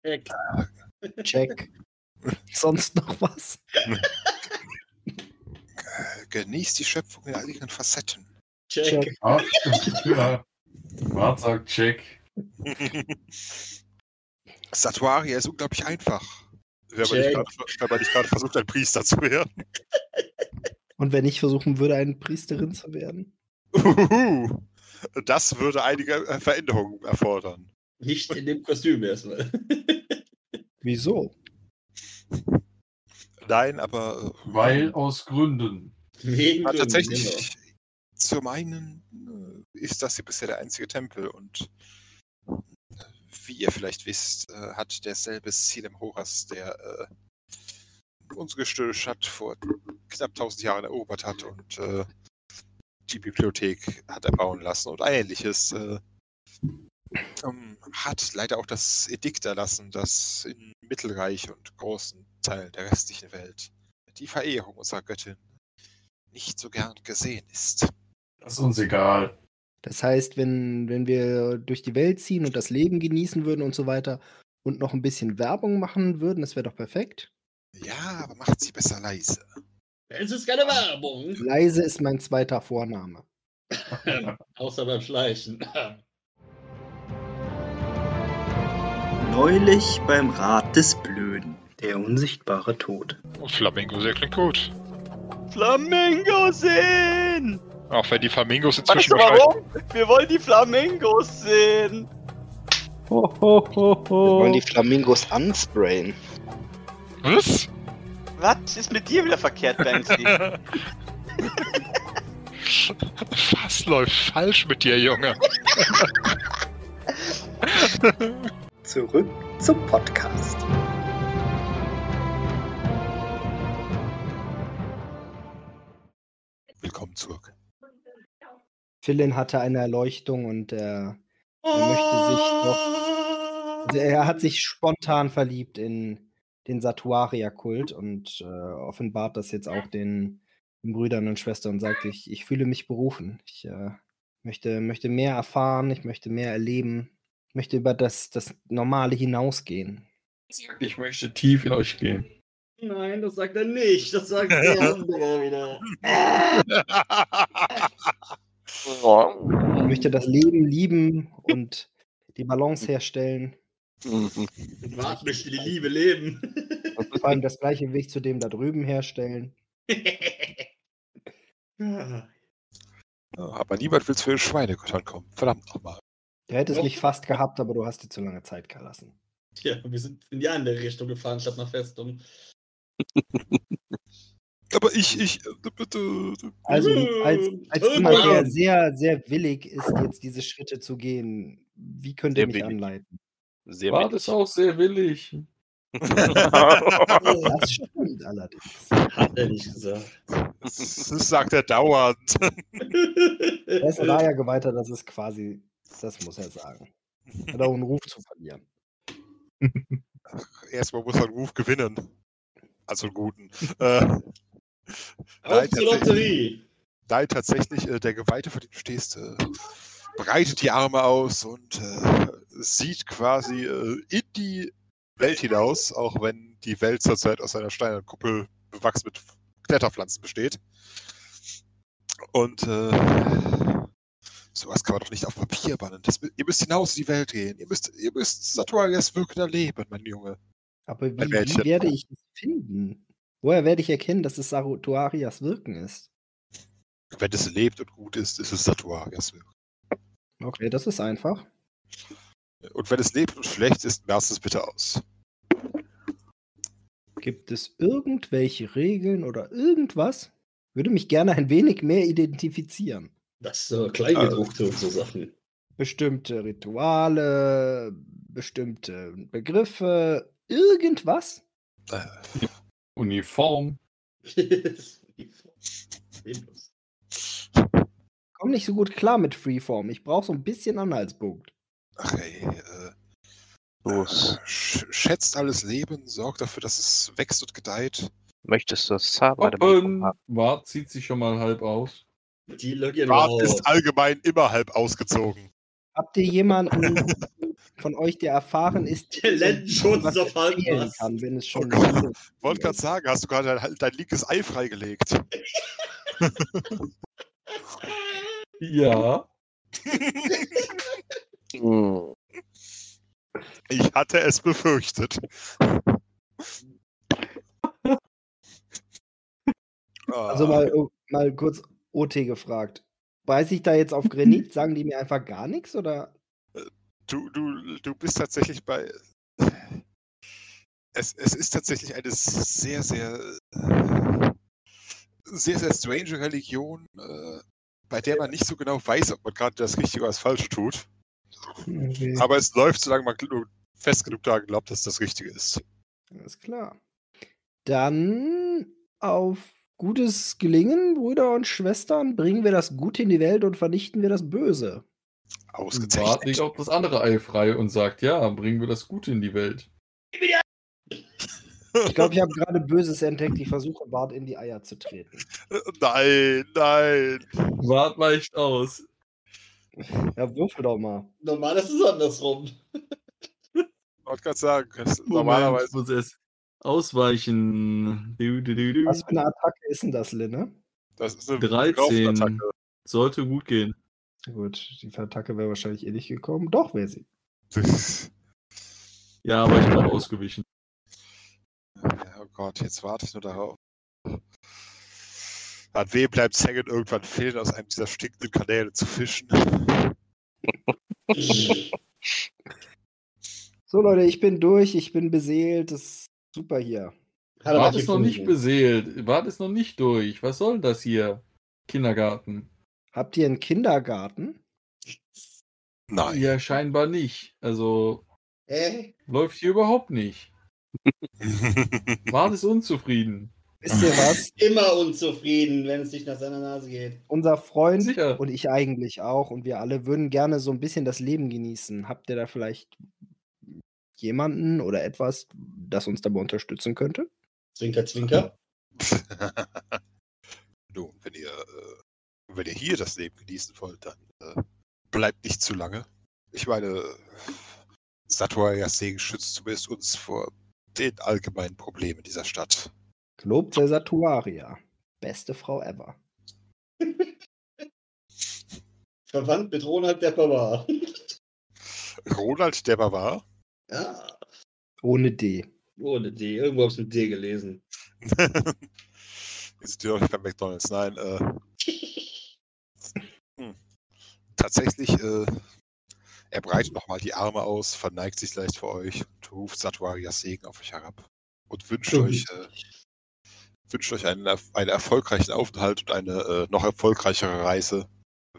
D: Check.
B: Check. Sonst noch was?
F: Genießt die Schöpfung in all ihren Facetten.
D: Check.
G: Ah, ja. Bart sagt Check.
F: Satuaria ist unglaublich einfach. Nicht gerade, wenn man nicht gerade versucht, ein Priester zu werden.
B: Und wenn ich versuchen würde, eine Priesterin zu werden?
F: Uhuhu. Das würde einige äh, Veränderungen erfordern.
D: Nicht in dem Kostüm erstmal.
B: Wieso?
F: Nein, aber äh,
G: Weil aus Gründen.
D: Wegen Gründen,
F: tatsächlich, zum einen äh, ist das hier bisher der einzige Tempel und äh, wie ihr vielleicht wisst, äh, hat derselbe Silem Horas, der unsere Stadt vor knapp 1000 Jahren erobert hat und die Bibliothek hat erbauen lassen und ähnliches. Äh, ähm, hat leider auch das Edikt erlassen, dass im Mittelreich und großen Teilen der restlichen Welt die Verehrung unserer Göttin nicht so gern gesehen ist.
G: Das ist uns egal.
B: Das heißt, wenn, wenn wir durch die Welt ziehen und das Leben genießen würden und so weiter und noch ein bisschen Werbung machen würden, das wäre doch perfekt.
F: Ja, aber macht sie besser leise.
D: Es ist keine Werbung.
B: Leise ist mein zweiter Vorname.
D: Außer beim Schleichen.
I: Neulich beim Rat des Blöden. Der unsichtbare Tod.
F: Oh, Flamingo, sehr klingt gut.
M: Flamingo sehen!
F: Auch wenn die Flamingos
M: Weißt
F: inzwischen
M: du warum? Wir wollen die Flamingos sehen!
B: Ho, ho, ho,
N: Wir wollen
B: ho.
N: die Flamingos ansprayen.
F: Was?
M: Was ist mit dir wieder verkehrt, Banksy?
F: Was läuft falsch mit dir, Junge?
I: Zurück zum Podcast.
F: Willkommen zurück.
B: Philin hatte eine Erleuchtung und er, er möchte sich doch. Also er hat sich spontan verliebt in den Satuaria-Kult und äh, offenbart das jetzt auch den, den Brüdern und Schwestern und sagt, ich, ich fühle mich berufen. Ich äh, möchte, möchte mehr erfahren, ich möchte mehr erleben, ich möchte über das, das Normale hinausgehen.
G: Ich möchte tief in euch gehen.
D: Nein, das sagt er nicht. Das sagt der andere wieder.
B: Ich möchte das Leben lieben und die Balance herstellen.
D: Wart möchte die Liebe leben.
B: Vor allem das gleiche Weg zu dem da drüben herstellen.
F: Ja, aber niemand will zu den Schweinegöttern kommen. Verdammt nochmal.
B: Du hättest mich fast gehabt, aber du hast dir zu lange Zeit gelassen.
D: Ja, wir sind in die andere Richtung gefahren, statt nach Festum.
F: Aber ich, ich. äh,
B: Also, als, als jemand, der sehr, sehr willig ist, jetzt diese Schritte zu gehen, wie könnt ihr
E: Sehr
B: mich
E: willig.
B: anleiten?
E: Sehr
G: Bart
E: billig.
G: ist auch sehr willig.
B: Das stimmt allerdings.
D: Hat er nicht gesagt.
F: Das, das sagt er dauernd.
B: Er ist Raya-Geweihter, das ist quasi, das muss er sagen. Hat auch einen Ruf zu verlieren.
F: Erstmal muss er einen Ruf gewinnen. Also einen guten. Äh,
D: Auf zur
F: tatsächlich-
D: Lotterie.
F: Nein, tatsächlich, äh, der Geweihte, vor dem du stehst, äh, breitet die Arme aus und äh, sieht quasi äh, in die Welt hinaus, auch wenn die Welt zurzeit aus einer steinernen Kuppel bewachsen mit Kletterpflanzen besteht. Und äh, sowas kann man doch nicht auf Papier bannen. Das, ihr müsst hinaus in die Welt gehen. Ihr müsst, ihr müsst Saturias Wirken erleben, mein Junge.
B: Aber wie, wie werde ich es finden? Woher werde ich erkennen, dass es Sarutuarias Wirken ist?
F: wenn es lebt und gut ist, ist es Satuarias Wirk.
B: Okay, das ist einfach.
F: Und wenn es lebt und schlecht ist, merzt es bitte aus.
B: Gibt es irgendwelche Regeln oder irgendwas? Würde mich gerne ein wenig mehr identifizieren.
D: Das äh, Kleingedruckte und so Sachen.
B: Bestimmte Rituale, bestimmte Begriffe, irgendwas?
F: Äh,
G: Uniform.
B: Komm nicht so gut klar mit Freeform. Ich brauche so ein bisschen Anhaltspunkt.
F: ach ey, äh,
E: Los.
F: äh, sch schätzt alles Leben, sorgt dafür, dass es wächst und gedeiht.
E: Möchtest du das Zauber
G: Hoppen. Wart zieht sich schon mal halb aus.
D: Die
F: Bart ist allgemein immer halb ausgezogen.
B: Habt ihr jemanden von euch, der erfahren ist,
D: Der Lendenschutz
B: was
D: auf halb
B: erzählen
D: was.
B: kann, wenn es schon
F: Wollte gerade sagen, hast du gerade dein, dein linkes Ei freigelegt?
G: Ja.
F: Ich hatte es befürchtet.
B: Also
F: Ah,
B: mal, äh, mal kurz OT gefragt. Weiß ich da jetzt auf Granit, sagen die mir einfach gar nichts oder?
F: Du, du, du bist tatsächlich bei. Es, es ist tatsächlich eine sehr, sehr, sehr, sehr strange Religion, äh, bei der man nicht so genau weiß, ob man gerade das Richtige oder das Falsche tut.
B: Okay.
F: Aber es läuft, solange man fest genug daran glaubt, dass das Richtige ist.
B: Alles klar. Dann auf gutes Gelingen, Brüder und Schwestern, bringen wir das Gute in die Welt und vernichten wir das Böse.
G: Bart
F: Ausgezeichnet.
G: legt auch das andere Ei frei und sagt, ja, bringen wir das Gute in die Welt.
B: Ich glaube, ich habe gerade Böses entdeckt. Ich versuche, Bart in die Eier zu treten.
F: Nein, nein.
G: Bart weicht aus.
B: Ja, würfel doch mal.
D: Normal ist es andersrum.
F: Ich wollte gerade sagen, normalerweise.
G: muss es ausweichen. Du, du, du, du.
B: Was für eine Attacke ist denn das, Linne?
F: Das ist eine
G: 13.
F: Raufenattacke.
G: Sollte gut gehen.
B: Gut, die Attacke wäre wahrscheinlich eh nicht gekommen. Doch, wäre sie.
G: Ja, aber ich bin ausgewichen.
F: Oh Gott, jetzt warte ich nur darauf. An wem bleibt hängen, irgendwann fehlen, aus einem dieser stinkenden Kanäle zu fischen?
B: So, Leute, ich bin durch. Ich bin beseelt. Das ist super hier.
D: Er was
G: ist noch nicht beseelt. Bart ist noch nicht durch. Was soll das hier? Kindergarten.
B: Habt ihr einen Kindergarten?
F: Nein.
G: Ja, scheinbar nicht. Also
D: Äh?
G: läuft hier überhaupt nicht. Bart ist unzufrieden.
B: Wisst ihr was?
D: Immer unzufrieden, wenn es nicht nach seiner Nase geht.
B: Unser Freund
G: Sicher.
B: und ich eigentlich auch und wir alle würden gerne so ein bisschen das Leben genießen. Habt ihr da vielleicht jemanden oder etwas, das uns dabei unterstützen könnte?
D: Zwinker, zwinker.
F: Nun, wenn ihr, äh, wenn ihr hier das Leben genießen wollt, dann äh, bleibt nicht zu lange. Ich meine, Satuarias Segen schützt zumindest uns vor den allgemeinen Problemen dieser Stadt.
B: Gelobt sei Satuaria. Beste Frau ever.
D: Verwandt mit Ronald der Barbar.
F: Ronald der Barbar?
D: Ja,
B: Ohne D.
D: ohne D. Irgendwo hab's mit D gelesen.
F: Wir sind nicht bei McDonalds. Nein, äh. Tatsächlich, äh, er breitet nochmal die Arme aus, verneigt sich leicht vor euch und ruft Satuarias Segen auf euch herab und wünscht
D: Mhm.
F: euch, äh, wünscht euch einen, einen erfolgreichen Aufenthalt und eine äh, noch erfolgreichere Reise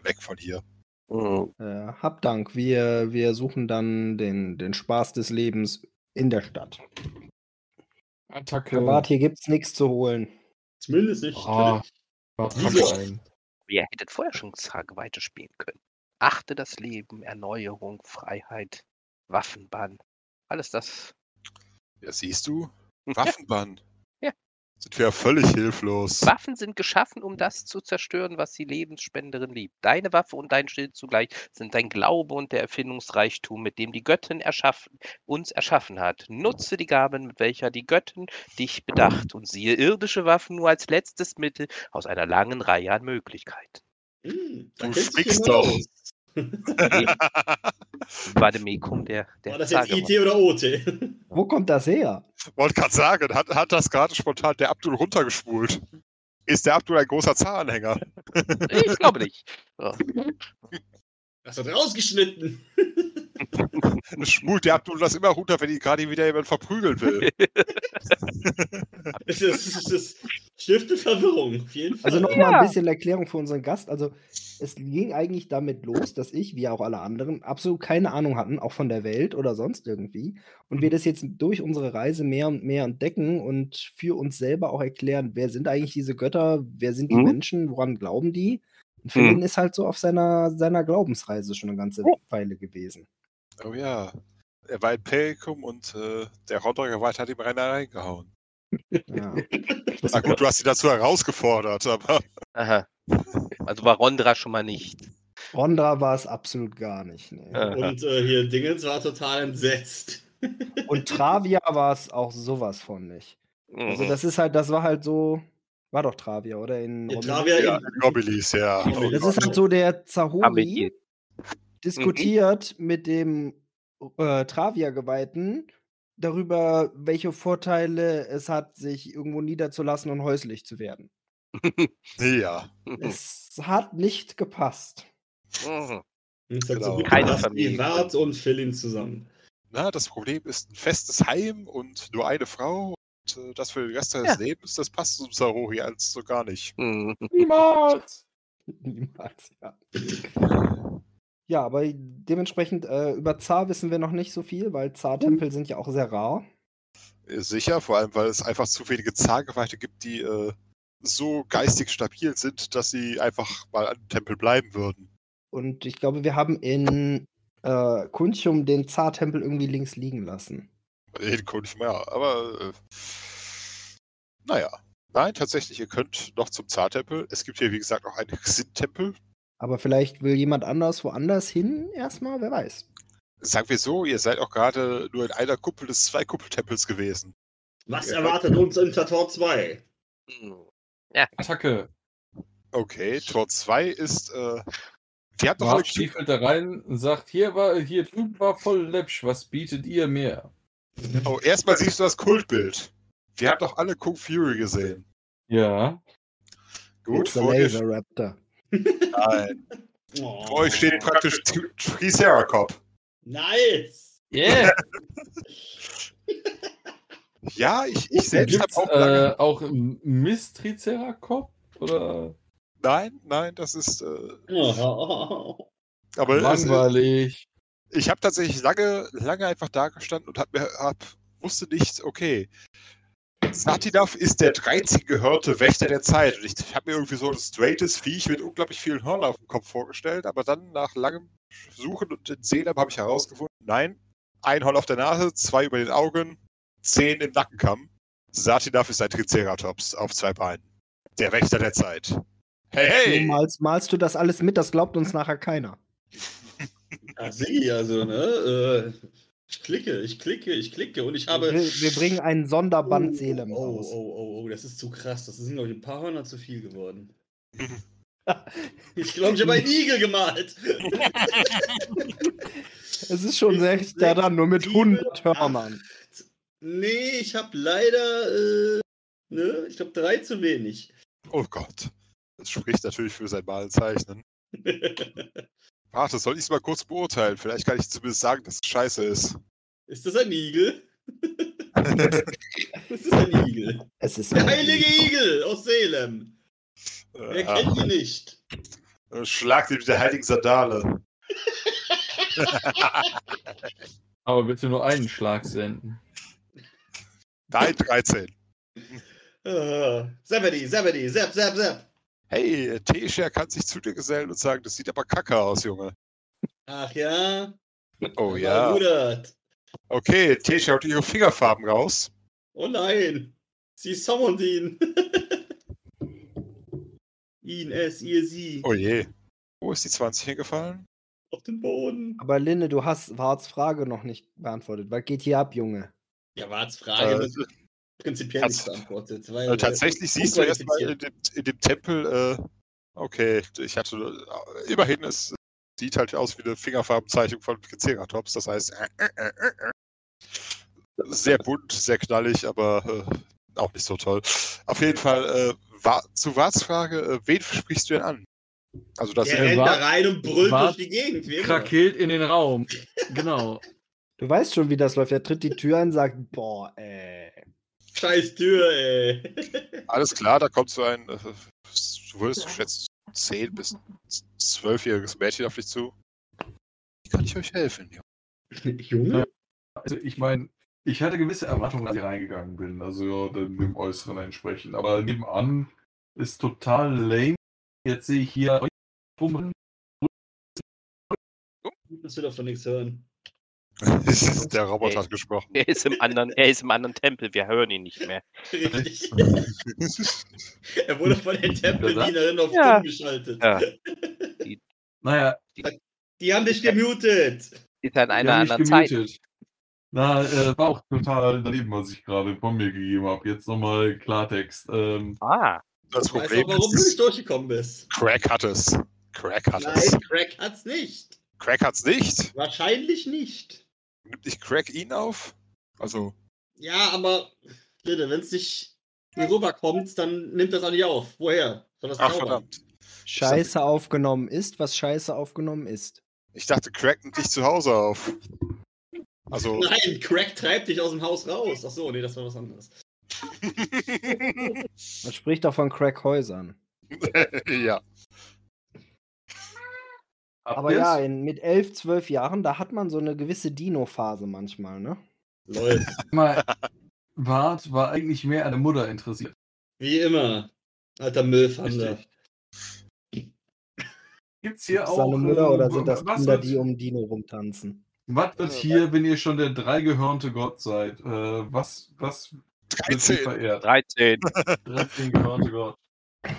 F: weg von hier.
E: Hm.
B: Äh, hab Dank. Wir, wir suchen dann den, den Spaß des Lebens in der Stadt.
G: Attacke.
B: Wart, hier gibt's nichts zu holen.
D: Zumindest nicht.
G: Ah,
D: Wieso?
E: Ihr hättet vorher schon Tage weiterspielen können. Achte das Leben, Erneuerung, Freiheit, Waffenbann. Alles das.
F: Ja, siehst du? Waffenbann.
E: Ja.
F: Sind wir ja völlig hilflos.
E: Waffen sind geschaffen, um das zu zerstören, was die Lebensspenderin liebt. Deine Waffe und dein Schild zugleich sind dein Glaube und der Erfindungsreichtum, mit dem die Göttin erschaffen, uns erschaffen hat. Nutze die Gaben, mit welcher die Göttin dich bedacht und siehe irdische Waffen nur als letztes Mittel aus einer langen Reihe an Möglichkeiten.
D: Hm,
F: Du
D: jemand
F: doch.
D: aus.
E: Vademekum der, der
D: War das jetzt
E: Zagemann.
D: IT oder OT?
B: Wo kommt das her?
F: Wollte gerade sagen, hat, hat das gerade spontan der Abdul runtergespult. Ist der Abdul ein großer Zahnhänger?
E: Ich glaube nicht. Ja.
D: Das wird rausgeschnitten.
F: Schmult der Abdul das immer runter, wenn ihn gerade wieder jemand verprügeln will.
D: Das, ist, das stiftet Verwirrung, auf jeden Fall.
B: Also nochmal ein bisschen Erklärung für unseren Gast. Also es ging eigentlich damit los, dass ich, wie auch alle anderen, absolut keine Ahnung hatten, auch von der Welt oder sonst irgendwie. Und wir das jetzt durch unsere Reise mehr und mehr entdecken und für uns selber auch erklären, wer sind eigentlich diese Götter, wer sind die
E: Mhm.
B: Menschen, woran glauben die? Und
E: Mhm.
B: Finn ist halt so auf seiner, seiner Glaubensreise schon eine ganze Weile gewesen.
F: Oh ja. Er war in Perikum und äh, der Hotdog-Gewalt hat ihm rein reingehauen.
B: Ja.
F: Na gut, du hast ihn dazu herausgefordert, aber
E: Aha. Also war Rondra schon mal nicht.
B: Rondra war es absolut gar nicht. Nee.
D: Und äh, hier Dingens war total entsetzt.
B: Und Travia war es auch sowas von nicht. Also
E: Mhm.
B: das ist halt, das war halt so, war doch Travia, oder? In
D: Ja,
B: Romilly?
D: Travia
F: ja,
D: in-
F: ja. Oh
B: Das ist halt so, der Zahori
E: hier.
B: diskutiert mit dem äh, Travia-Geweihten darüber, welche Vorteile es hat, sich irgendwo niederzulassen und häuslich zu werden.
F: Ja.
B: Es hat nicht gepasst.
E: Mhm.
D: Das hat
F: Genau.
D: so
E: Keine Familie.
D: Wart und Philin zusammen.
F: Na, das Problem ist ein festes Heim und nur eine Frau. Und äh, das für den Rest seines
E: Ja.
F: Lebens, das passt zum Sarohi als so gar nicht.
E: Mhm.
G: Niemals!
B: Niemals, ja. Ja, aber dementsprechend äh, über Zar wissen wir noch nicht so viel, weil Zar-Tempel sind ja auch sehr rar.
F: Äh, Sicher, vor allem, weil es einfach zu wenige Zahngeweihte gibt, die äh, so geistig stabil sind, dass sie einfach mal an dem Tempel bleiben würden.
B: Und ich glaube, wir haben in äh, Kunchum den Zar-Tempel irgendwie links liegen lassen.
F: Konnte ich mehr, aber äh, naja. Nein, tatsächlich, ihr könnt noch zum Zartempel. Es gibt hier, wie gesagt, auch einen Xin-Tempel.
B: Aber vielleicht will jemand anders woanders hin erstmal, wer weiß.
F: Sagen wir so, ihr seid auch gerade nur in einer Kuppel des Zwei-Kuppeltempels gewesen.
D: Was
F: Ja.
D: erwartet uns in Tor 2?
E: Mhm.
G: Attacke.
F: Okay, Tor 2 ist, äh, die habt doch alle
G: stiefelt da rein und sagt, hier war, hier drüben war voll läppsch, was bietet ihr mehr?
F: Oh, erstmal siehst du das Kultbild. Wir haben doch alle Kung Fury gesehen.
G: Ja.
F: Gut,
B: It's a
F: vor, dir,
B: Laser Raptor.
F: Nein,
D: Oh.
F: vor euch steht praktisch Tri- Triceracop.
D: Nice!
G: Yeah!
F: Ja, ich, ich selbst habe auch lange...
G: äh, auch Mistriceracop? Oder
F: Nein, nein, das ist... Äh,
D: Oh.
F: aber es,
G: langweilig?
F: ich habe tatsächlich lange, lange einfach da gestanden und hab mir, hab, wusste nicht, okay, Satinav ist der 13 gehörte Wächter der Zeit. Und ich habe mir irgendwie so ein straightes Viech mit unglaublich vielen Hörnern auf dem Kopf vorgestellt, aber dann nach langem Suchen und in Seelen habe ich herausgefunden, nein, ein Horn auf der Nase, zwei über den Augen, zehn im Nackenkamm. Satinav ist ein Triceratops auf zwei Beinen. Der Wächter der Zeit. Hey, hey!
B: Nun malst, malst du das alles mit, das glaubt uns nachher keiner.
D: Ach, sie, also, ne? Äh, ich klicke, ich klicke, ich klicke und ich habe.
B: Wir, wir bringen einen Sonderband
D: oh,
B: Seelem
D: oh,
B: raus.
D: oh, oh, oh, das ist zu krass. Das sind, glaube ich, ein paar Hörner zu viel geworden. Ich glaube, ich habe einen Igel gemalt.
B: Es ist schon
D: Sechs,
B: 6 daran, nur mit
D: sieben,
B: 100 Hörnern.
D: Nee, ich habe leider, äh, ne? Ich glaube, drei zu wenig.
F: Oh Gott. Das spricht natürlich für sein Malzeichnen. Warte, soll ich es mal kurz beurteilen? Vielleicht kann ich zumindest sagen, dass es scheiße ist.
D: ist das ein Igel? das ist ein Igel.
B: Es ist
D: Der
B: ein
D: heilige
B: Igel.
D: Igel aus Salem. Wer
F: Äh,
D: kennt ihn nicht?
F: äh, Schlag ihn mit der heiligen Sandale.
G: Aber bitte nur einen Schlag senden.
F: Nein, 13.
D: Uh, Zebedee, Zebedee, Zep, Zep, Zep.
F: Hey, Tescher kann sich zu dir gesellen und sagen, das sieht aber kacke aus, Junge.
D: Ach ja?
F: Oh ja.
D: Rudert.
F: Okay, Tescher haut ihre Fingerfarben raus.
D: Oh nein. Sie summoned ihn. ihn, es, ihr, sie.
F: Oh je. Wo ist die 20 hingefallen?
D: Auf den Boden.
B: Aber Linne, du hast Warts Frage noch nicht beantwortet. Was geht hier ab, Junge?
D: Ja, Warts Frage
F: Äh,
D: prinzipiell
F: tats-
D: nicht beantwortet. Weil,
F: Äh, tatsächlich
D: äh,
F: siehst du erstmal in in dem Tempel, äh, okay, ich hatte, äh, immerhin, es sieht halt aus wie eine Fingerfarbenzeichnung von Triceratops, das heißt, äh, äh, äh, äh, sehr bunt, sehr knallig, aber äh, auch nicht so toll. Auf jeden Fall, äh, wa zu Warts Frage, äh, wen sprichst du denn an? Also das
D: Der rennt da rein und brüllt
G: Wart-
D: durch die Gegend. Wie immer.
G: Krakeelt in den Raum. Genau.
B: Du weißt schon, wie das läuft. Er tritt die Tür ein und sagt, boah, äh.
D: Scheiß Tür, ey.
F: Alles klar, da kommt so ein, äh, du würdest geschätzt 10 bis 12-jähriges Mädchen auf dich zu. Wie kann ich euch helfen? Junge?
D: Junge?
G: Also ich meine, ich hatte gewisse Erwartungen, als ich reingegangen bin, also ja, dem, Äußeren entsprechend. Aber nebenan ist total lame. Jetzt sehe ich hier.
D: Das wird doch nichts hören.
F: Der Roboter hat gesprochen.
E: Er ist im anderen, er ist im anderen Tempel, wir hören ihn nicht mehr.
D: Richtig. er wurde von den Tempeldienerin auf
E: Ja.
D: dumm geschaltet.
E: Ja.
G: Naja,
D: Die haben dich gemutet.
E: Ist an einer anderen Zeit.
G: gemutet. Na, äh, war auch total daneben, was ich gerade von mir gegeben habe. Jetzt nochmal Klartext. Ähm,
E: Ah.
F: Das
D: Weißt du,
F: Problem
D: warum du
F: ist,
D: nicht durchgekommen bist?
F: Crack hat es. Crack hat es.
D: Nein, Crack hat's nicht.
F: Crack hat's nicht?
D: Wahrscheinlich nicht.
F: Nimmt nicht Crack ihn auf? Also,
D: Ja, aber bitte, wenn es nicht hier rüberkommt, dann nimmt das auch nicht auf. Woher? Soll das
F: ach
D: zaubern?
F: verdammt.
B: Scheiße aufgenommen ist, was Scheiße aufgenommen ist.
F: Ich dachte, Crack nimmt dich zu Hause auf. Also,
D: Nein, Crack treibt dich aus dem Haus raus. Ach so, nee, das war was anderes.
B: Man spricht doch von Crackhäusern.
F: ja.
B: Aber ja, in, mit elf, zwölf Jahren, da hat man so eine gewisse Dino-Phase manchmal, ne?
D: Läuft.
G: mal, Wart war eigentlich mehr an der Mutter interessiert.
D: Wie immer. Alter Müllpfander.
G: Gibt's hier
B: Ist
G: auch.
B: seine Mutter
G: äh,
B: oder sind das
G: was
B: Kinder,
G: wird-
B: die um Dino rumtanzen?
G: Was wird hier, wenn ihr schon der dreigehörnte Gott seid? Äh, was, was wird hier
F: 13.
G: verehrt?
E: 13.
G: 13 gehörnte Gott.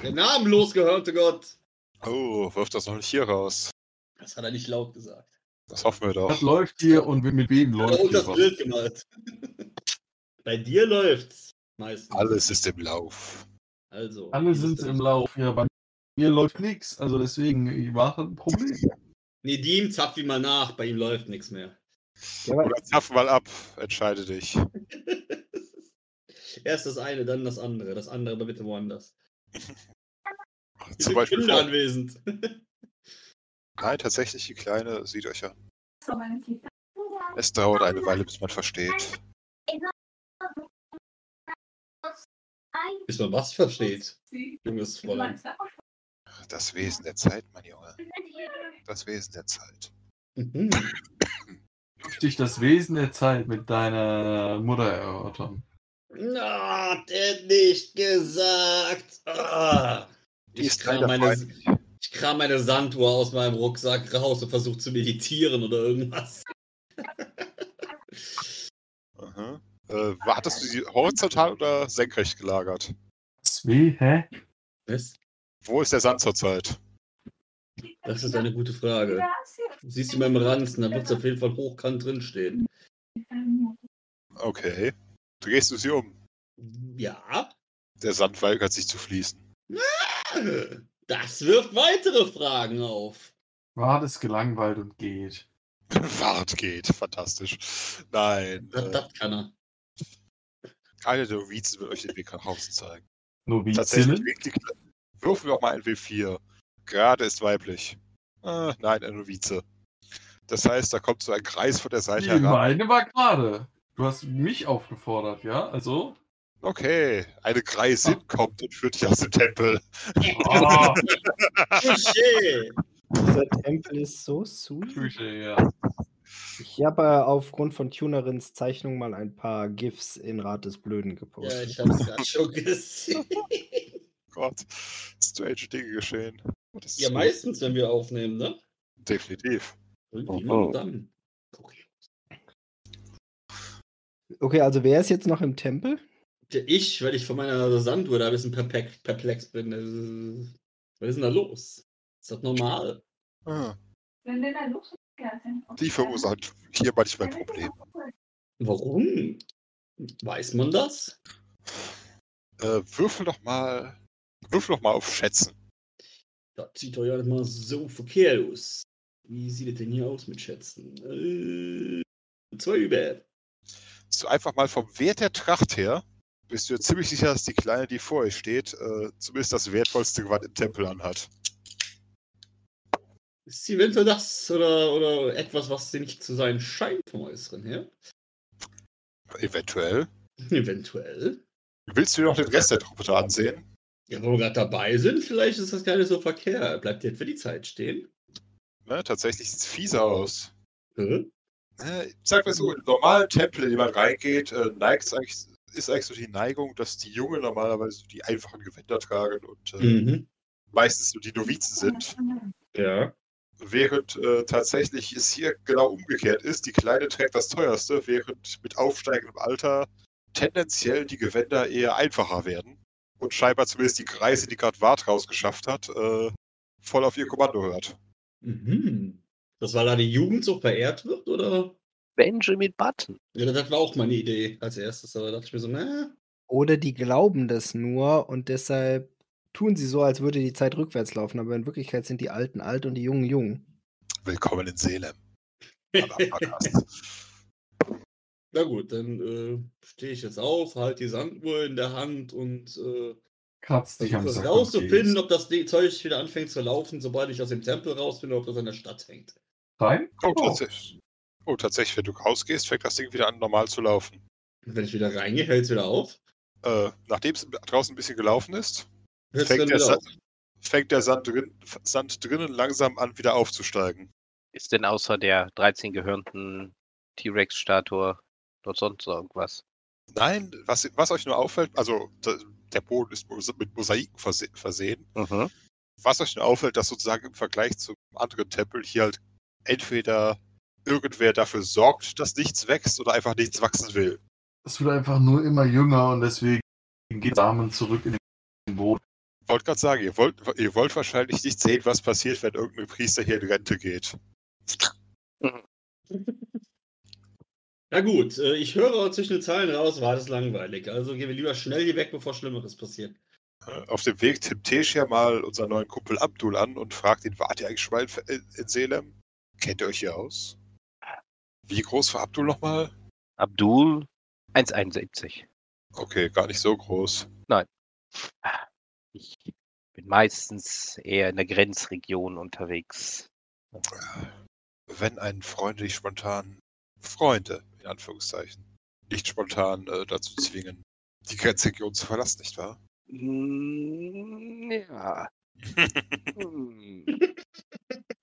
D: Der namenlos gehörte Gott.
F: Oh, wirf das noch nicht hier raus.
D: Das hat er nicht laut gesagt.
F: Das hoffen wir
G: Was
F: doch.
G: läuft hier und mit wem läuft
D: er
G: hier
D: das
G: was?
D: Bild gemalt. Bei dir läuft's. Meistens.
F: Alles ist im Lauf.
D: Also.
G: Alle sind im Lauf. Ja, bei mir läuft nichts. Also deswegen war ein Problem.
D: Nedim, zapf ihn mal nach. Bei ihm läuft nichts mehr.
F: Oder zapf mal ab, entscheide dich.
D: Erst das eine, dann das andere. Das andere aber bitte woanders.
F: Zum Beispiel.
D: Kinder anwesend.
F: Nein, tatsächlich, die Kleine sieht euch an. Es dauert eine Weile, bis man versteht.
D: Bis man was versteht. Junges Fräulein.
F: Das Wesen der Zeit, mein Junge. Das Wesen der Zeit.
D: Mhm.
G: Dürfte ich das Wesen der Zeit mit deiner Mutter erörtern?
D: Na, hat er nicht gesagt. Ah.
F: Die ist leider
D: meine. Ich kram meine Sanduhr aus meinem Rucksack raus und versuche zu meditieren oder irgendwas.
F: Aha. Äh, hattest du sie horizontal oder senkrecht gelagert?
G: Zwei, hä?
D: Was?
F: Wo ist der Sand zurzeit?
D: Das ist eine gute Frage. Siehst du beim Ranzen, da wird es auf jeden Fall hochkant drinstehen.
F: Okay. Drehst du sie um?
D: Ja.
F: Der Sand weigert sich zu fließen.
D: Das wirft weitere Fragen auf.
G: Wart es gelangweilt und geht.
F: Wart geht, fantastisch. Nein.
D: Das,
F: Äh,
D: das kann er.
F: einer der Novizen wird euch den Weg nach Hause zeigen.
G: Novizinnen?
F: Tatsächlich. Würfen wir auch mal ein W4. Gerade ist weiblich. Ah, nein, ein Novize. Das heißt, da kommt so ein Kreis von der Seite
G: Die
F: heran.
G: meine war gerade. Du hast mich aufgefordert, ja? Also.
F: Okay, eine Greisin kommt und führt dich aus dem Tempel.
G: Ah,
D: Touché.
B: Dieser Tempel ist so sweet.
G: Küche, ja.
B: Ich habe äh, aufgrund von Tunerins Zeichnung mal ein paar GIFs in Rat des Blöden
D: Ja,
B: gepostet.
D: ich hab's gerade schon gesehen.
F: Gott, strange Dinge geschehen.
D: Ja,
F: gut.
D: meistens, wenn wir aufnehmen, ne?
F: Definitiv.
D: Immer dann.
B: Okay, also wer ist jetzt noch im Tempel?
D: Ich, weil ich von meiner Sanduhr da ein bisschen perplex, perplex bin. Was ist denn da los? Ist das normal?
F: Ah, die verursachen hier manchmal Probleme.
D: Warum? Weiß man das?
F: Äh, würfel doch mal. Würfel doch mal auf Schätzen.
D: Das sieht doch ja nicht mal so verkehrt aus. Wie sieht es denn hier aus mit Schätzen? Äh, zwei über.
F: Dass du einfach mal vom Wert der Tracht her bist du dir ziemlich sicher, dass die Kleine, die vor euch steht, äh, zumindest das wertvollste Gewand im Tempel anhat.
D: Ist sie eventuell das oder, oder etwas, was sie nicht zu sein scheint vom Äußeren her?
F: Eventuell.
D: Eventuell.
F: Willst du dir noch den Rest der Truppe da ansehen?
D: Ja, wo wir gerade dabei sind, vielleicht ist das gar nicht so verkehrt. Bleibt jetzt für die Zeit stehen.
F: Ne, tatsächlich sieht es fieser aus.
D: Hä?
F: Ne, sag mal so, im normalen Tempel, in den man reingeht, äh, neigt's eigentlich, ist eigentlich so die Neigung, dass die Jungen normalerweise die einfachen Gewänder tragen und äh,
D: Mhm.
F: meistens nur die Novizen sind.
D: Ja.
F: Während äh, tatsächlich es hier genau umgekehrt ist, die Kleine trägt das teuerste, während mit aufsteigendem Alter tendenziell die Gewänder eher einfacher werden. Und scheinbar zumindest die Kreise, die gerade Wart rausgeschafft hat, äh, voll auf ihr Kommando hört.
D: Mhm. Das, weil da die Jugend so verehrt wird, oder?
E: Benjamin Button.
D: Ja, das war auch meine Idee als erstes, aber da dachte ich mir so, na,
B: Oder die glauben das nur und deshalb tun sie so, als würde die Zeit rückwärts laufen, aber in Wirklichkeit sind die Alten alt und die Jungen jung.
F: Willkommen in Salem. Podcast.
D: na gut, dann äh, stehe ich jetzt auf, halte die Sanduhr in der Hand und äh,
G: Kratzt dich am
D: versuche
G: Sack.
D: rauszufinden, ob das Zeug wieder anfängt zu laufen, sobald ich aus dem Tempel rausfinde, ob das an der Stadt hängt.
G: Rein?
F: Oh, tatsächlich. Oh, tatsächlich, wenn du rausgehst, fängt das Ding wieder an, normal zu laufen.
D: Und wenn ich wieder reingehe, hält es wieder auf.
F: Äh, Nachdem es draußen ein bisschen gelaufen ist,
D: Hört's
F: fängt der,
D: wieder
F: Sa
D: auf.
F: fängt der Sand, drin, Sand drinnen langsam an, wieder aufzusteigen.
E: Ist denn außer der 13 gehörnten T-Rex-Statue dort sonst irgendwas?
F: Nein, was, was euch nur auffällt, also der Boden ist mit Mosaiken verse versehen.
E: Mhm.
F: Was euch nur auffällt, dass sozusagen im Vergleich zum anderen Tempel hier halt entweder irgendwer dafür sorgt, dass nichts wächst oder einfach nichts wachsen will.
G: Es wird einfach nur immer jünger und deswegen geht Samen zurück in den Boden.
F: Ich wollte gerade sagen, ihr wollt, ihr wollt wahrscheinlich nicht sehen, was passiert, wenn irgendein Priester hier in Rente geht.
D: Na gut, äh, ich höre zwischen den Zeilen raus, war das langweilig. Also gehen wir lieber schnell hier weg, bevor Schlimmeres passiert.
F: Äh, Auf dem Weg tippt Teschia mal unseren neuen Kumpel Abdul an und fragt ihn, wart ihr eigentlich schon mal in, in Selem? Kennt ihr euch hier aus? Wie groß war Abdul nochmal?
E: Abdul 1,71.
F: Okay, gar nicht so groß.
E: Nein. Ich bin meistens eher in der Grenzregion unterwegs.
F: Wenn ein Freund dich spontan, Freunde, in Anführungszeichen, nicht spontan äh, dazu zwingen, die Grenzregion zu verlassen, nicht wahr?
E: Mm, Ja. Hm.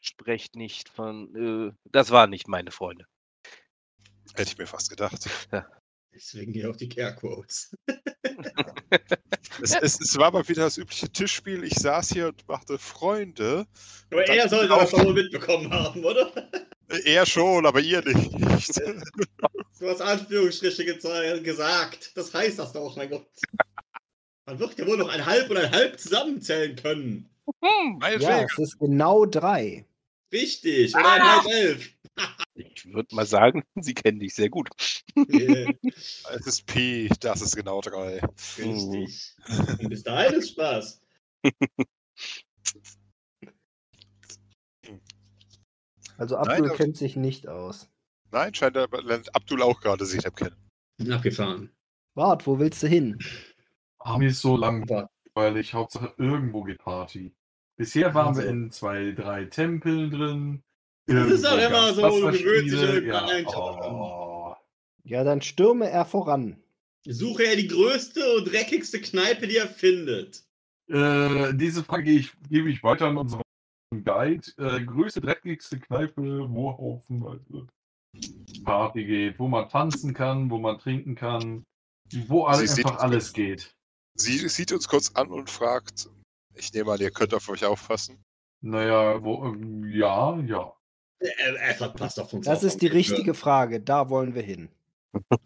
E: Sprecht nicht von. Äh, das waren nicht meine Freunde.
F: Hätte ich mir fast gedacht.
D: Deswegen hier auch die Care-Quotes.
F: Es, es, es war mal wieder das übliche Tischspiel. Ich saß hier und machte Freunde.
D: Aber er sollte das doch wohl mitbekommen haben, oder?
F: Er schon, aber ihr nicht.
D: Du hast Anführungsstriche gesagt. Das heißt das doch, mein Gott. Man wird ja wohl noch ein Halb und ein Halb zusammenzählen können.
B: Ja, es ist genau drei.
D: Richtig, oder ein Halb elf.
E: Ich würde mal sagen, sie kennen dich sehr gut.
D: Yeah.
F: Es ist P, das ist genau drei.
D: Richtig. Und bis dahin ist Spaß.
B: Also
F: Nein,
B: Abdul
F: aber-
B: kennt sich nicht aus.
F: Nein, scheint er, lernt Abdul auch gerade sich kennen.
D: Abgefahren.
B: Wart, wo willst du hin?
G: Ah, mir ist so langweilig. Hauptsache irgendwo geht Party. Bisher waren wir
D: Also.
G: in zwei, drei Tempeln drin.
D: Das ist
G: Irgendwo
D: immer so, du gewöhnst dich irgendwann
G: ja, oh.
B: Ja, dann stürme er voran.
D: Suche er die größte und dreckigste Kneipe, die er findet.
G: Äh, diese Frage gebe ich, gebe ich weiter an unseren Guide. Äh, größte, dreckigste Kneipe, wo haufenweise Party geht, wo man tanzen kann, wo man trinken kann, wo alle,
F: Sie sieht
G: einfach alles geht.
F: Sie sieht uns kurz an und fragt, ich nehme an, ihr könnt auf euch aufpassen.
G: Naja, wo, ähm, ja, ja.
D: Er, er verpasst auf uns
B: Das
D: auf.
B: ist die richtige Frage. Da wollen wir hin.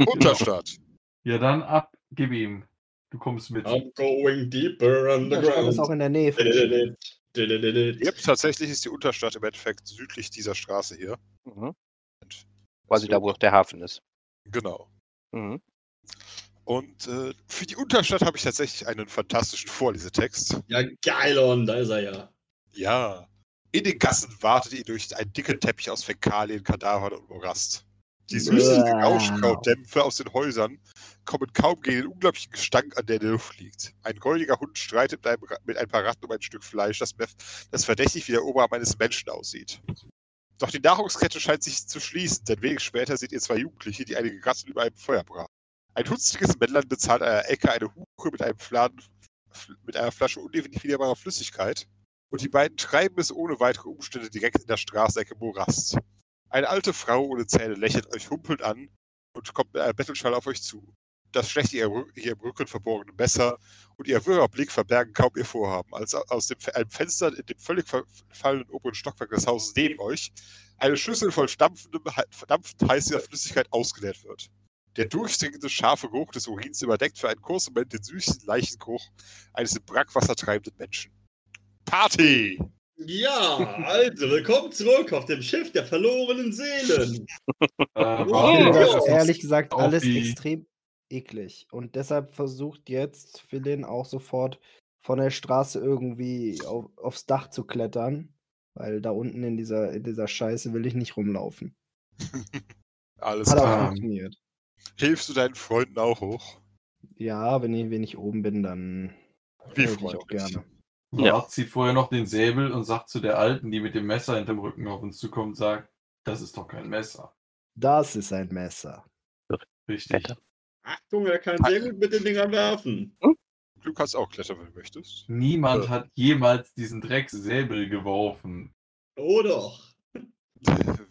F: Unterstadt.
G: Ja, dann ab, gib ihm. Du kommst mit.
D: I'm going deeper
B: Unterstadt ist auch in der Nähe.
F: Yep, tatsächlich ist die Unterstadt im Endeffekt südlich dieser Straße hier.
E: Mhm. Quasi da, wo auch der Hafen ist.
F: Genau.
E: Mhm.
F: Und äh, für die Unterstadt habe ich tatsächlich einen fantastischen Vorlesetext.
D: Ja, geilon, da ist er ja.
F: Ja. In den Gassen wartet ihr durch einen dicken Teppich aus Fäkalien, Kadavern und Morast. Die süßen. Rauschkrautdämpfe aus den Häusern kommen kaum gegen den unglaublichen Gestank an, der in der Luft liegt. Ein goldiger Hund streitet mit, einem, mit ein paar Ratten um ein Stück Fleisch, das, das verdächtig wie der Oberarm eines Menschen aussieht. Doch die Nahrungskette scheint sich zu schließen, denn wenig später seht ihr zwei Jugendliche, die einige Ratten über einem Feuer braten. Ein hunziges Männlein bezahlt einer Ecke eine Huche mit einem Fladen, mit einer Flasche undefinierbarer Flüssigkeit und die beiden treiben es ohne weitere Umstände direkt in der Straßenecke Morast. Eine alte Frau ohne Zähne lächelt euch humpelnd an und kommt mit einer Bettelschale auf euch zu. Das schlecht ihr, ihr im Rücken verborgene Messer und ihr wirrer Blick verbergen kaum ihr Vorhaben, als au- aus dem, einem Fenster in dem völlig verfallenen oberen Stockwerk des Hauses neben euch eine Schüssel voll verdampfend heißer Flüssigkeit ausgeleert wird. Der durchdringende, scharfe Geruch des Urins überdeckt für einen kurzen Moment den süßen Leichengeruch eines im Brackwasser treibenden Menschen. Party!
D: Ja, also, willkommen zurück auf dem Schiff der verlorenen Seelen.
G: Äh,
B: finde das
D: Oh.
B: ehrlich gesagt
G: Auch
B: alles extrem eklig. Und deshalb versucht jetzt Philin auch sofort von der Straße irgendwie auf, aufs Dach zu klettern. Weil da unten in dieser, in dieser Scheiße will ich nicht rumlaufen.
F: Alles
B: Hat auch
F: klar.
B: funktioniert.
F: Hilfst du deinen Freunden auch hoch?
B: Ja, wenn ich, wenn ich oben bin, dann
F: Wie
B: helfe ich auch gerne.
G: Bart zieht vorher noch den Säbel und sagt zu der Alten, die mit dem Messer hinterm Rücken auf uns zukommt, sagt, das ist doch kein Messer.
B: Das ist ein Messer.
G: Richtig.
D: Achtung, er kann sehr gut mit den Dingern werfen.
F: Du kannst auch klettern, wenn du möchtest.
G: Niemand
F: Äh.
G: hat jemals diesen Drecksäbel geworfen,
D: Oh doch.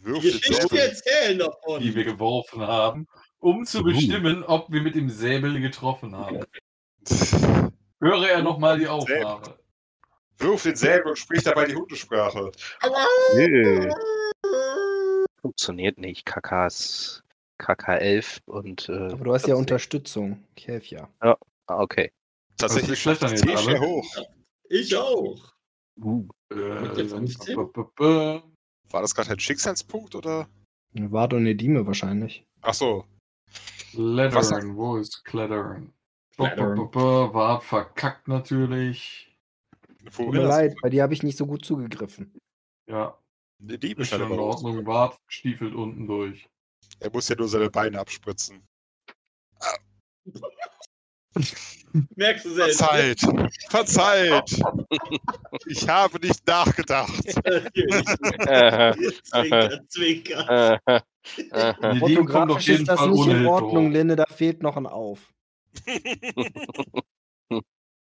F: Wirf
D: Die Geschichte
F: Säbel.
D: erzählen davon.
G: die wir geworfen haben, um zu bestimmen, ob wir mit dem Säbel getroffen haben. Höre er nochmal die Aufnahme.
F: Wirf den Säbel und sprich dabei die Hundesprache.
E: Nö. Funktioniert nicht. KKs. KK11 und. Äh,
B: Aber du hast ja
E: 14.
B: Unterstützung. Ich helfe ja.
E: Ah, okay.
F: Tatsächlich
G: Also klettern
F: schafft
G: jetzt alle.
F: hoch.
D: Ich auch.
E: Uh,
G: Äh,
D: der 15?
G: b- b- b-
F: War das gerade ein Schicksalspunkt oder?
B: Wart und Nedime wahrscheinlich.
F: Ach so.
G: Klettern, wo ist Klettern? Wart verkackt natürlich.
B: Tut mir leid, bei dir habe ich nicht so gut zugegriffen.
G: Ja,
F: Die Diebe
G: ist schon
F: scheint
G: in Ordnung. Wart stiefelt unten durch.
F: Er muss ja nur seine Beine abspritzen.
D: Merkst du selbst.
F: Verzeiht! Verzeiht! Ich habe nicht nachgedacht.
D: Natürlich. Zwinker, zwinker.
G: Die
B: Fotografisch ist das
G: Fall
B: nicht in Ordnung. Linde, da fehlt noch ein Auf.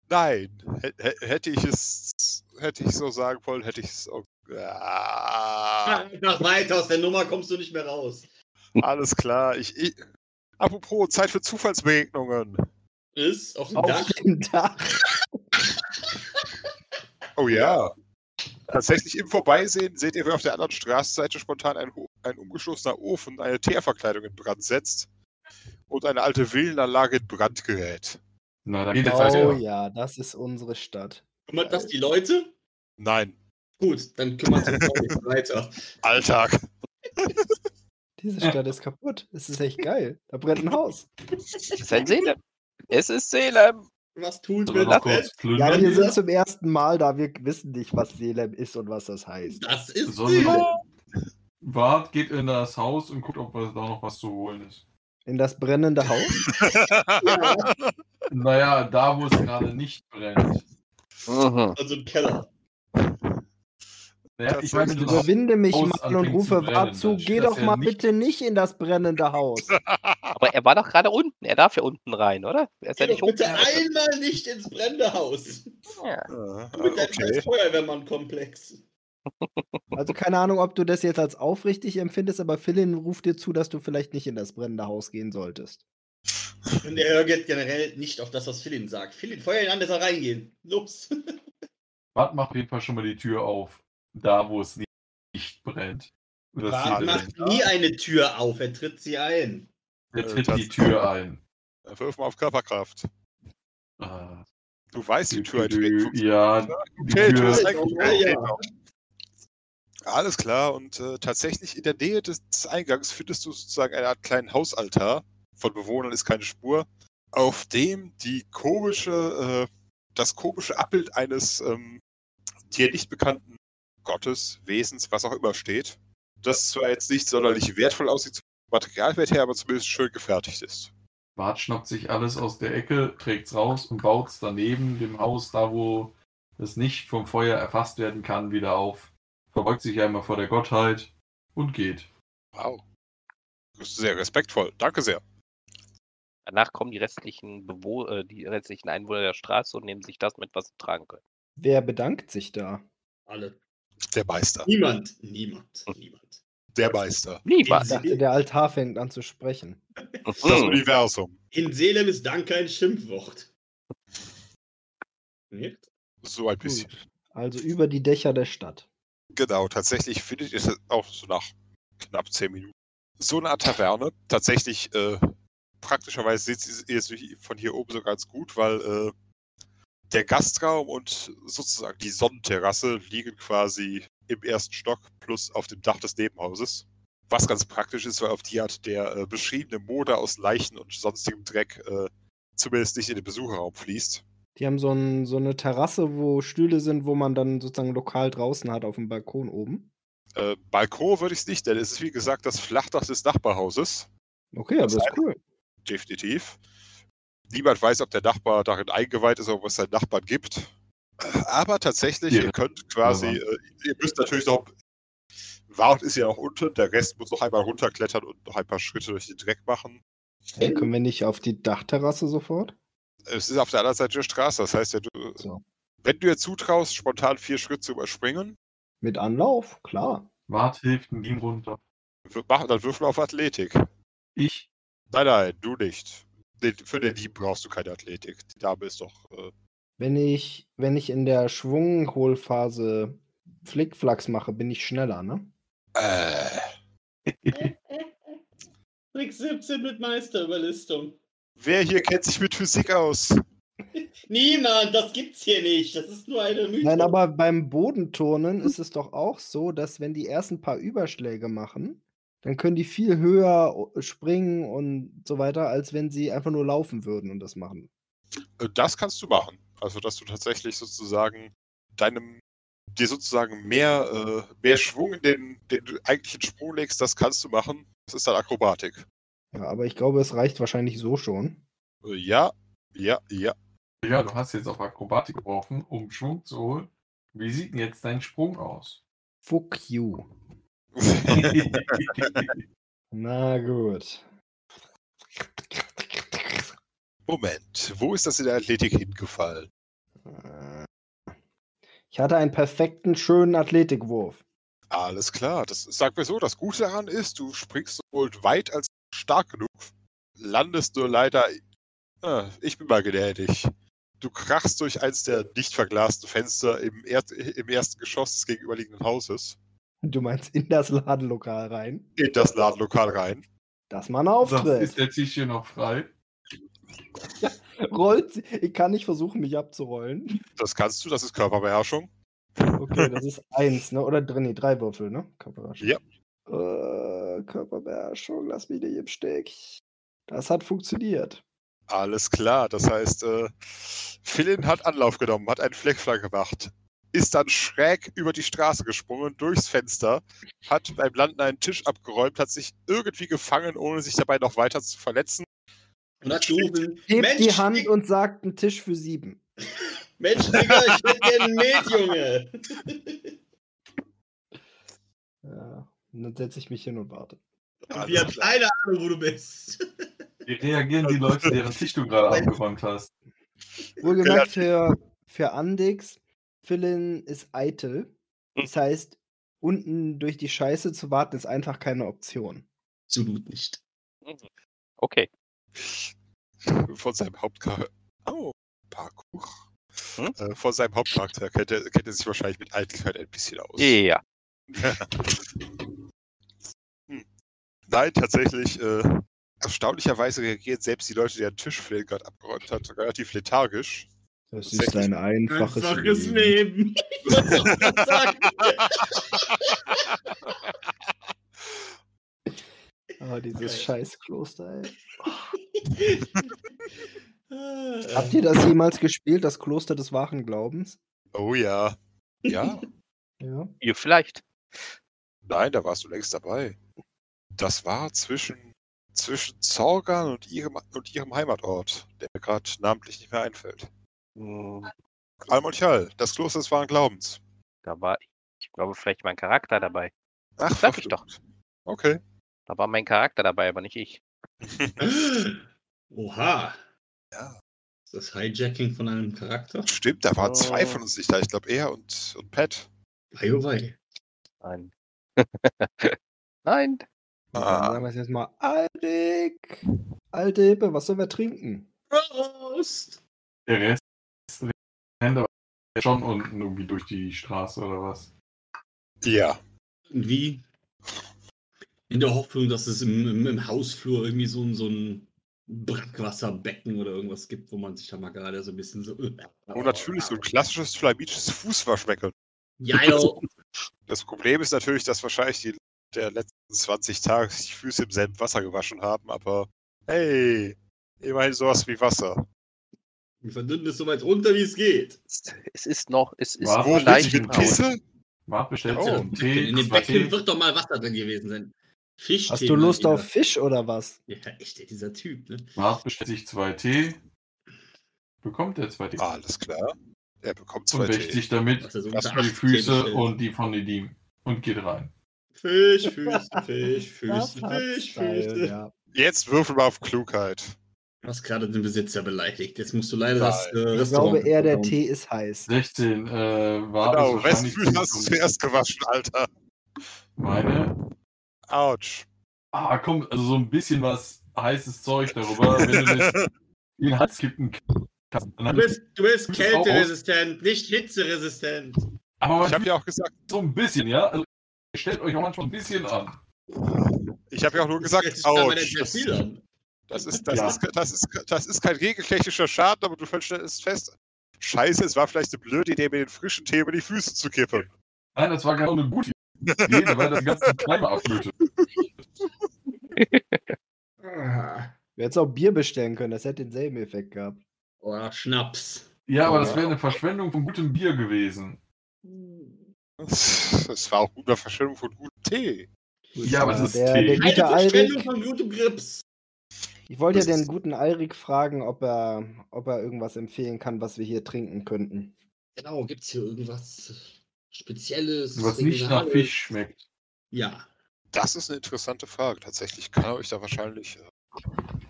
F: Nein, hä- hä- hätte ich es, hätte ich so sagen wollen, hätte ich es. auch- Ah,
D: Nach weiter aus der Nummer kommst du nicht mehr raus.
F: alles klar. Ich, ich, apropos Zeit für Zufallsbegegnungen.
D: Ist auf dem
B: Auf
D: Dach.
B: dem Dach.
F: Oh ja. Tatsächlich im Vorbeisehen seht ihr, wie auf der anderen Straßenseite spontan ein, ein umgestoßener Ofen eine Teerverkleidung in Brand setzt und eine alte Villenanlage in Brand gerät.
G: Na, da geht es
B: Oh ja, das ist unsere Stadt.
D: Kümmert das die Leute?
F: Nein,
D: Gut, dann kümmert sich auch nicht weiter.
F: Alltag.
B: Diese Stadt ist kaputt. Es ist echt geil. Da brennt ein Haus.
E: es ist ein Seele. Es ist Seele.
D: Was tun
G: kurz
B: Ja, wir sind zum ersten Mal da. Wir wissen nicht, was Selem ist und was das heißt.
D: Das ist
G: noch- Wart geht in das Haus und guckt, ob da noch was zu holen ist.
B: In das brennende Haus?
D: Ja,
G: Naja, da wo es gerade nicht brennt.
E: Mhm.
D: also im Keller.
G: Naja, ich meine,
B: überwinde mich mal und rufe zu, geh doch
G: ja
B: mal
G: nicht-
B: bitte nicht in das brennende Haus.
E: Aber er war doch gerade unten. Er darf ja unten rein, oder? Er ist ja
D: Geh
E: nicht
D: doch bitte
E: hochgeklettert.
D: einmal nicht ins brennende Haus.
E: Ja.
F: Ah,
D: Mit deinem
F: okay.
D: scheiß Feuerwehrmann-Komplex.
B: Also keine Ahnung, ob du das jetzt als aufrichtig empfindest, aber Philin ruft dir zu, dass du vielleicht nicht in das brennende Haus gehen solltest.
D: Und er hört generell nicht auf das, was Philin sagt. Philin, feuer ihn an, dass er reingehen. Los.
G: Wart macht auf jeden Fall schon mal die Tür auf. Da wo es nicht, brennt.
D: Bart
G: er
D: macht nie eine Tür auf, er tritt sie ein.
G: Er
F: Äh,
G: tritt die Tür ein.
F: Wirf mal auf Körperkraft.
G: Ah,
F: Du weißt, die Tür funktioniert.
G: Ja, die
F: Okay, Tür ist. Alles klar, und äh, tatsächlich in der Nähe des, des Eingangs findest du sozusagen eine Art kleinen Hausaltar. Von Bewohnern ist keine Spur, auf dem die komische, äh, das komische Abbild eines ähm, dir nicht bekannten Gottes, Wesens, was auch immer steht. Das zwar jetzt nicht sonderlich wertvoll aussieht, zum Materialwert her, aber zumindest schön gefertigt ist.
G: Bart schnappt sich alles aus der Ecke, trägt's raus und baut's daneben dem Haus, da wo es nicht vom Feuer erfasst werden kann, wieder auf. Verbeugt sich einmal vor der Gottheit und geht.
F: Wow. Das ist sehr respektvoll. Danke sehr.
E: Danach kommen die restlichen Bewo äh, die restlichen Einwohner der Straße und nehmen sich das mit, was sie tragen können.
B: Wer bedankt sich da?
D: Alle.
F: Der Meister.
D: Niemand. Niemand. Niemand.
F: Der Meister.
B: Ich dachte, der Altar fängt an zu sprechen.
F: Das Universum.
D: In Selem ist Danke ein Schimpfwort. Nicht?
F: So ein bisschen.
B: Also über die Dächer der Stadt.
F: Genau, tatsächlich findet ihr es auch so nach knapp zehn Minuten. So eine Art Taverne. Tatsächlich, äh, praktischerweise seht ihr es von hier oben so ganz gut, weil äh, der Gastraum und sozusagen die Sonnenterrasse liegen quasi im ersten Stock plus auf dem Dach des Nebenhauses. Was ganz praktisch ist, weil auf die Art der äh, beschriebene Moder aus Leichen und sonstigem Dreck äh, zumindest nicht in den Besucherraum fließt.
B: Die haben so, ein, so eine Terrasse, wo Stühle sind, wo man dann sozusagen lokal draußen hat auf dem Balkon oben.
F: Äh, Balkon würde ich es nicht, denn es ist wie gesagt das Flachdach des Nachbarhauses.
B: Okay, aber das ist cool.
F: Definitiv. Niemand weiß, ob der Nachbar darin eingeweiht ist, ob es seinen Nachbarn gibt. Aber tatsächlich,
G: Ja.
F: ihr könnt quasi,
G: Ja.
F: äh, ihr müsst natürlich noch, Wart ist ja noch unten, der Rest muss noch einmal runterklettern und noch ein paar Schritte durch den Dreck machen.
B: Hey, können wir nicht auf die Dachterrasse sofort?
F: Es ist auf der anderen Seite der Straße, das heißt, ja, du,
B: So.
F: wenn du dir zutraust, spontan vier Schritte zu überspringen,
B: Mit Anlauf? Klar.
G: Wart hilft ihm runter.
F: w- mach, dann würfel auf Athletik.
G: Ich?
F: Nein, nein, du nicht. Für den Dieb brauchst du keine Athletik. Die Dame ist doch. Äh,
B: Wenn ich, wenn ich in der Schwungholphase Flickflacks mache, bin ich schneller, ne?
F: äh,
D: Trick 17 mit Meisterüberlistung.
F: wer hier kennt sich mit Physik aus?
D: Niemand, das gibt's hier nicht. Das ist nur eine Mythos.
B: Nein, aber beim Bodenturnen ist es doch auch so, dass wenn die ersten paar Überschläge machen, dann können die viel höher springen und so weiter, als wenn sie einfach nur laufen würden und das machen.
F: Äh, Das kannst du machen. Also, dass du tatsächlich sozusagen deinem, dir sozusagen mehr, äh, mehr Schwung in den, den eigentlichen Sprung legst, das kannst du machen. Das ist dann Akrobatik.
B: Ja, aber ich glaube, es reicht wahrscheinlich so schon.
F: Äh, Ja, ja, ja.
G: Ja, du hast jetzt auf Akrobatik geworfen, um Schwung zu holen. Wie sieht denn jetzt dein Sprung aus?
B: Fuck you. Na gut.
F: Moment, wo ist das in der Athletik hingefallen?
B: Ich hatte einen perfekten, schönen Athletikwurf.
F: Alles klar, das sag mir so, das Gute daran ist, du springst sowohl weit als stark genug, landest nur leider. Ah, ich bin mal gnädig. Du krachst durch eins der nicht verglasten Fenster im, er im ersten Geschoss des gegenüberliegenden Hauses
B: Du meinst in das Ladenlokal rein?
F: in das Ladenlokal rein.
B: Das mal ein
G: Sagst,
B: Auftritt.
G: ist der Tisch hier noch frei?
B: Rollt sie. Ich kann nicht versuchen, mich abzurollen.
F: Das kannst du, das ist Körperbeherrschung.
B: Okay, das ist eins, ne? Oder dr- nee, drei Würfel, ne? Körperbeherrschung.
F: Ja.
B: Äh, Körperbeherrschung, lass mich nicht im Stich. Das hat funktioniert.
F: Alles klar, das heißt, äh, Philin hat Anlauf genommen, hat einen Fleckflank gemacht, ist dann schräg über die Straße gesprungen, durchs Fenster, hat beim Landen einen Tisch abgeräumt, hat sich irgendwie gefangen, ohne sich dabei noch weiter zu verletzen.
D: Und hat gerufen,
B: Hebt
D: Mensch,
B: die Hand und sagt einen Tisch für sieben.
D: Mensch, Digga, ich hätte gerne ein Met, Junge.
B: Ja. Und dann setze ich mich hin und warte.
D: Und wir haben keine Ahnung, wo du bist.
G: Wie reagieren die Leute, deren Tisch du gerade abgeräumt hast?
B: Wohlgemerkt für, für Andix, Philin ist eitel. Das heißt, unten durch die Scheiße zu warten, ist einfach keine Option.
D: Absolut nicht.
E: Okay.
F: Von seinem Hauptcharakter. Oh, Parkour. Äh, von seinem Hauptcharakter kennt er, kennt er sich wahrscheinlich mit Eitelkeit ein bisschen aus.
E: Ja.
F: Hm. Nein, tatsächlich, äh, erstaunlicherweise reagieren selbst die Leute, die den Tisch gerade abgeräumt hat, relativ lethargisch.
B: Das ist ein einfaches,
D: Einfaches
B: Leben.
D: Leben.
B: Ah, dieses
D: Geil.
B: Scheißkloster, ey.
D: Ah.
B: Habt ihr das jemals gespielt, das Kloster des wahren Glaubens?
F: Oh ja. Ja.
B: Ja.
E: Ihr vielleicht.
F: Nein, da warst du längst dabei. Das war zwischen zwischen Zorgan und ihrem, und ihrem Heimatort, der mir gerade namentlich nicht mehr einfällt.
E: Hm,
F: Almonchal, das Kloster des wahren Glaubens.
E: Da war, ich glaube, vielleicht mein Charakter dabei.
F: Ach,
E: Sag ich doch.
F: Okay.
E: Da war mein Charakter dabei, aber nicht ich.
D: Oha.
F: Ja.
D: Ist das Hijacking von einem Charakter?
F: Stimmt, da waren zwei
E: Oh.
F: von uns nicht da. Ich glaube, er und, und Pat.
D: Wei, oh wei.
E: Nein. Nein.
B: Dann
F: Ah.
B: sagen wir es jetzt mal. Alrik! Alte Hippe, was sollen wir trinken?
D: Prost!
G: Der Aber schon unten irgendwie durch die Straße oder was?
F: Ja.
D: Wie? In der Hoffnung, dass es im, im, im Hausflur irgendwie so ein, so ein Brackwasserbecken oder irgendwas gibt, wo man sich da mal gerade so ein bisschen so.
F: Und natürlich so ein klassisches flamitsches Fußwaschbecken.
D: Geil!
F: Das Problem ist natürlich, dass wahrscheinlich die der letzten 20 Tage sich die Füße im selben Wasser gewaschen haben, aber hey, immerhin sowas wie Wasser.
D: Wir verdünnen es so weit runter, wie es geht.
E: Es ist noch, es ist
G: Warte,
F: Wo
E: leicht
F: mit. Pisse?
G: Marc bestellt
F: Oh.
G: sich einen Tee,
D: In dem
G: zwei
D: Becken
G: Tee.
D: wird doch mal Wasser drin gewesen sein. Fisch.
B: Hast du Lust auf Fisch oder was?
D: Ja, echt, dieser Typ, ne?
G: Marc bestellt sich zwei Tee. Bekommt er zwei Tee.
F: Alles klar. Er bekommt
G: und
F: zwei
G: wäscht
F: Tee.
G: sich damit
D: Was er so
F: Was
D: unter
G: die
D: 8
G: Füße und die von Nedim und geht rein.
D: Fisch, Füße, Fisch, Füße, Fisch, Füße.
B: ja.
F: Jetzt würfel mal auf Klugheit.
D: Du hast gerade den Besitzer beleidigt. Jetzt musst du leider
F: Nein.
D: das äh,
B: Ich
D: Restaurant.
B: glaube eher, der. Tee ist heiß.
G: 16 äh, war
F: Genau,
G: zu-
F: hast du zuerst gewaschen, Alter?
G: Meine.
F: Autsch.
G: Ah, komm, also so ein bisschen was heißes Zeug darüber, wenn du das in den Hals kippen kannst.
D: Du bist, du bist
G: auch
D: kälteresistent, nicht hitzeresistent.
G: Aber
F: Ich habe ja auch gesagt,
G: so ein bisschen, ja? Also, stellt euch auch manchmal ein bisschen an.
F: ich habe ja auch nur gesagt,
D: Jetzt man
F: Autsch.
D: nicht mehr viel an.
F: Das ist, das,
G: Ja.
F: ist, das, ist, das ist kein regeltechnischer Schaden, aber du stellst fest. Scheiße, es war vielleicht eine blöde Idee, mir den frischen Tee über die Füße zu kippen.
G: Nein, das war genau eine gute Idee, weil das ganze Kleine abblühte.
B: Du hättest auch Bier bestellen können, das hätte denselben Effekt gehabt.
D: Oder Schnaps.
G: Ja, aber das wäre eine Verschwendung von gutem Bier gewesen.
F: Es war auch guter Verschwendung von gutem Tee.
G: Ja, aber das ist
B: der,
G: Tee.
B: der gute
D: Verschwendung von gutem Grips.
B: Ich wollte ja den guten Alrik fragen, ob er, ob er irgendwas empfehlen kann, was wir hier trinken könnten.
D: Genau, gibt's hier irgendwas Spezielles?
G: Was nicht nach? Fisch schmeckt.
D: Ja.
F: Das ist eine interessante Frage. Tatsächlich kann er euch da wahrscheinlich. Äh,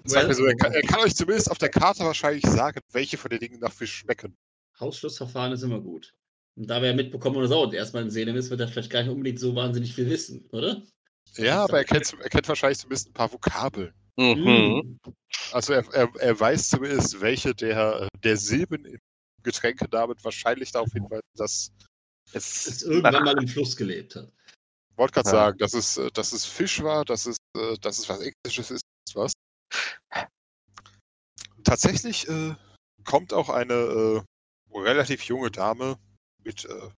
D: Well,
F: so, er, kann, er kann euch zumindest auf der Karte wahrscheinlich sagen, welche von den Dingen nach Fisch schmecken.
D: Hausschlussverfahren ist immer gut. Und da wir ja mitbekommen oder so und erstmal in Seele ist, wird er vielleicht gar nicht unbedingt so wahnsinnig viel wissen, oder?
F: Ja, aber er kennt, er kennt wahrscheinlich zumindest ein paar Vokabeln.
E: Mhm.
F: Also er, er, er weiß zumindest, welche der, der Silben im Getränkenamen wahrscheinlich darauf hinweisen, dass.
E: Es
D: Es irgendwann mal im Fluss gelebt hat.
F: Ich wollte gerade
E: Ja.
F: sagen, dass es, dass es Fisch war, dass es, dass es was Englisches ist, was. Tatsächlich äh, kommt auch eine äh, relativ junge Dame mit, äh,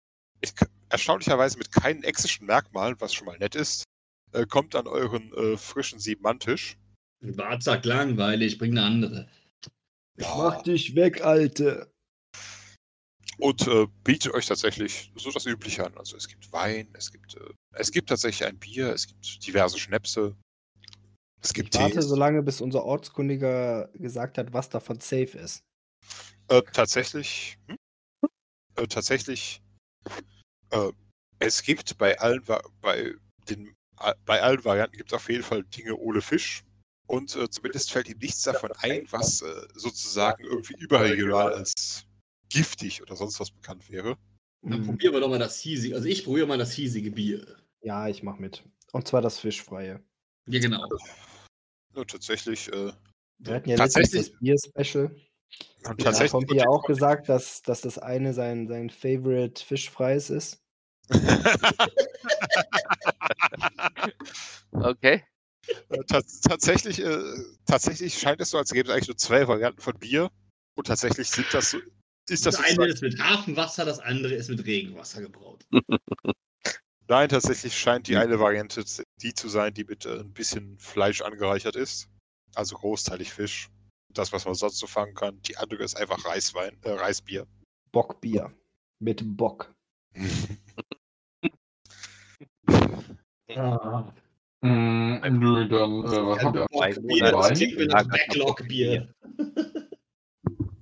F: mit erstaunlicherweise mit keinen exischen Merkmalen, was schon mal nett ist, äh, kommt an euren äh, frischen Siebenmanntisch.
D: Bart sagt langweilig, bring eine andere.
B: Mach dich weg, Alte.
F: und äh, bietet euch tatsächlich so das Übliche an. Also es gibt Wein, es gibt, äh, es gibt tatsächlich ein Bier, es gibt diverse Schnäpse, es
B: Ich
F: gibt
B: warte
F: Tees.
B: so lange, bis unser Ortskundiger gesagt hat, was davon safe ist.
F: Äh, tatsächlich, hm? äh, tatsächlich, äh, es gibt bei allen, bei den, a- bei allen Varianten gibt es auf jeden Fall Dinge ohne Fisch. Und äh, zumindest fällt ihm nichts davon ein, was äh, sozusagen irgendwie überregional als giftig oder sonst was bekannt wäre.
D: Dann
B: Mhm.
D: probieren wir doch mal das hiesige. Also ich probiere mal das hiesige Bier.
B: Ja, ich mach mit. Und zwar das Fischfreie.
D: Ja, genau.
F: Nur tatsächlich, äh,
B: Wir hatten ja
F: tatsächlich,
B: das Bier-Special.
F: und
B: Da hat
F: tatsächlich
B: Pompi ja auch gesagt, dass, dass das eine sein, sein Favorite Fischfreies ist.
E: Okay.
F: Äh, tats- tatsächlich, äh, tatsächlich scheint es so, als gäbe es eigentlich nur zwei Varianten von Bier. Und tatsächlich sind das so, ist das
D: Das eine ist mit Hafenwasser, das andere ist mit Regenwasser gebraut.
F: Nein, tatsächlich scheint die eine Variante die zu sein, die mit äh, ein bisschen Fleisch angereichert ist. Also großteilig Fisch. Das, was man sonst so fangen kann. Die andere ist einfach Reiswein, äh, Reisbier.
B: Bockbier. Mit Bock.
G: Mm, nö, dann äh, was habt ihr
E: Zwei
G: Bier
E: Monate
G: dabei?
D: klingt wie
E: gelagerter
D: Backlog-Bier.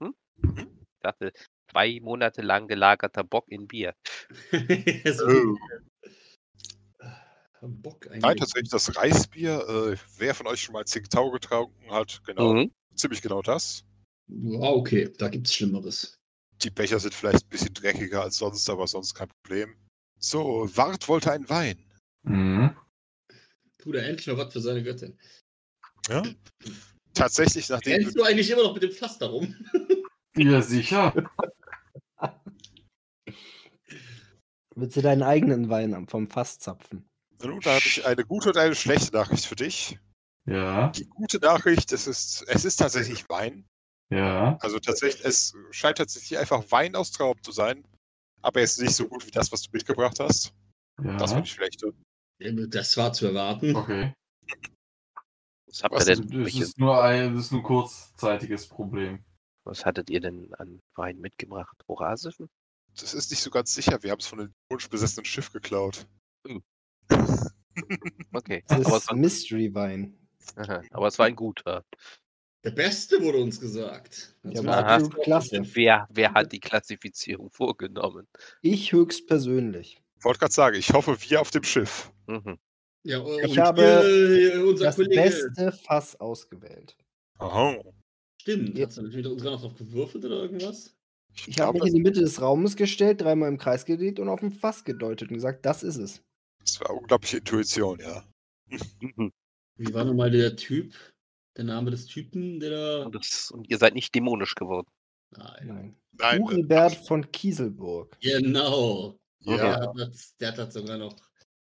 E: Ich dachte, zwei Monate lang gelagerter Bock in Bier.
D: so,
F: Oh.
D: Bock
F: Nein,
D: eigentlich.
F: tatsächlich das Reisbier. Äh, wer von euch schon mal Tsingtao getrunken hat, genau,
E: Mhm.
F: ziemlich genau das.
D: Ja, okay, da gibt's Schlimmeres.
F: Die Becher sind vielleicht ein bisschen dreckiger als sonst, aber sonst kein Problem. So, Wart wollte einen Wein.
G: Mhm.
D: Tut er endlich mal was für seine Göttin.
F: Ja? Tatsächlich, nachdem
D: Rennst du eigentlich immer noch mit dem Pflaster rum?
G: Ja, sicher.
B: Willst du deinen eigenen Wein vom Fass zapfen?
F: Nun, da habe ich eine gute und eine schlechte Nachricht für dich.
G: Ja,
F: Die gute Nachricht, es ist, es ist tatsächlich Wein.
G: ja.
F: Also tatsächlich, es scheint tatsächlich einfach Wein aus Trauben zu sein. Aber jetzt nicht so gut wie das, was du mitgebracht hast. Das
G: Ja.
F: war die schlechte.
D: Das war zu erwarten.
G: Okay.
E: Was habt ihr
G: Also,
E: denn?
G: das ist nur ein, das ist nur ein kurzzeitiges Problem.
E: was hattet ihr denn an Wein mitgebracht? Orasischen?
F: Das ist nicht so ganz sicher. Wir haben es von dem wunschbesessenen Schiff geklaut.
E: Okay.
B: Das
E: Aber es,
B: ist
E: war,
B: Mystery-Wein.
E: aha, aber es war ein guter.
D: Der beste wurde uns gesagt.
B: Ja,
D: Also,
B: absolut klasse.
E: Wer, wer hat die Klassifizierung vorgenommen?
B: Ich höchstpersönlich.
F: Ich wollte gerade sagen, ich hoffe, wir auf dem Schiff.
E: Mhm.
D: Ja, und
B: Ich habe
D: hier, unser
B: Das
D: Kollege.
B: beste Fass ausgewählt.
F: Aha.
D: Stimmt,
B: Ja.
D: hast du natürlich uns noch drauf gewürfelt oder irgendwas?
B: Ich habe mich in die Mitte des Raumes gestellt, dreimal im Kreis gedreht und auf ein Fass gedeutet und gesagt, das ist es.
F: Das war unglaubliche Intuition, ja.
E: Mhm.
D: Wie war nochmal der Typ? Der Name des Typen, der da.
E: Und, das, und ihr seid nicht dämonisch geworden.
D: Nein.
B: Nein.
F: Nein, äh,
B: Uribert von Kieselburg.
D: Genau.
F: Ja,
D: Der, hat das, der hat das sogar noch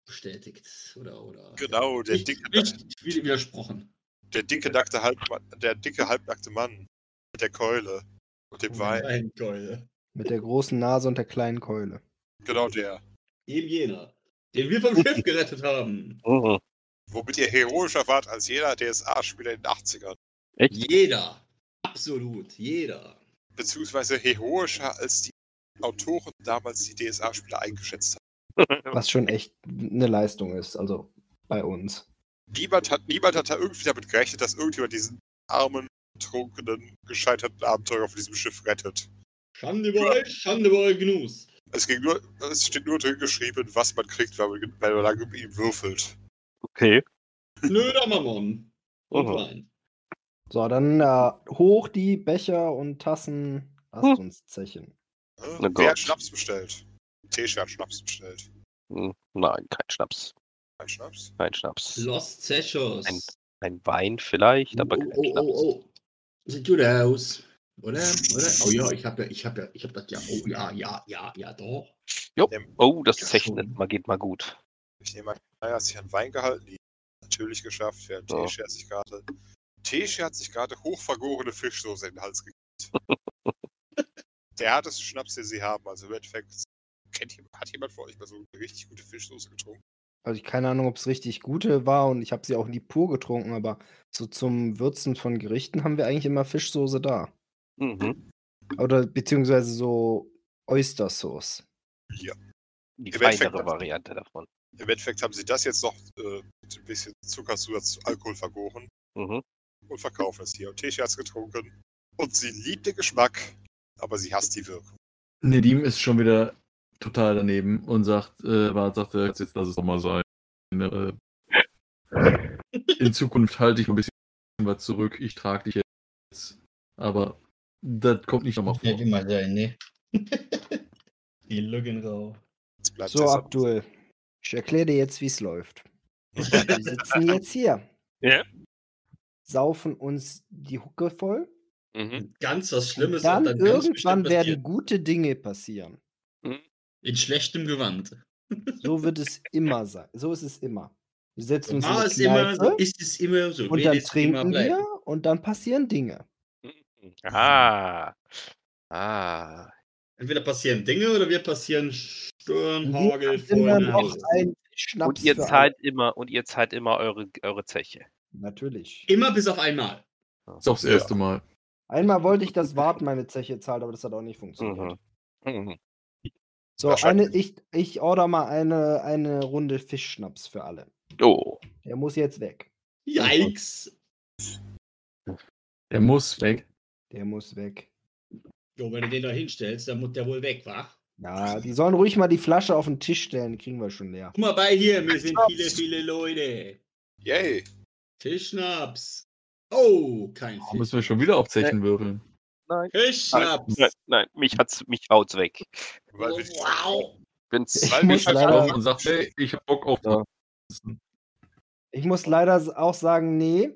D: bestätigt. Oder, oder.
F: genau, der
D: Nicht,
F: dicke,
D: nicht widersprochen.
F: der dicke, nackte Halbmann, der dicke, halbnackte Mann mit der Keule und dem Wein.
D: Weinkeule.
B: Mit der großen Nase und der kleinen Keule.
F: Genau der.
D: Eben jener. Den wir vom Schiff gerettet haben.
E: Mhm.
F: Womit ihr heroischer wart als jeder DSA-Spieler in den 80ern.
D: Jeder. Absolut. Jeder.
F: Beziehungsweise heroischer als die Autoren damals die DSA-Spieler eingeschätzt haben.
B: Was schon echt eine Leistung ist, also bei uns.
F: Niemand hat, niemand hat da irgendwie damit gerechnet, dass irgendjemand diesen armen, betrunkenen, gescheiterten Abenteurer auf diesem Schiff rettet.
D: Schande über euch, Schande über euch Gnus.
F: Es, ging nur, es steht nur drin geschrieben, was man kriegt, wenn man, wenn man lange mit ihm würfelt.
E: Okay.
D: Nöder Mammon. Und
E: Mhm.
D: Wein.
B: So, dann äh, hoch die Becher und Tassen. Lasst
E: Hm.
B: uns zechen.
E: Na
F: Wer hat Schnaps bestellt? Tesche hat Schnaps bestellt.
E: Hm, Nein, kein Schnaps.
F: Kein Schnaps?
E: Kein Schnaps.
D: Los Zechos.
E: Ein, ein Wein vielleicht, aber
D: oh,
E: kein
D: oh,
E: Schnaps.
D: oh, oh. Sieht gut aus. Oder? Oder? Oh ja, ich hab ja, ich hab ja, ich hab das ja. Oh ja, ja, ja, ja, doch.
E: Jo. Oh, das
D: schon.
E: mal geht mal gut.
F: Ich nehme an, er hat sich an Wein gehalten, die natürlich geschafft, während
E: Ja.
F: Tesche hat sich gerade. Tesche hat sich gerade hochvergorene Fischsoße in den Hals gekriegt. Der härteste Schnaps, den sie haben. Also im Endeffekt, kennt jemand, hat jemand von euch mal so eine richtig gute Fischsoße getrunken?
B: Also ich keine Ahnung, ob es richtig gute war und ich habe sie auch nie pur getrunken, aber so zum Würzen von Gerichten haben wir eigentlich immer Fischsoße da.
E: Mhm.
B: Oder beziehungsweise so Oyster-Sauce.
F: Ja.
E: Die
F: Im
E: feinere Variante davon.
F: Im Endeffekt haben sie das jetzt noch äh, mit ein bisschen Zuckerzusatz zu Alkohol vergoren
E: Mhm.
F: und verkaufen es hier. Und Tesche hat es getrunken. Und sie liebt den Geschmack, aber sie hasst die Wirkung.
K: Nedim ist schon wieder total daneben und sagt, äh, sagt, äh, jetzt lass es doch mal sein. Äh, in Zukunft halte ich ein bisschen was zurück, ich trage dich jetzt. Aber das kommt nicht nochmal vor.
J: Wird immer sein, ne?
D: Die Lügen
F: bleibt
B: So, Abdul, ich erkläre dir jetzt, wie es läuft. Wir sitzen jetzt hier,
E: Ja.
B: saufen uns die Hucke voll.
E: Mhm.
D: Ganz was Schlimmes.
B: Dann,
D: ganz
B: irgendwann werden gute Dinge passieren.
D: In schlechtem Gewand.
B: So wird es immer sein. So ist es immer. Wir setzen uns
D: War es immer, so ist es immer, so
B: und dann trinken wir und dann passieren Dinge.
E: Ah. Ah.
D: Entweder passieren Dinge oder wir passieren
B: einen Schnaps
E: Und ihr zahlt immer und ihr zahlt immer eure, eure Zeche.
B: Natürlich.
D: Immer bis auf einmal.
K: Ist aufs erste Mal.
B: Einmal wollte ich, dass Wart meine Zeche zahlt, aber das hat auch nicht funktioniert.
E: Mhm.
B: So,
F: Wahrscheinlich.
B: eine, ich, ich order mal eine, eine Runde Fischschnaps für alle.
E: Oh.
B: Der muss jetzt weg.
D: Yikes.
G: Der muss weg.
B: Der muss weg.
D: Jo, wenn du den da hinstellst, dann muss der wohl weg, wa?
B: Ja, die sollen ruhig mal die Flasche auf den Tisch stellen, die kriegen wir schon leer.
D: Guck mal bei hier, wir sind viele, viele Leute.
F: Yay.
D: Tischschnaps. Oh, kein
G: Oh, müssen wir schon wieder auf Zechen würfeln.
E: Nein.
D: Tischschnaps.
E: Nein, nein, mich hat's, mich haut's weg.
F: Weil wir-
D: wow.
E: Bin's,
B: Ich
F: Weil
B: muss leider-
F: auch-
G: Und sagt, hey, ich hab Bock auf
E: Ja.
B: Ich muss leider auch sagen, nee.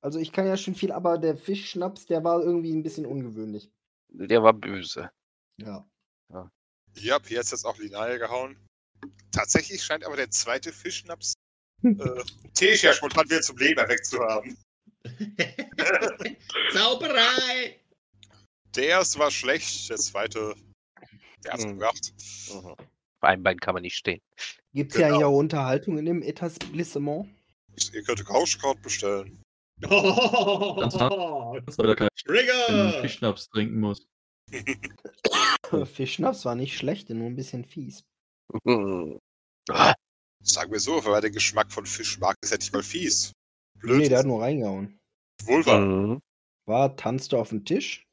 B: Also ich kann ja schon viel, aber der Fischschnaps, der war irgendwie ein bisschen ungewöhnlich.
E: der war böse.
B: Ja.
F: Ja, hier ist jetzt auch Lineal gehauen. Tatsächlich scheint aber der zweite Fischschnaps äh, Tesha spontan wieder zum Leben erweckt zu haben.
D: Zauberei.
F: Der erste war schlecht, der zweite, der hat's
E: Mhm.
F: gebracht.
E: Auf einem Bein kann man nicht stehen.
B: Gibt es ja
F: Genau.
B: hier auch Unterhaltung in dem Etablissement?
F: Ihr könnt Rauschkraut bestellen.
G: Ganz hart. Weil er keinen
D: Trigger.
G: Fischschnaps trinken muss.
B: Fischschnaps war nicht schlecht, nur ein bisschen fies.
F: Sagen wir so, weil der Geschmack von Fisch mag, ist ja nicht mal fies. Blöd.
B: Nee, der hat nur reingehauen.
F: Wohl wahr.
E: Mhm.
B: War, tanzte auf dem Tisch?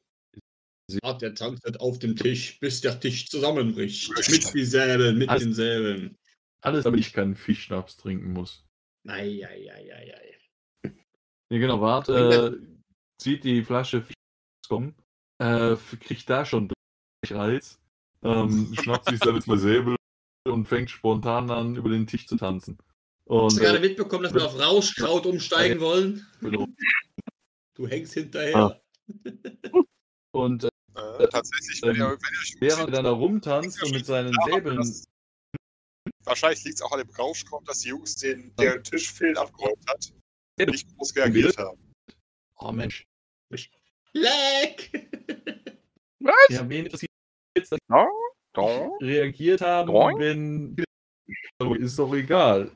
D: Ah, der tanzt auf dem Tisch, bis der Tisch zusammenbricht. Mit dieselben, mit
G: Alles-
D: denselben.
G: Alles, damit ich keinen Fischschnaps trinken muss.
D: Ei, ei, ei, ei, ei.
G: Nee, genau, Bart äh, sieht die Flasche Fischschnaps kommen, äh, kriegt da schon Reiz, ähm, schnappt sich selbst mal Säbel und fängt spontan an, über den Tisch zu tanzen. Und,
D: Hast du gerade
G: äh,
D: mitbekommen, dass wir auf Rauschkraut umsteigen wollen?
G: genau.
D: Du hängst hinterher.
G: und äh,
F: Äh, tatsächlich, wenn ihr, wenn ihr euch
G: während er dann da rumtanzt und mit seinen Säbeln
F: Das- Wahrscheinlich liegt es auch an dem Rauschkraut, dass die Jungs den, deren Tisch Phil abgeräumt hat, nicht groß reagiert haben.
G: Oh Mensch.
D: Leck!
E: Was?
G: Ja, wen interessiert jetzt, dass
E: Ja,
G: die reagiert haben,
E: Doing.
G: wenn. Ist doch egal.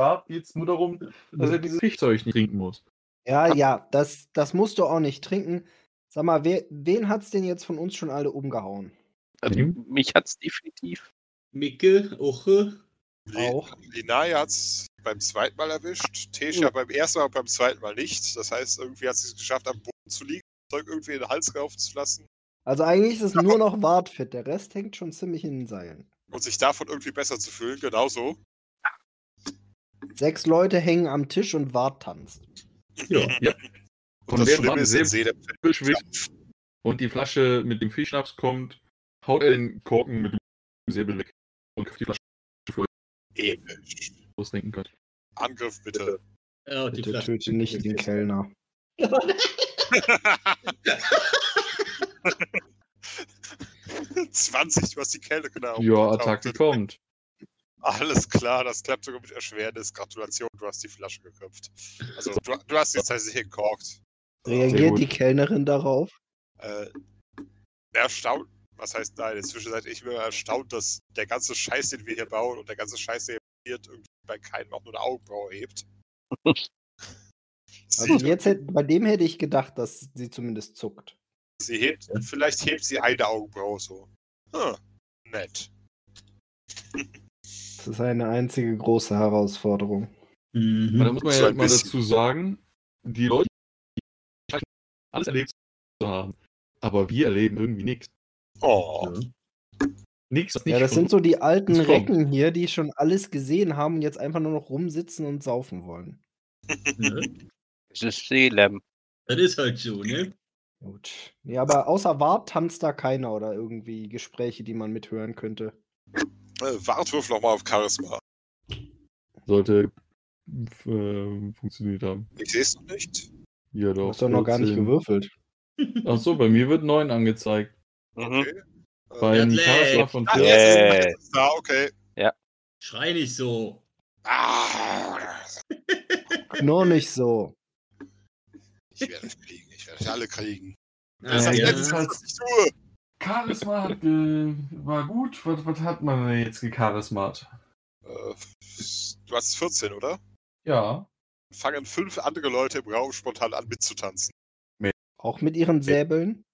G: Bart geht's nur darum, dass er dieses Fischzeug nicht trinken muss.
B: Ja, ja, das, das musst du auch nicht trinken. Sag mal, wer, wen hat's denn jetzt von uns schon alle umgehauen?
E: Also,
G: Mhm.
E: mich hat's definitiv.
D: Micke, Oche.
B: Auch.
F: Linaya hat es beim zweiten Mal erwischt, Tesha beim ersten Mal und beim zweiten Mal nicht. Das heißt, irgendwie hat sie es geschafft, am Boden zu liegen, Zeug irgendwie in den Hals laufen zu lassen
B: Also eigentlich ist es nur noch Wartfit. Der Rest hängt schon ziemlich in den Seilen.
F: und sich davon irgendwie besser zu fühlen. Genauso.
B: Sechs Leute hängen am Tisch und Wart tanzt.
G: Ja. ja.
F: Und
G: Und
F: das
G: während
F: Schlimme
G: man
F: ist,
G: schwitzt und die Flasche mit dem Fischschnaps kommt, haut er den Korken mit dem Säbel weg und köpft die Flasche vor ihr
F: episch.
G: trinken könnt.
F: Angriff bitte.
D: Ja, und die
B: Bitte
D: Flasche.
B: töte nicht den Kellner.
F: 20, du hast die Kälte genau.
G: Ja, Attacke kommt.
F: Alles klar, das klappt sogar mit Erschwernis. Gratulation, du hast die Flasche geköpft. Also, du, du hast sie tatsächlich gekorkt.
B: Reagiert die Kellnerin darauf?
F: Äh, erstaunt. Was heißt nein? Inzwischen seid ich mir erstaunt, dass der ganze Scheiß, den wir hier bauen und der ganze Scheiß, der hier passiert, irgendwie bei keinem auch nur eine Augenbraue hebt.
B: Also jetzt hätt, bei dem hätte ich gedacht, dass sie zumindest zuckt.
F: sie hebt, vielleicht hebt sie eine Augenbraue so. Hm, nett.
B: Das ist eine einzige große Herausforderung.
G: Aber
D: Mhm.
G: da muss man ja
F: ein
G: mal dazu sagen, die Leute die scheinen alles erlebt zu haben. Aber wir erleben irgendwie nichts.
F: Oh,
G: Nichts, was nicht
B: Ja, das sind so die alten. Recken hier, die schon alles gesehen haben und jetzt einfach nur noch rumsitzen und saufen wollen.
E: Das ist Seelem.
D: Das ist halt so, ne?
B: Gut. Nee, aber außer Wart tanzt da keiner oder irgendwie Gespräche, die man mithören könnte.
F: Äh, Wartwurf nochmal auf Charisma.
G: sollte äh, funktioniert haben.
F: Ich sehe es noch nicht.
G: Ja,
B: Du
G: doch.
B: hast doch noch gar nicht
G: 14.
B: gewürfelt.
G: Achso, bei mir wird 9 angezeigt.
E: Mhm.
F: Okay. Äh,
G: Beim. Charisma von
F: ah,
G: 14.
F: jetzt,
E: Yeah.
F: da, okay.
D: Schrei nicht so.
F: Ah,
B: Nur nicht so.
F: ich werde euch kriegen. Ich werde alle kriegen.
D: Ah,
F: Das ist das
G: ja.
F: Letzte, was ich tue.
G: Charisma hat, äh, war gut. Was, was hat man denn jetzt gecharismat?
F: Äh, du hast 14, oder?
G: Ja.
F: Fangen fünf andere Leute im Raum spontan an mitzutanzen.
B: Auch mit ihren Säbeln?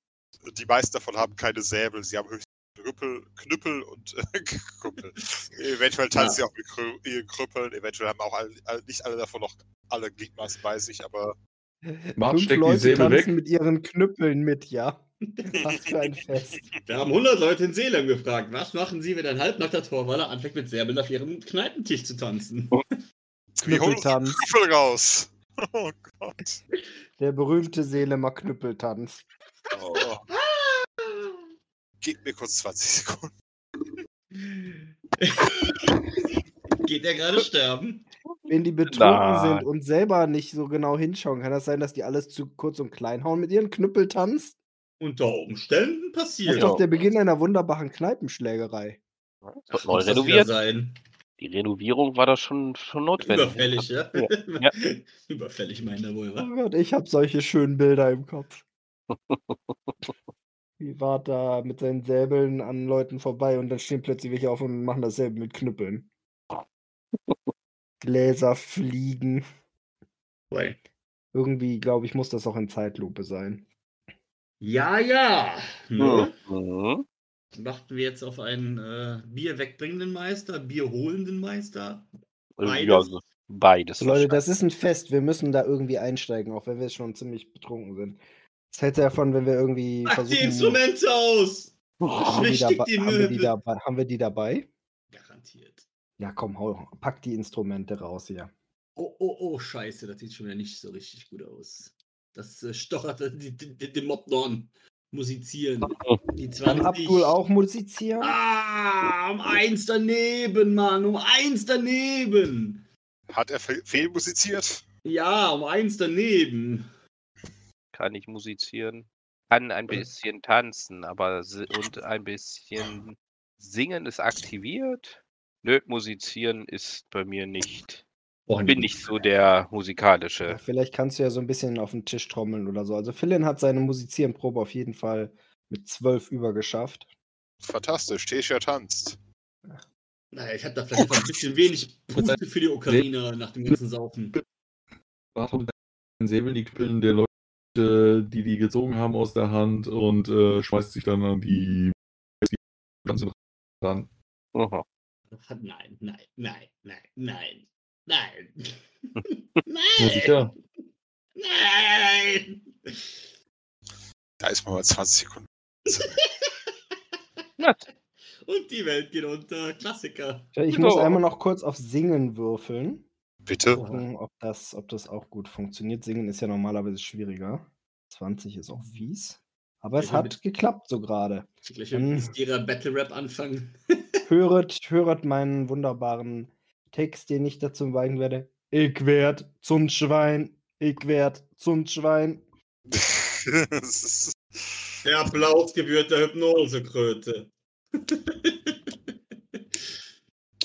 F: Die meisten davon haben keine Säbel, sie haben höchstens Krüppel, Knüppel und äh, Krüppel. eventuell tanzen sie auch mit Krü ihren Krüppeln, eventuell haben auch alle, nicht alle davon noch alle Gliedmaßen bei sich, aber
K: Bart
B: Fünf
K: steckt die
B: Leute
K: Säbel
B: tanzen
K: weg.
B: mit ihren Knüppeln mit, ja. Was für ein Fest.
D: Wir haben 100 Leute in Seelem gefragt, was machen sie, wenn ein halbnackter Torwaller anfängt mit Säbeln auf ihrem Kneipentisch zu tanzen?
F: die
B: Knüppeltanz.
F: Krüppel raus. Oh Gott.
B: Der berühmte Seelemer Knüppeltanz.
F: Oh. Gib mir kurz 20 Sekunden.
D: Geht der gerade sterben?
B: Wenn die betrunken
E: Nein.
B: sind und selber nicht so genau hinschauen, kann das sein, dass die alles zu kurz und klein hauen mit ihren Knüppeltanz?
D: Unter Umständen
B: Das
D: passiert.
B: ist doch der Beginn einer wunderbaren Kneipenschlägerei.
E: Neu
D: das wieder
E: renoviert.
D: sein.
E: Die Renovierung war da schon, schon notwendig.
D: Überfällig, ja?
E: Ja.
D: Überfällig meint er wohl,
B: Oh? Gott, ich habe solche schönen Bilder im Kopf. Wie war da mit seinen Säbeln an Leuten vorbei und dann stehen plötzlich welche auf und machen dasselbe mit Knüppeln. Gläser fliegen.
D: Boy.
B: Irgendwie, glaube ich, muss das auch in Zeitlupe sein.
D: Ja, ja. Ne?
E: Mhm.
D: Machten wir jetzt auf einen äh, Bier wegbringenden Meister, Bier holenden Meister?
E: Ja,
D: Beides?
E: so beides.
B: So, Leute, das ist ein Fest. Wir müssen da irgendwie einsteigen, auch wenn wir schon ziemlich betrunken sind. Das hält ja davon, wenn wir irgendwie
D: die
B: versuchen.
D: Instrumente aus!
B: Haben, wir die
D: Richtig
B: dabei,
D: die
B: haben, wir die dabei, haben wir die dabei?
D: Garantiert.
B: Ja, komm, hau, pack die Instrumente raus hier.
D: Oh, oh, oh, scheiße, das sieht schon wieder nicht so richtig gut aus. Das äh, stochert die, die, die, den Mob noch an. Musizieren. Die
B: Kann
D: 20.
B: Abdul auch musizieren?
D: Ah, um eins daneben, Mann, um eins daneben.
F: Hat er fe fehlmusiziert?
D: Ja, um eins daneben.
E: Kann ich musizieren. Kann ein bisschen tanzen, aber und ein bisschen singen ist aktiviert. Nö, musizieren ist bei mir nicht.
D: Oh,
E: Bin nicht so der musikalische.
B: Ja, vielleicht kannst du ja so ein bisschen auf den Tisch trommeln oder so. Also Philin hat seine Musizierenprobe auf jeden Fall mit zwölf übergeschafft.
F: Fantastisch, Tesha tanzt.
D: Naja, ich hatte da vielleicht einfach ein bisschen wenig Punkte für die Ocarina nach dem ganzen Saufen.
K: Holt den Säbel, die Knüppeln der Leute, die die gezogen haben, aus der Hand und äh, schmeißt sich dann an die ganze ran.
E: Aha.
D: Nein, nein, nein, nein, nein, nein.
K: Ja, sicher.
D: Nein!
F: Da ist man mal 20 Sekunden.
D: Und die Welt geht unter. Klassiker.
B: Ich muss
E: So.
B: einmal noch kurz auf Singen würfeln.
F: Bitte?
B: Gucken, ob das, ob das auch gut funktioniert. Singen ist ja normalerweise schwieriger. 20 ist auch fies. Aber es
D: Ja,
B: hat geklappt so gerade.
D: Gleich mit ihrer Battle Rap anfangen.
B: Höret, höret meinen wunderbaren Text, den ich dazu weisen werde. Ich werd zum Schwein, ich werd zum Schwein.
D: Der Applaus gebührt der Hypnosekröte.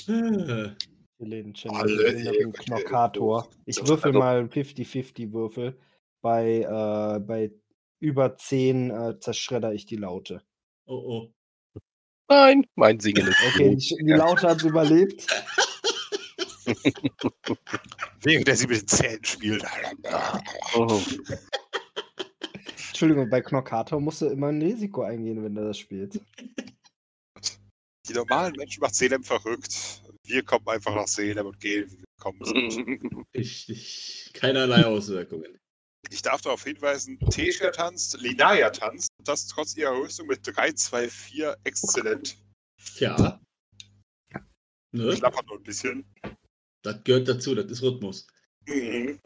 F: Alle
B: inneren Knockator. Ich würfel mal 50-50 Würfel. Bei, äh, bei über 10 äh, zerschredder ich die Laute.
D: oh oh.
E: Nein, mein Singen ist
B: Okay,
E: gut.
B: die, Laute hat überlebt.
F: Wegen der sie mit den Zähnen spielt.
E: Oh.
B: Entschuldigung, bei Knockator musst du immer ein Risiko eingehen, wenn du das spielst.
F: Die normalen Menschen macht Selem verrückt. Wir kommen einfach nach Selem und gehen, wie wir gekommen sind.
D: Richtig. Keinerlei Auswirkungen.
F: Ich darf darauf hinweisen, Tesha tanzt, Linaya tanzt. und Das trotz ihrer Rüstung mit 3, 2, 4 exzellent.
D: Tja. Ne?
F: Klappert nur ein bisschen.
D: Das gehört dazu, das ist Rhythmus.
F: Mhm.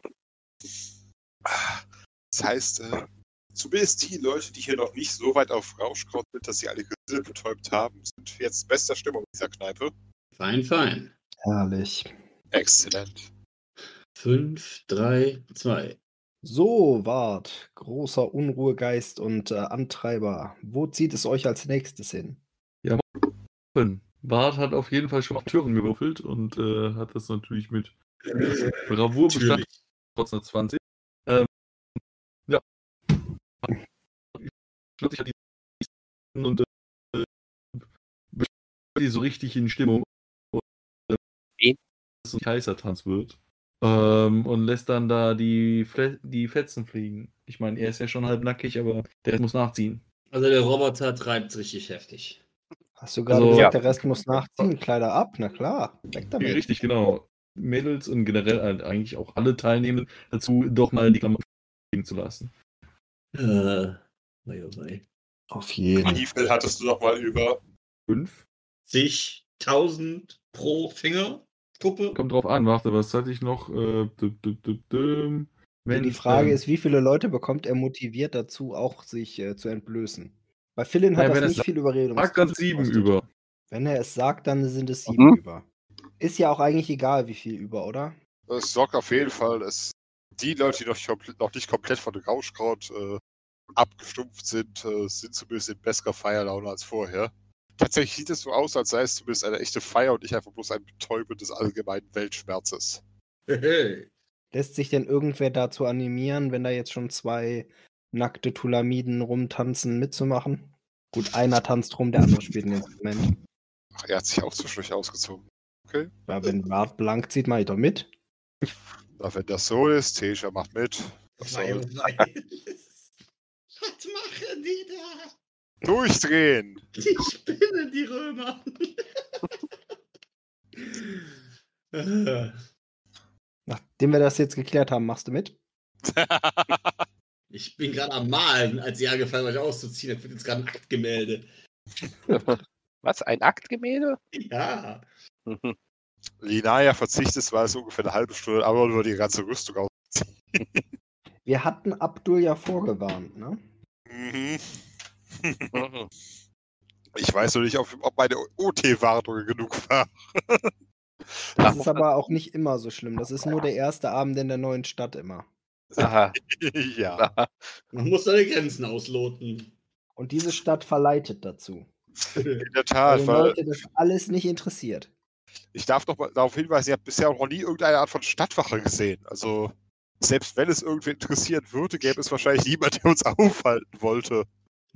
F: Das heißt, äh, zumindest die Leute, die hier noch nicht so weit auf Rauschkraut sind, dass sie alle Gesinde betäubt haben, sind jetzt in bester Stimmung in dieser Kneipe.
D: Fein, fein.
B: Herrlich.
F: Exzellent.
D: 5, 3, 2.
B: So, Wart, großer Unruhegeist und äh, Antreiber. Wo zieht es euch als nächstes hin?
K: Ja. Bart hat auf jeden Fall schon auf Türen gewürfelt und äh, hat das natürlich mit Bravour bestanden, trotz einer 20. Ähm, ja. Sich halt die und äh, die so richtig in Stimmung. Und, äh, dass es ein heißer Tanz wird. Ähm, und lässt dann da die, Fle die Fetzen fliegen. Ich meine, er ist ja schon halb nackig, aber der Rest muss nachziehen.
D: Also der Roboter treibt richtig heftig.
B: Hast du gerade
K: Also-
B: gesagt,
K: Ja.
B: der Rest muss nachziehen? Kleider ab? Na klar, weg damit.
K: Richtig, genau. Mädels und generell halt eigentlich auch alle Teilnehmenden dazu, doch mal die Klamotten liegen zu lassen.
D: Äh, oh wei.
B: Auf jeden.
F: Wie viel hattest du noch mal über?
K: Fünf?
D: Sich 1000 pro Fingerkuppe?
K: Kommt drauf an, warte, was hatte ich noch? Äh, dü- dü- dü- dü- Wenn,
B: die Frage
K: ähm,
B: ist, wie viele Leute bekommt er motiviert dazu, auch sich äh, zu entblößen? Bei Philin hat
K: Nein,
B: das
K: er
B: nicht
K: sagt-
B: viel Überredung.
K: Sag dann sieben über.
B: Wenn er es sagt, dann sind es sieben
K: Mhm.
B: über. Ist ja auch eigentlich egal, wie viel über, oder?
F: Es sorgt auf jeden Fall, dass die Leute, die noch, noch nicht komplett von Rauschkraut äh, abgestumpft sind, äh, sind zumindest in besserer Feierlaune als vorher. Tatsächlich sieht es so aus, als sei es zumindest eine echte Feier und nicht einfach bloß ein Betäuben des allgemeinen Weltschmerzes.
B: Lässt sich denn irgendwer dazu animieren, wenn da jetzt schon zwei nackte Tulamiden rumtanzen, mitzumachen? Gut, einer tanzt rum, der andere spielt ein Instrument.
F: Ach, er hat sich auch zwischendurch ausgezogen. Okay.
B: Ja, wenn Bart blank zieht, mach ich doch mit.
F: Na, wenn das so ist, Tesha macht mit. Was soll?
D: oh. Was machen die da?
F: Durchdrehen!
D: Die spinnen, die Römer.
B: Nachdem wir das jetzt geklärt haben, machst du mit?
D: ich bin gerade am Malen, als sie angefangen haben, euch auszuziehen. Da wird jetzt gerade ein Aktgemälde.
E: Was? Ein Aktgemälde?
D: Ja.
F: Linaya verzichtet, weil es ungefähr eine halbe Stunde, aber nur die ganze Rüstung aus.
B: Wir hatten Abdul ja vorgewarnt, ne?
F: Mhm. Ich weiß noch nicht, ob, ob meine OT-Warnung genug war.
B: Das ist aber auch nicht immer so schlimm. Das ist nur der erste Abend in der neuen Stadt immer.
E: Aha.
F: ja.
D: Man muss seine Grenzen ausloten.
B: Und diese Stadt verleitet dazu.
F: In der
B: Weil
F: Tat,
B: die
F: weil
B: Leute das alles nicht interessiert.
F: ich darf noch mal darauf hinweisen, ich habe bisher auch noch nie irgendeine Art von Stadtwache gesehen. Also, selbst wenn es irgendwie interessieren würde, gäbe es wahrscheinlich niemand, der uns aufhalten wollte.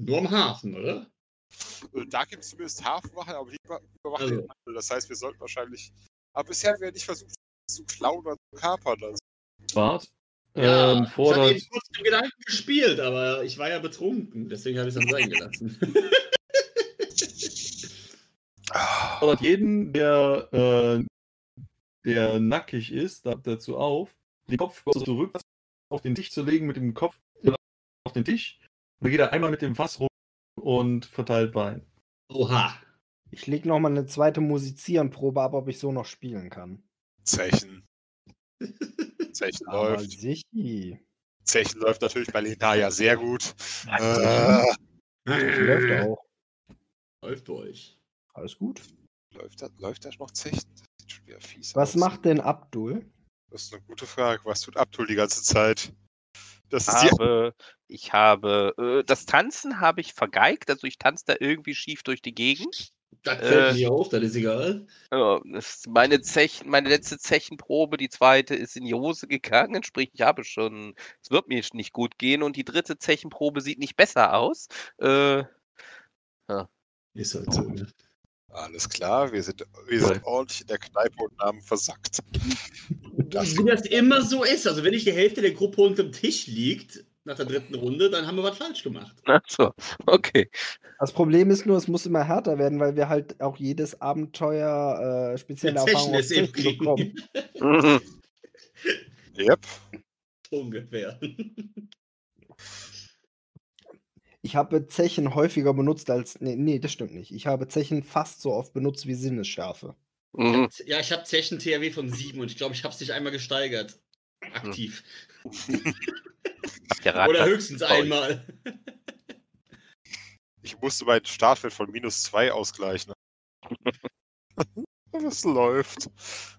D: Nur am Hafen, oder?
F: Äh, Da gibt es zumindest Hafenwache, aber die über- überwachen
D: Also.
F: den Handel. Das heißt, wir sollten wahrscheinlich. Aber bisher haben wir nicht versucht, zu klauen oder zu kapern. Also,
K: Bart
D: Ja,
K: ähm,
D: ich
K: fordert,
D: eben kurz den Gedanken gespielt, aber ich war ja betrunken, deswegen habe ich es dann sein gelassen.
K: fordert jeden, der, äh, der nackig ist, da- dazu auf, den Kopf zurück auf den Tisch zu legen, mit dem Kopf auf den Tisch. Und dann geht er einmal mit dem Fass rum und verteilt Wein.
D: Oha.
B: Ich lege noch mal eine zweite Musizierenprobe ab, ob ich so noch spielen kann.
F: Zechen. Zechen
B: Aber
F: läuft.
B: sichi.
F: Zechen läuft natürlich bei Linaya sehr gut. Äh,
B: Läuft auch.
D: Läuft bei euch.
B: Alles gut.
F: läuft, da, läuft da noch Zechen? Das sieht schon wieder fies
B: Was
F: aus.
B: macht denn Abdul?
F: Das ist eine gute Frage. Was tut Abdul die ganze Zeit? Das
E: habe, ich habe, äh, das Tanzen habe ich vergeigt, also ich tanze da irgendwie schief durch die Gegend.
D: Das fällt
E: Äh,
D: mir auf, das ist egal.
E: Ja, meine, Zechen, meine letzte Zechenprobe, die zweite, ist in die Hose gegangen, sprich, ich habe schon, es wird mir nicht gut gehen und die dritte Zechenprobe sieht nicht besser aus. Äh,
D: Ist halt so. Ne?
F: Alles klar, wir sind, wir sind ordentlich in der Kneipe und haben versackt. Das
D: Wie das immer so ist. Also, wenn nicht die Hälfte der Gruppe unterm Tisch liegt, nach der dritten Runde, dann haben wir was falsch gemacht.
E: achso, okay.
B: Das Problem ist nur, es muss immer härter werden, weil wir halt auch jedes Abenteuer äh, spezielle Erfahrungen
D: kriegen.
B: bekommen.
F: Yep.
D: Ungefähr.
B: Ich habe Zechen häufiger benutzt als. Nee, nee, das stimmt nicht. Ich habe Zechen fast so oft benutzt wie Sinnesschärfe.
E: Mhm.
D: Ja, ich habe Zechen THW von 7 und ich glaube, ich habe es nicht einmal gesteigert. Aktiv.
E: Rat-
D: Oder höchstens einmal.
F: Ich musste meinen Startwert von minus 2 ausgleichen. Aber es läuft.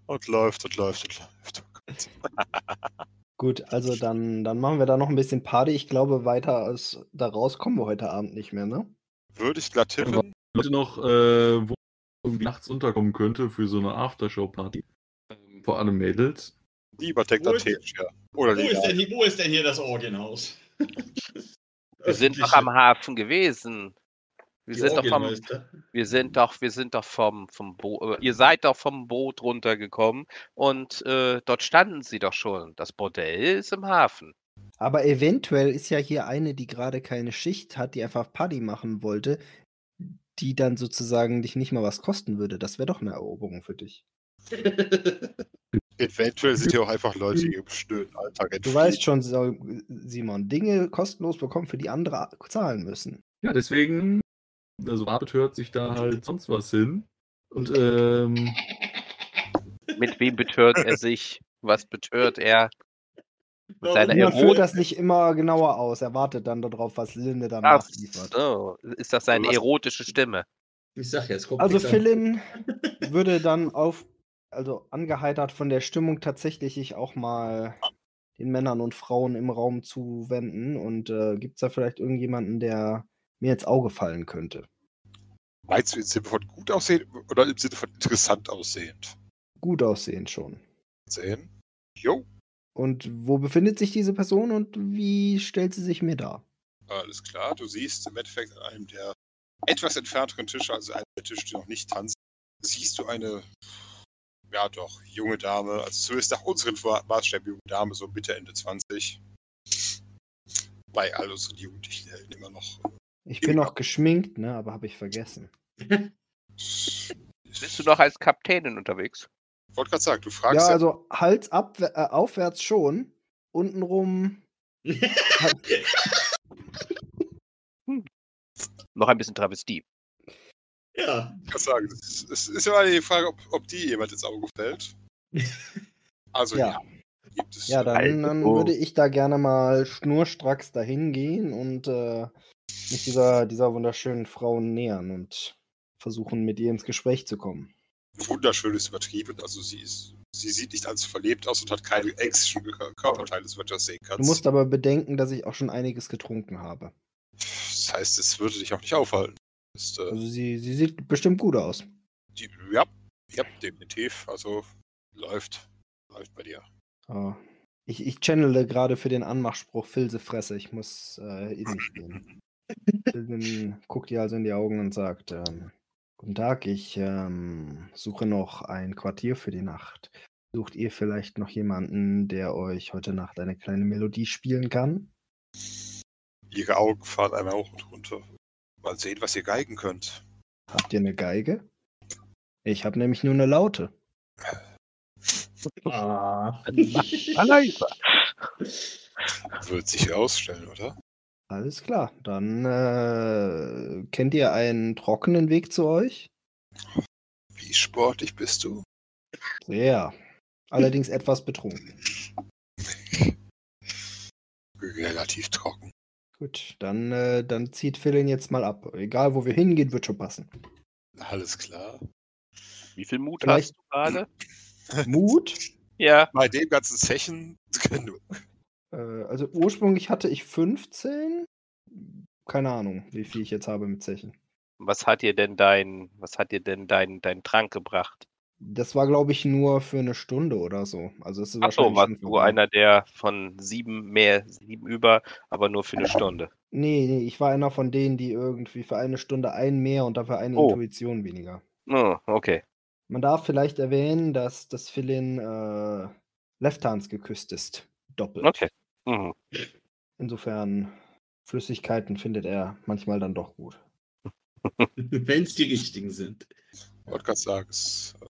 F: Und läuft und läuft und läuft.
B: Gut, also dann, dann machen wir da noch ein bisschen Party. Ich glaube, weiter als da raus kommen wir heute Abend nicht mehr, ne?
F: Würde ich glatt tippen.
K: Leute noch, äh, wo irgendwie nachts unterkommen könnte für so eine Aftershow-Party. Ähm, Vor allem Mädels.
F: An
D: ist-
F: Tesha. Oder
D: Wo ist, denn hier, wo ist denn hier das Orgienhaus?
E: Wir sind doch am Hafen gewesen. Wir sind, doch vom, wir sind doch, wir sind doch vom, vom Boot, ihr seid doch vom Boot runtergekommen und äh, dort standen sie doch schon. Das Bordell ist im Hafen.
B: Aber eventuell ist ja hier eine, die gerade keine Schicht hat, die einfach Party machen wollte. die dann sozusagen dich nicht mal was kosten würde. Das wäre doch eine Eroberung für dich.
F: Eventuell sind ja auch einfach Leute, die im schnöden Alltag
B: Du
F: entfliehen.
B: weißt schon, Simon, Dinge kostenlos bekommen, für die andere zahlen müssen.
K: Ja, deswegen, also Arbeit hört sich da halt sonst was hin. Und ähm,
E: Mit wem betört er sich? Was betört er? Mit seiner
B: Man führt das nicht immer genauer aus. Er wartet dann darauf, was Linde dann
E: Ach
B: nachliefert.
E: so, ist das seine
F: Was-
E: erotische Stimme?
D: Ich sag es kommt
B: Also. Philin würde dann auf, also angeheitert von der Stimmung tatsächlich sich auch mal den Männern und Frauen im Raum zuwenden. Und äh, gibt es da vielleicht irgendjemanden, der mir ins Auge fallen könnte?
F: Meinst du im Sinne von gut aussehen oder im Sinne von interessant aussehend?
B: Gut aussehend schon.
F: Sehen? Jo,
B: Und wo befindet sich diese Person und wie stellt sie sich mir dar?
F: alles klar. Du siehst im Endeffekt an einem der etwas entfernteren Tische, also einem der Tische, die noch nicht tanzen, siehst du eine, ja doch, junge Dame, also zumindest nach unseren Maßstäben junge Dame, so Mitte, Ende 20. Bei all unseren jugendlichen immer noch.
B: Ich bin noch geschminkt, ne, aber habe ich vergessen.
E: Bist du noch als Kapitänin unterwegs?
F: Ich wollte gerade sagen, du fragst
B: Ja,
F: ja,
B: also Hals ab, äh, aufwärts schon. Untenrum.
E: Noch ein bisschen Travestie.
D: Ja.
F: Ich kann sagen, es ist ja mal die Frage, ob, ob die jemand ins Auge fällt. Also ja,
B: Ja.
F: gibt es.
B: Ja, dann,
E: Also,
B: dann
E: oh.
B: würde ich da gerne mal schnurstracks dahin gehen und äh, mich dieser, dieser wunderschönen Frau nähern und versuchen, mit ihr ins Gespräch zu kommen.
F: wunderschön ist übertrieben. Also sie ist, sie sieht nicht allzu verlebt aus und hat keine exischen Kör- Körperteile, soweit du das sehen kannst.
B: Du musst aber bedenken, dass ich auch schon einiges getrunken habe.
F: das heißt, es würde dich auch nicht aufhalten. Ist, äh,
B: Also sie, sie sieht bestimmt gut aus.
F: die, ja, ja, definitiv. Also läuft, läuft bei dir.
B: Ah, Ich, ich channele gerade für den Anmachspruch Filzefresse. Ich muss äh, in mich gehen. Guckt ihr also in die Augen und sagt, ähm, Guten Tag, ich ähm, suche noch ein Quartier für die Nacht. Sucht ihr vielleicht noch jemanden, der euch heute Nacht eine kleine Melodie spielen kann?
F: Ihre Augen fahren einmal hoch und runter. Mal sehen, was ihr geigen könnt.
B: Habt ihr eine Geige? Ich habe nämlich nur eine Laute.
D: Ah.
F: Wird sich ausstellen, oder?
B: Alles klar. Dann äh, kennt ihr einen trockenen Weg zu euch?
F: Wie sportlich bist du?
B: Sehr. Allerdings etwas betrunken.
F: Relativ trocken.
B: Gut, dann, äh, dann zieht Philin jetzt mal ab. Egal, wo wir hingehen, wird schon passen.
F: Alles klar.
E: Wie viel Mut
B: Vielleicht-
E: hast du gerade?
B: Mut?
E: Ja.
F: Bei dem ganzen Zechen genug.
B: Äh, also ursprünglich hatte ich 15. Keine Ahnung, wie viel ich jetzt habe mit Zechen.
E: Was hat dir denn dein, was hat dir denn dein, dein Trank gebracht?
B: Das war, glaube ich, nur für eine Stunde oder so. Also es ist
E: Ach so,
B: wahrscheinlich
E: warst du einer der von sieben mehr, sieben über, aber nur für eine Stunde.
B: Nee, nee, ich war einer von denen, die irgendwie für eine Stunde ein mehr und dafür eine
E: Oh.
B: Intuition weniger.
E: Oh, okay.
B: Man darf vielleicht erwähnen, dass das Philin äh, Lefthans geküsst ist. Doppelt.
E: Okay. Mhm.
B: Insofern, Flüssigkeiten findet er manchmal dann doch gut.
D: Wenn es die richtigen sind.
F: Ich wollte gerade sagen, es äh,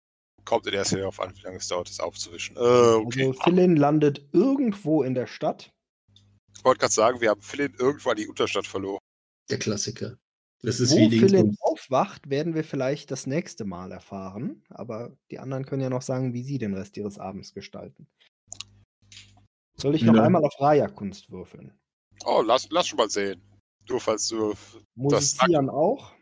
F: kommt in erster Linie darauf an, wie lange es dauert, das aufzuwischen. Äh, okay.
B: Also Philin landet irgendwo in der Stadt.
F: Ich wollte gerade sagen, wir haben Philin irgendwann die Unterstadt verloren.
D: Der Klassiker. Das ist
B: Wo
D: wie
B: Philin aufwacht, werden wir vielleicht das nächste Mal erfahren. Aber die anderen können ja noch sagen, wie sie den Rest ihres Abends gestalten. Soll ich noch
G: Ja.
B: einmal auf Raya-Kunst würfeln?
F: Oh, lass, lass schon mal sehen. Nur falls du das
B: Musizieren auch?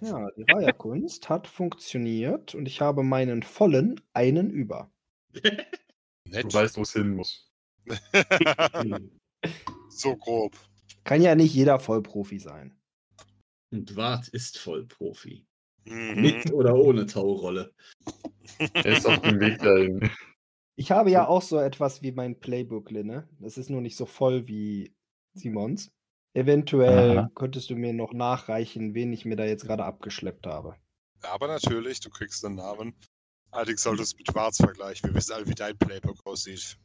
B: Ja, die Raya-Kunst hat funktioniert und ich habe meinen vollen einen über.
F: nett.
K: Du weißt, wo es hin muss.
F: so grob.
B: Kann ja nicht jeder Vollprofi sein.
D: Und Wart ist Vollprofi.
F: Mhm.
D: Mit oder ohne Taurolle.
K: Er ist auf dem Weg dahin.
B: Ich habe ja auch so etwas wie mein Playbook, Linne. Das ist nur nicht so voll wie Simons. Eventuell
K: Aha.
B: könntest du mir noch nachreichen, wen ich mir da jetzt gerade abgeschleppt habe.
F: Aber natürlich, du kriegst einen Namen. Allerdings solltest du mit Warz vergleichen. Wir wissen alle, wie dein Playbook aussieht.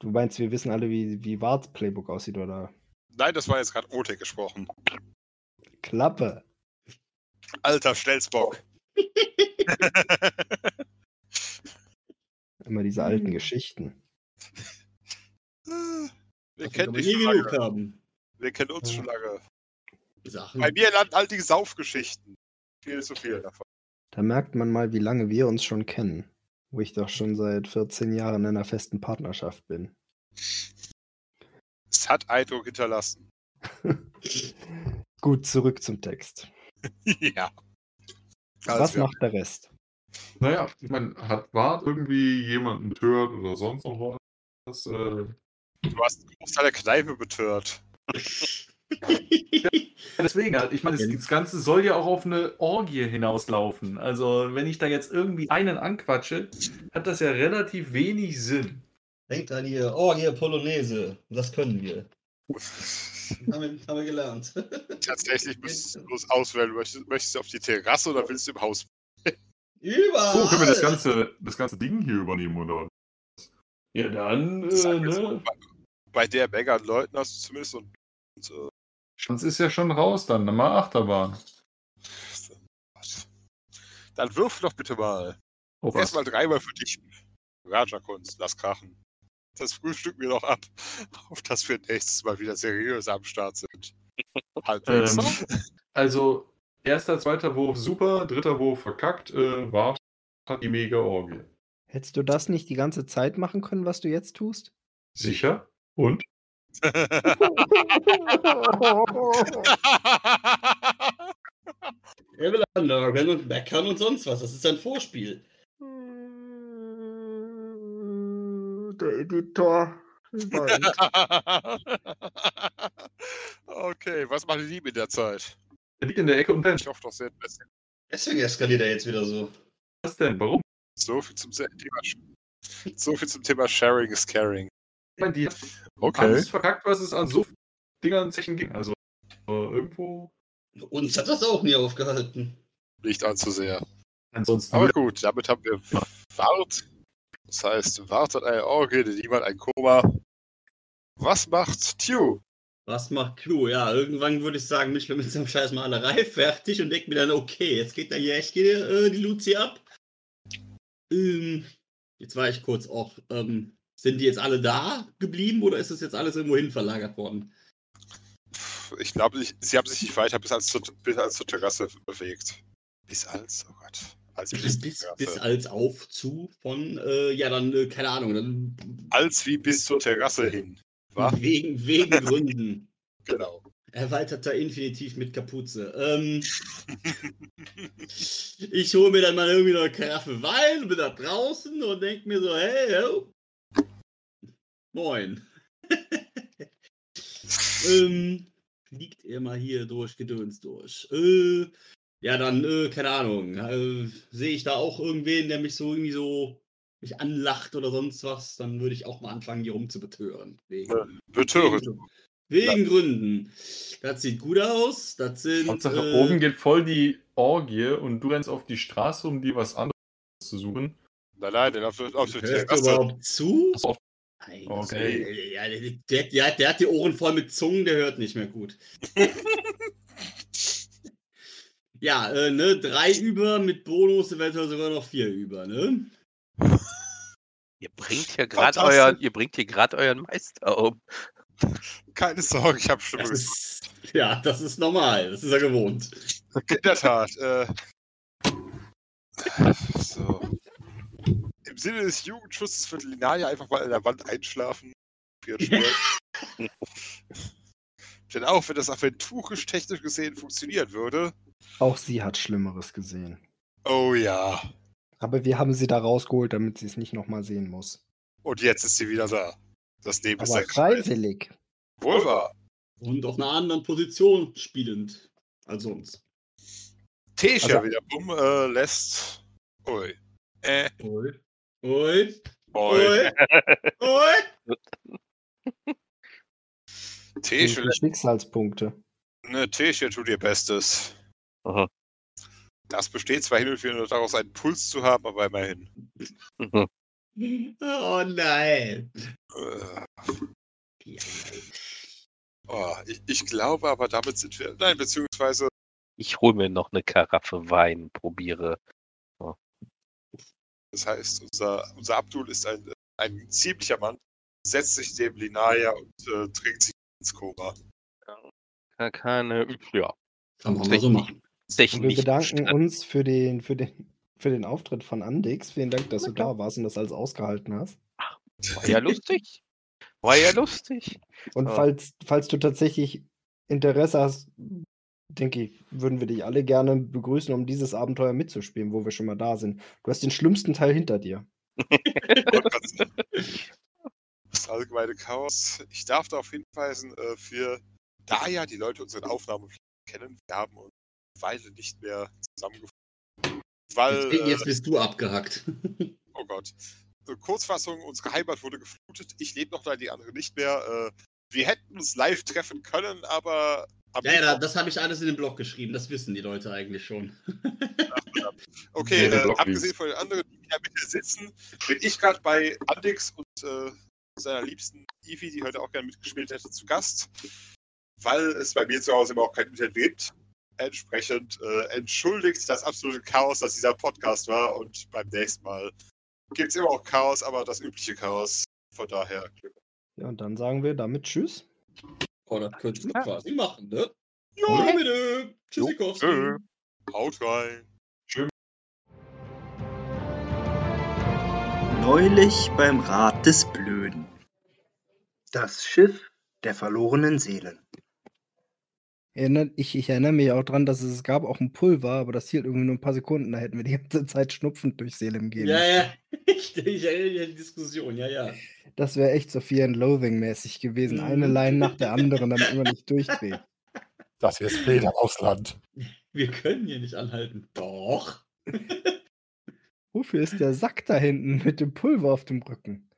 B: Du meinst, wir wissen alle, wie, wie Warts Playbook aussieht, oder?
F: Nein, das war jetzt gerade Ote gesprochen.
B: Klappe.
F: Alter Stelzbock.
B: Immer diese alten Geschichten.
F: Wir
D: Das
F: kennen dich schon
D: nie genug
F: lange.
D: haben.
F: Wir kennen uns schon lange.
D: Sachen.
F: Bei mir landen all die Saufgeschichten. Viel zu viel davon.
B: Da merkt man mal, wie lange wir uns schon kennen. Wo ich doch schon seit 14 Jahren in einer festen Partnerschaft bin.
F: Es hat Eindruck hinterlassen.
B: Gut, zurück zum Text.
F: ja. Also,
B: Was
F: wir-
B: macht der Rest?
G: Naja, ich meine, hat war irgendwie jemanden betört oder sonst noch was? Äh,
F: Du hast einen Großteil der Kneipe betört.
G: deswegen halt, ich meine, das, das Ganze soll ja auch auf eine Orgie hinauslaufen. Also, wenn ich da jetzt irgendwie einen anquatsche, hat das ja relativ wenig Sinn.
D: Denkt an ihr, oh, hier Polonaise. Das können wir. haben, wir haben wir gelernt.
F: Tatsächlich musst du bloß auswählen. Möchtest, möchtest du auf die Terrasse oder willst du im Haus?
D: Überall!
G: So, können wir das ganze, das ganze Ding hier übernehmen, oder? Ja, dann, äh, ne?
F: Bei der Menge an Leuten hast du zumindest so ein. So,
G: Chance ist ja schon raus dann, dann mal Achterbahn.
F: dann wirf doch bitte mal.
G: Oh?
F: Erstmal dreimal für dich. Raja-Kunst, lass krachen. Das frühstücken wir noch ab, auf dass wir nächstes Mal wieder seriös am Start sind. Halbwegs.
G: Ähm, also, erster, zweiter Wurf super, dritter Wurf verkackt, äh, Wart hat die mega Orgie.
B: Hättest du das nicht die ganze Zeit machen können, was du jetzt tust?
G: Sicher? Und?
D: Er will Rennen und Meckern und sonst was. Das ist ein Vorspiel.
B: Der Editor.
F: okay, was machen die in der Zeit?
G: Er liegt in der Ecke und pennt.
F: Ich hoffe doch sehr.
D: Deswegen eskaliert er jetzt wieder so.
G: Was denn? Warum?
F: So viel zum Thema, so viel zum Thema Sharing is Caring.
G: Ich meine, die hat
F: Okay.
G: alles verkackt, was es an so Dingern Zechen ging. Also, äh, irgendwo.
D: Uns hat das auch nie aufgehalten.
F: Nicht allzu sehr.
G: Ansonsten.
F: Aber gut, damit haben wir Wart. Das heißt, Wart hat eine Orgie, niemand ein Koma. Was macht Tew?
D: Was macht Q? Ja, irgendwann würde ich sagen, ich bin mit seinem scheiß Malerei fertig und denke mir dann, okay, jetzt geht da hier echt äh, die Luzi ab. Ähm, jetzt war ich kurz auch, ähm, sind die jetzt alle da geblieben oder ist das jetzt alles irgendwo hin verlagert worden?
F: Ich glaube, sie haben sich nicht weiter bis als, zur, bis als zur Terrasse bewegt. Bis als, oh Gott. Als bis,
D: Bis, bis als auf zu von, äh, ja dann, äh, keine Ahnung, dann
F: als wie bis zur Terrasse hin. Wa?
D: wegen, wegen Gründen.
F: Genau.
D: Erweiterter Infinitiv mit Kapuze. Ähm, ich hole mir dann mal irgendwie noch eine Karaffe Wein und bin da draußen und denke mir so, hey, yo. Moin. ähm, fliegt er mal hier durch Gedöns durch. Äh, ja, dann, äh, keine Ahnung, äh, sehe ich da auch irgendwen, der mich so irgendwie so mich anlacht oder sonst was, dann würde ich auch mal anfangen, hier rumzubetören. Wegen,
F: Betören.
D: Wegen Gründen. Das sieht gut aus. Das sind.
G: Hauptsache,
D: äh,
G: oben geht voll die Orgie und du rennst auf die Straße, um dir was anderes zu suchen.
F: Nein, nein, der läuft auf der
D: Hörst du überhaupt zu?
G: Auf.
D: Nein,
G: Okay.
D: Ja, der, der, der, der hat die Ohren voll mit Zungen, der hört nicht mehr gut. ja, äh, ne, drei über mit Bonus, eventuell sogar noch vier über, ne?
E: Ihr bringt hier gerade euren, ihr bringt hier gerade euren Meister um.
F: Keine Sorge, ich habe Stimme
D: Das ist, ja, das ist normal, das ist er gewohnt.
F: In der Tat. Äh, so. Im Sinne des Jugendschutzes wird Linaria einfach mal an der Wand einschlafen. Denn auch wenn das aventurisch technisch gesehen funktionieren würde,
B: Auch sie hat Schlimmeres gesehen.
F: oh ja.
B: Aber wir haben sie da rausgeholt, damit sie es nicht nochmal sehen muss.
F: Und jetzt ist sie wieder da. Das Leben ist
B: Aber
F: Scheiß.
B: freiwillig.
F: Wohl wahr.
D: Und auf einer anderen Position spielend als sonst.
F: Tesha
B: Also-
F: wieder bumm äh, lässt. Ui. Äh,
D: Ui. Ui.
F: ui.
D: Ui.
F: Tesha,
B: Schicksalspunkte.
F: ne, Tesha tut ihr Bestes.
E: Aha.
F: Das besteht zwar hin und wieder nur daraus, einen Puls zu haben, aber immerhin.
D: Oh nein.
F: Äh, oh, ich, ich glaube aber, damit sind wir. Nein, beziehungsweise
E: Ich hole mir noch eine Karaffe Wein, probiere. So.
F: Das heißt, unser, unser Abdul ist ein, ein ziemlicher Mann, setzt sich neben Linaya und äh, trinkt sich ins Koma.
E: Ke- Keine, ja.
D: Kann man mal so machen.
E: Sich
B: Und wir
E: nicht
B: bedanken
E: bestrafen.
B: uns für den, für, den, für den Auftritt von Andix. Vielen Dank, dass du da warst und das alles ausgehalten hast.
E: War ja lustig. War ja lustig.
B: Und
E: Ja.
B: falls, falls du tatsächlich Interesse hast, denke ich, würden wir dich alle gerne begrüßen, um dieses Abenteuer mitzuspielen, wo wir schon mal da sind. Du hast den schlimmsten Teil hinter dir.
F: Das allgemeine Chaos. Ich darf darauf hinweisen, äh, für da ja die Leute unseren Aufnahmen kennen, wir haben uns Weile nicht mehr zusammengefunden. Weil,
D: Jetzt, jetzt
F: äh,
D: bist du abgehackt.
F: oh Gott. Äh, Kurzfassung, unsere Heimat wurde geflutet. Ich lebe noch da, die andere nicht mehr. Äh, wir hätten uns live treffen können, aber am
D: Ja, ja, da- das habe ich alles in den Blog geschrieben. Das wissen die Leute eigentlich schon.
F: Okay,
K: Ja,
F: äh, abgesehen von den anderen, die in der Mitte sitzen, bin ich gerade bei Andix und äh, seiner liebsten Ivy, die heute auch gerne mitgespielt hätte, zu Gast, weil es bei mir zu Hause immer auch kein Internet gibt. Entsprechend äh, entschuldigt das absolute Chaos, das dieser Podcast war und beim nächsten Mal gibt es immer auch Chaos, aber das übliche Chaos. Von daher.
B: Ja, und dann sagen wir damit Tschüss.
D: Oh, das könntest du quasi machen, ne?
F: Ja.
D: Ja, bitte. Tschüssikowski.
F: Haut rein.
I: Neulich beim Rat des Blöden. Das Schiff der verlorenen Seelen.
B: Erinnert, ich, ich erinnere mich auch dran, dass es, es gab auch ein Pulver, aber das hielt irgendwie nur ein paar Sekunden. Da hätten wir die ganze Zeit schnupfend durch Seelem gehen
D: Ja,
B: müssen.
D: ja. Ich, ich erinnere mich an die Diskussion, ja, ja.
B: Das wäre echt Sophia and Loathing mäßig gewesen. Eine
D: Mhm.
B: Line nach der anderen, damit man nicht durchdreht.
F: Das hier ist aus Land.
D: Wir können hier nicht anhalten. Doch.
B: Wofür ist der Sack da hinten mit dem Pulver auf dem Rücken?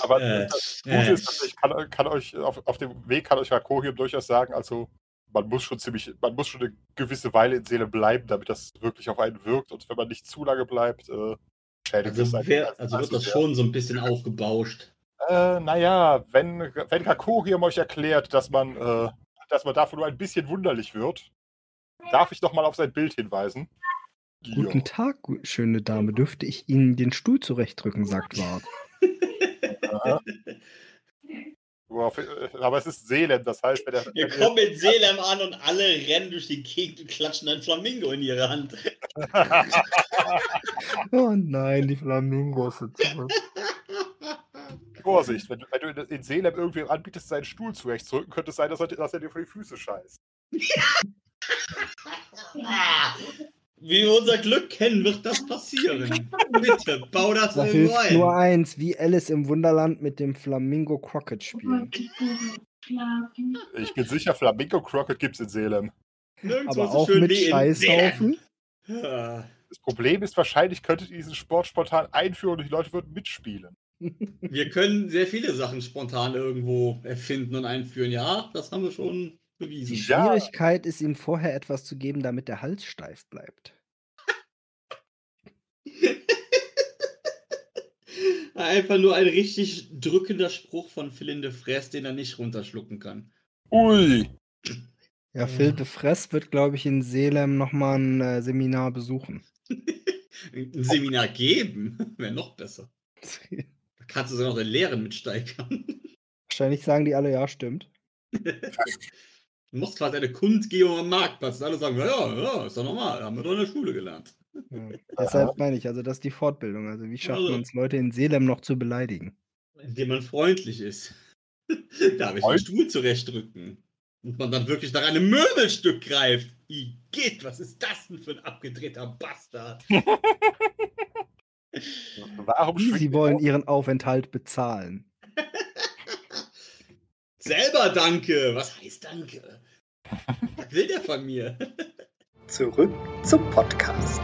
F: Aber
D: Äh,
F: das
D: äh.
F: Gute ist, dass ich kann, kann euch auf, auf dem Weg kann euch Rakorium durchaus sagen, also man muss schon ziemlich, man muss schon eine gewisse Weile in Seele bleiben, damit das wirklich auf einen wirkt. Und wenn man nicht zu lange bleibt, äh, schädigt
D: Also,
F: es einen.
D: wär, also wird das
F: sehr.
D: schon so ein bisschen aufgebauscht.
F: Äh, naja, wenn, wenn Rakorium euch erklärt, dass man, äh, dass man davon nur ein bisschen wunderlich wird, darf ich noch mal auf sein Bild hinweisen.
B: Guten Tag, gu- schöne Dame. Dürfte ich Ihnen den Stuhl zurechtdrücken, sagt Wart.
F: Ja. Äh, Aber es ist Seelen, das heißt, wenn der,
D: Wir kommen mit Selem an und alle rennen durch die Gegend und klatschen ein Flamingo in ihre Hand.
B: Oh nein, die Flamingos sind zurück.
F: Vorsicht, wenn du, wenn du in Seelem irgendwem anbietest, seinen Stuhl zurechtzurücken, könnte es sein, dass er, dass er dir vor die Füße scheißt.
D: Wie wir unser Glück kennen, wird das passieren. Bitte, bau das
B: Da
D: irgendwo
B: hilft nur
D: ein.
B: eins, wie Alice im Wunderland mit dem Flamingo Crockett spielen.
F: Ich bin sicher, Flamingo Crockett gibt's in Seelem.
D: Nirgendwo
B: Aber
D: so
B: auch
D: schön
B: mit
D: in
B: Scheißhaufen.
D: Selem.
F: Das Problem ist, wahrscheinlich könntet ihr diesen Sport spontan einführen und die Leute würden mitspielen.
D: Wir können sehr viele Sachen spontan irgendwo erfinden und einführen. Ja, das haben wir schon bewiesen.
B: Die Schwierigkeit ist, ihm vorher etwas zu geben, damit der Hals steif bleibt.
D: Einfach nur ein richtig drückender Spruch von Philin de Fress, den er nicht runterschlucken kann.
F: Ui.
B: Ja, Phil de Fress wird, glaube ich, in Selem nochmal ein äh, Seminar besuchen.
D: Ein Seminar geben, wäre noch besser. Da kannst du sogar noch den Lehren mitsteigern.
B: Wahrscheinlich sagen die alle, ja, stimmt.
D: Du musst quasi eine Kundgebung am Marktplatz. und Alle sagen, ja, ja, ja, ist doch normal, haben wir doch in der Schule gelernt.
B: Ja. Deshalb meine ich, also das ist die Fortbildung. Also wie schafft
D: Also-
B: man es, Leute in Selem noch zu beleidigen?
D: Indem man freundlich ist. Darf ich den Stuhl zurechtdrücken? Und man dann wirklich nach einem Möbelstück greift. Geht? Was ist das denn für ein abgedrehter Bastard?
F: Warum
B: sie wollen ihren Aufenthalt bezahlen.
D: Selber danke. Was heißt danke? Was will der von mir?
I: Zurück zum Podcast.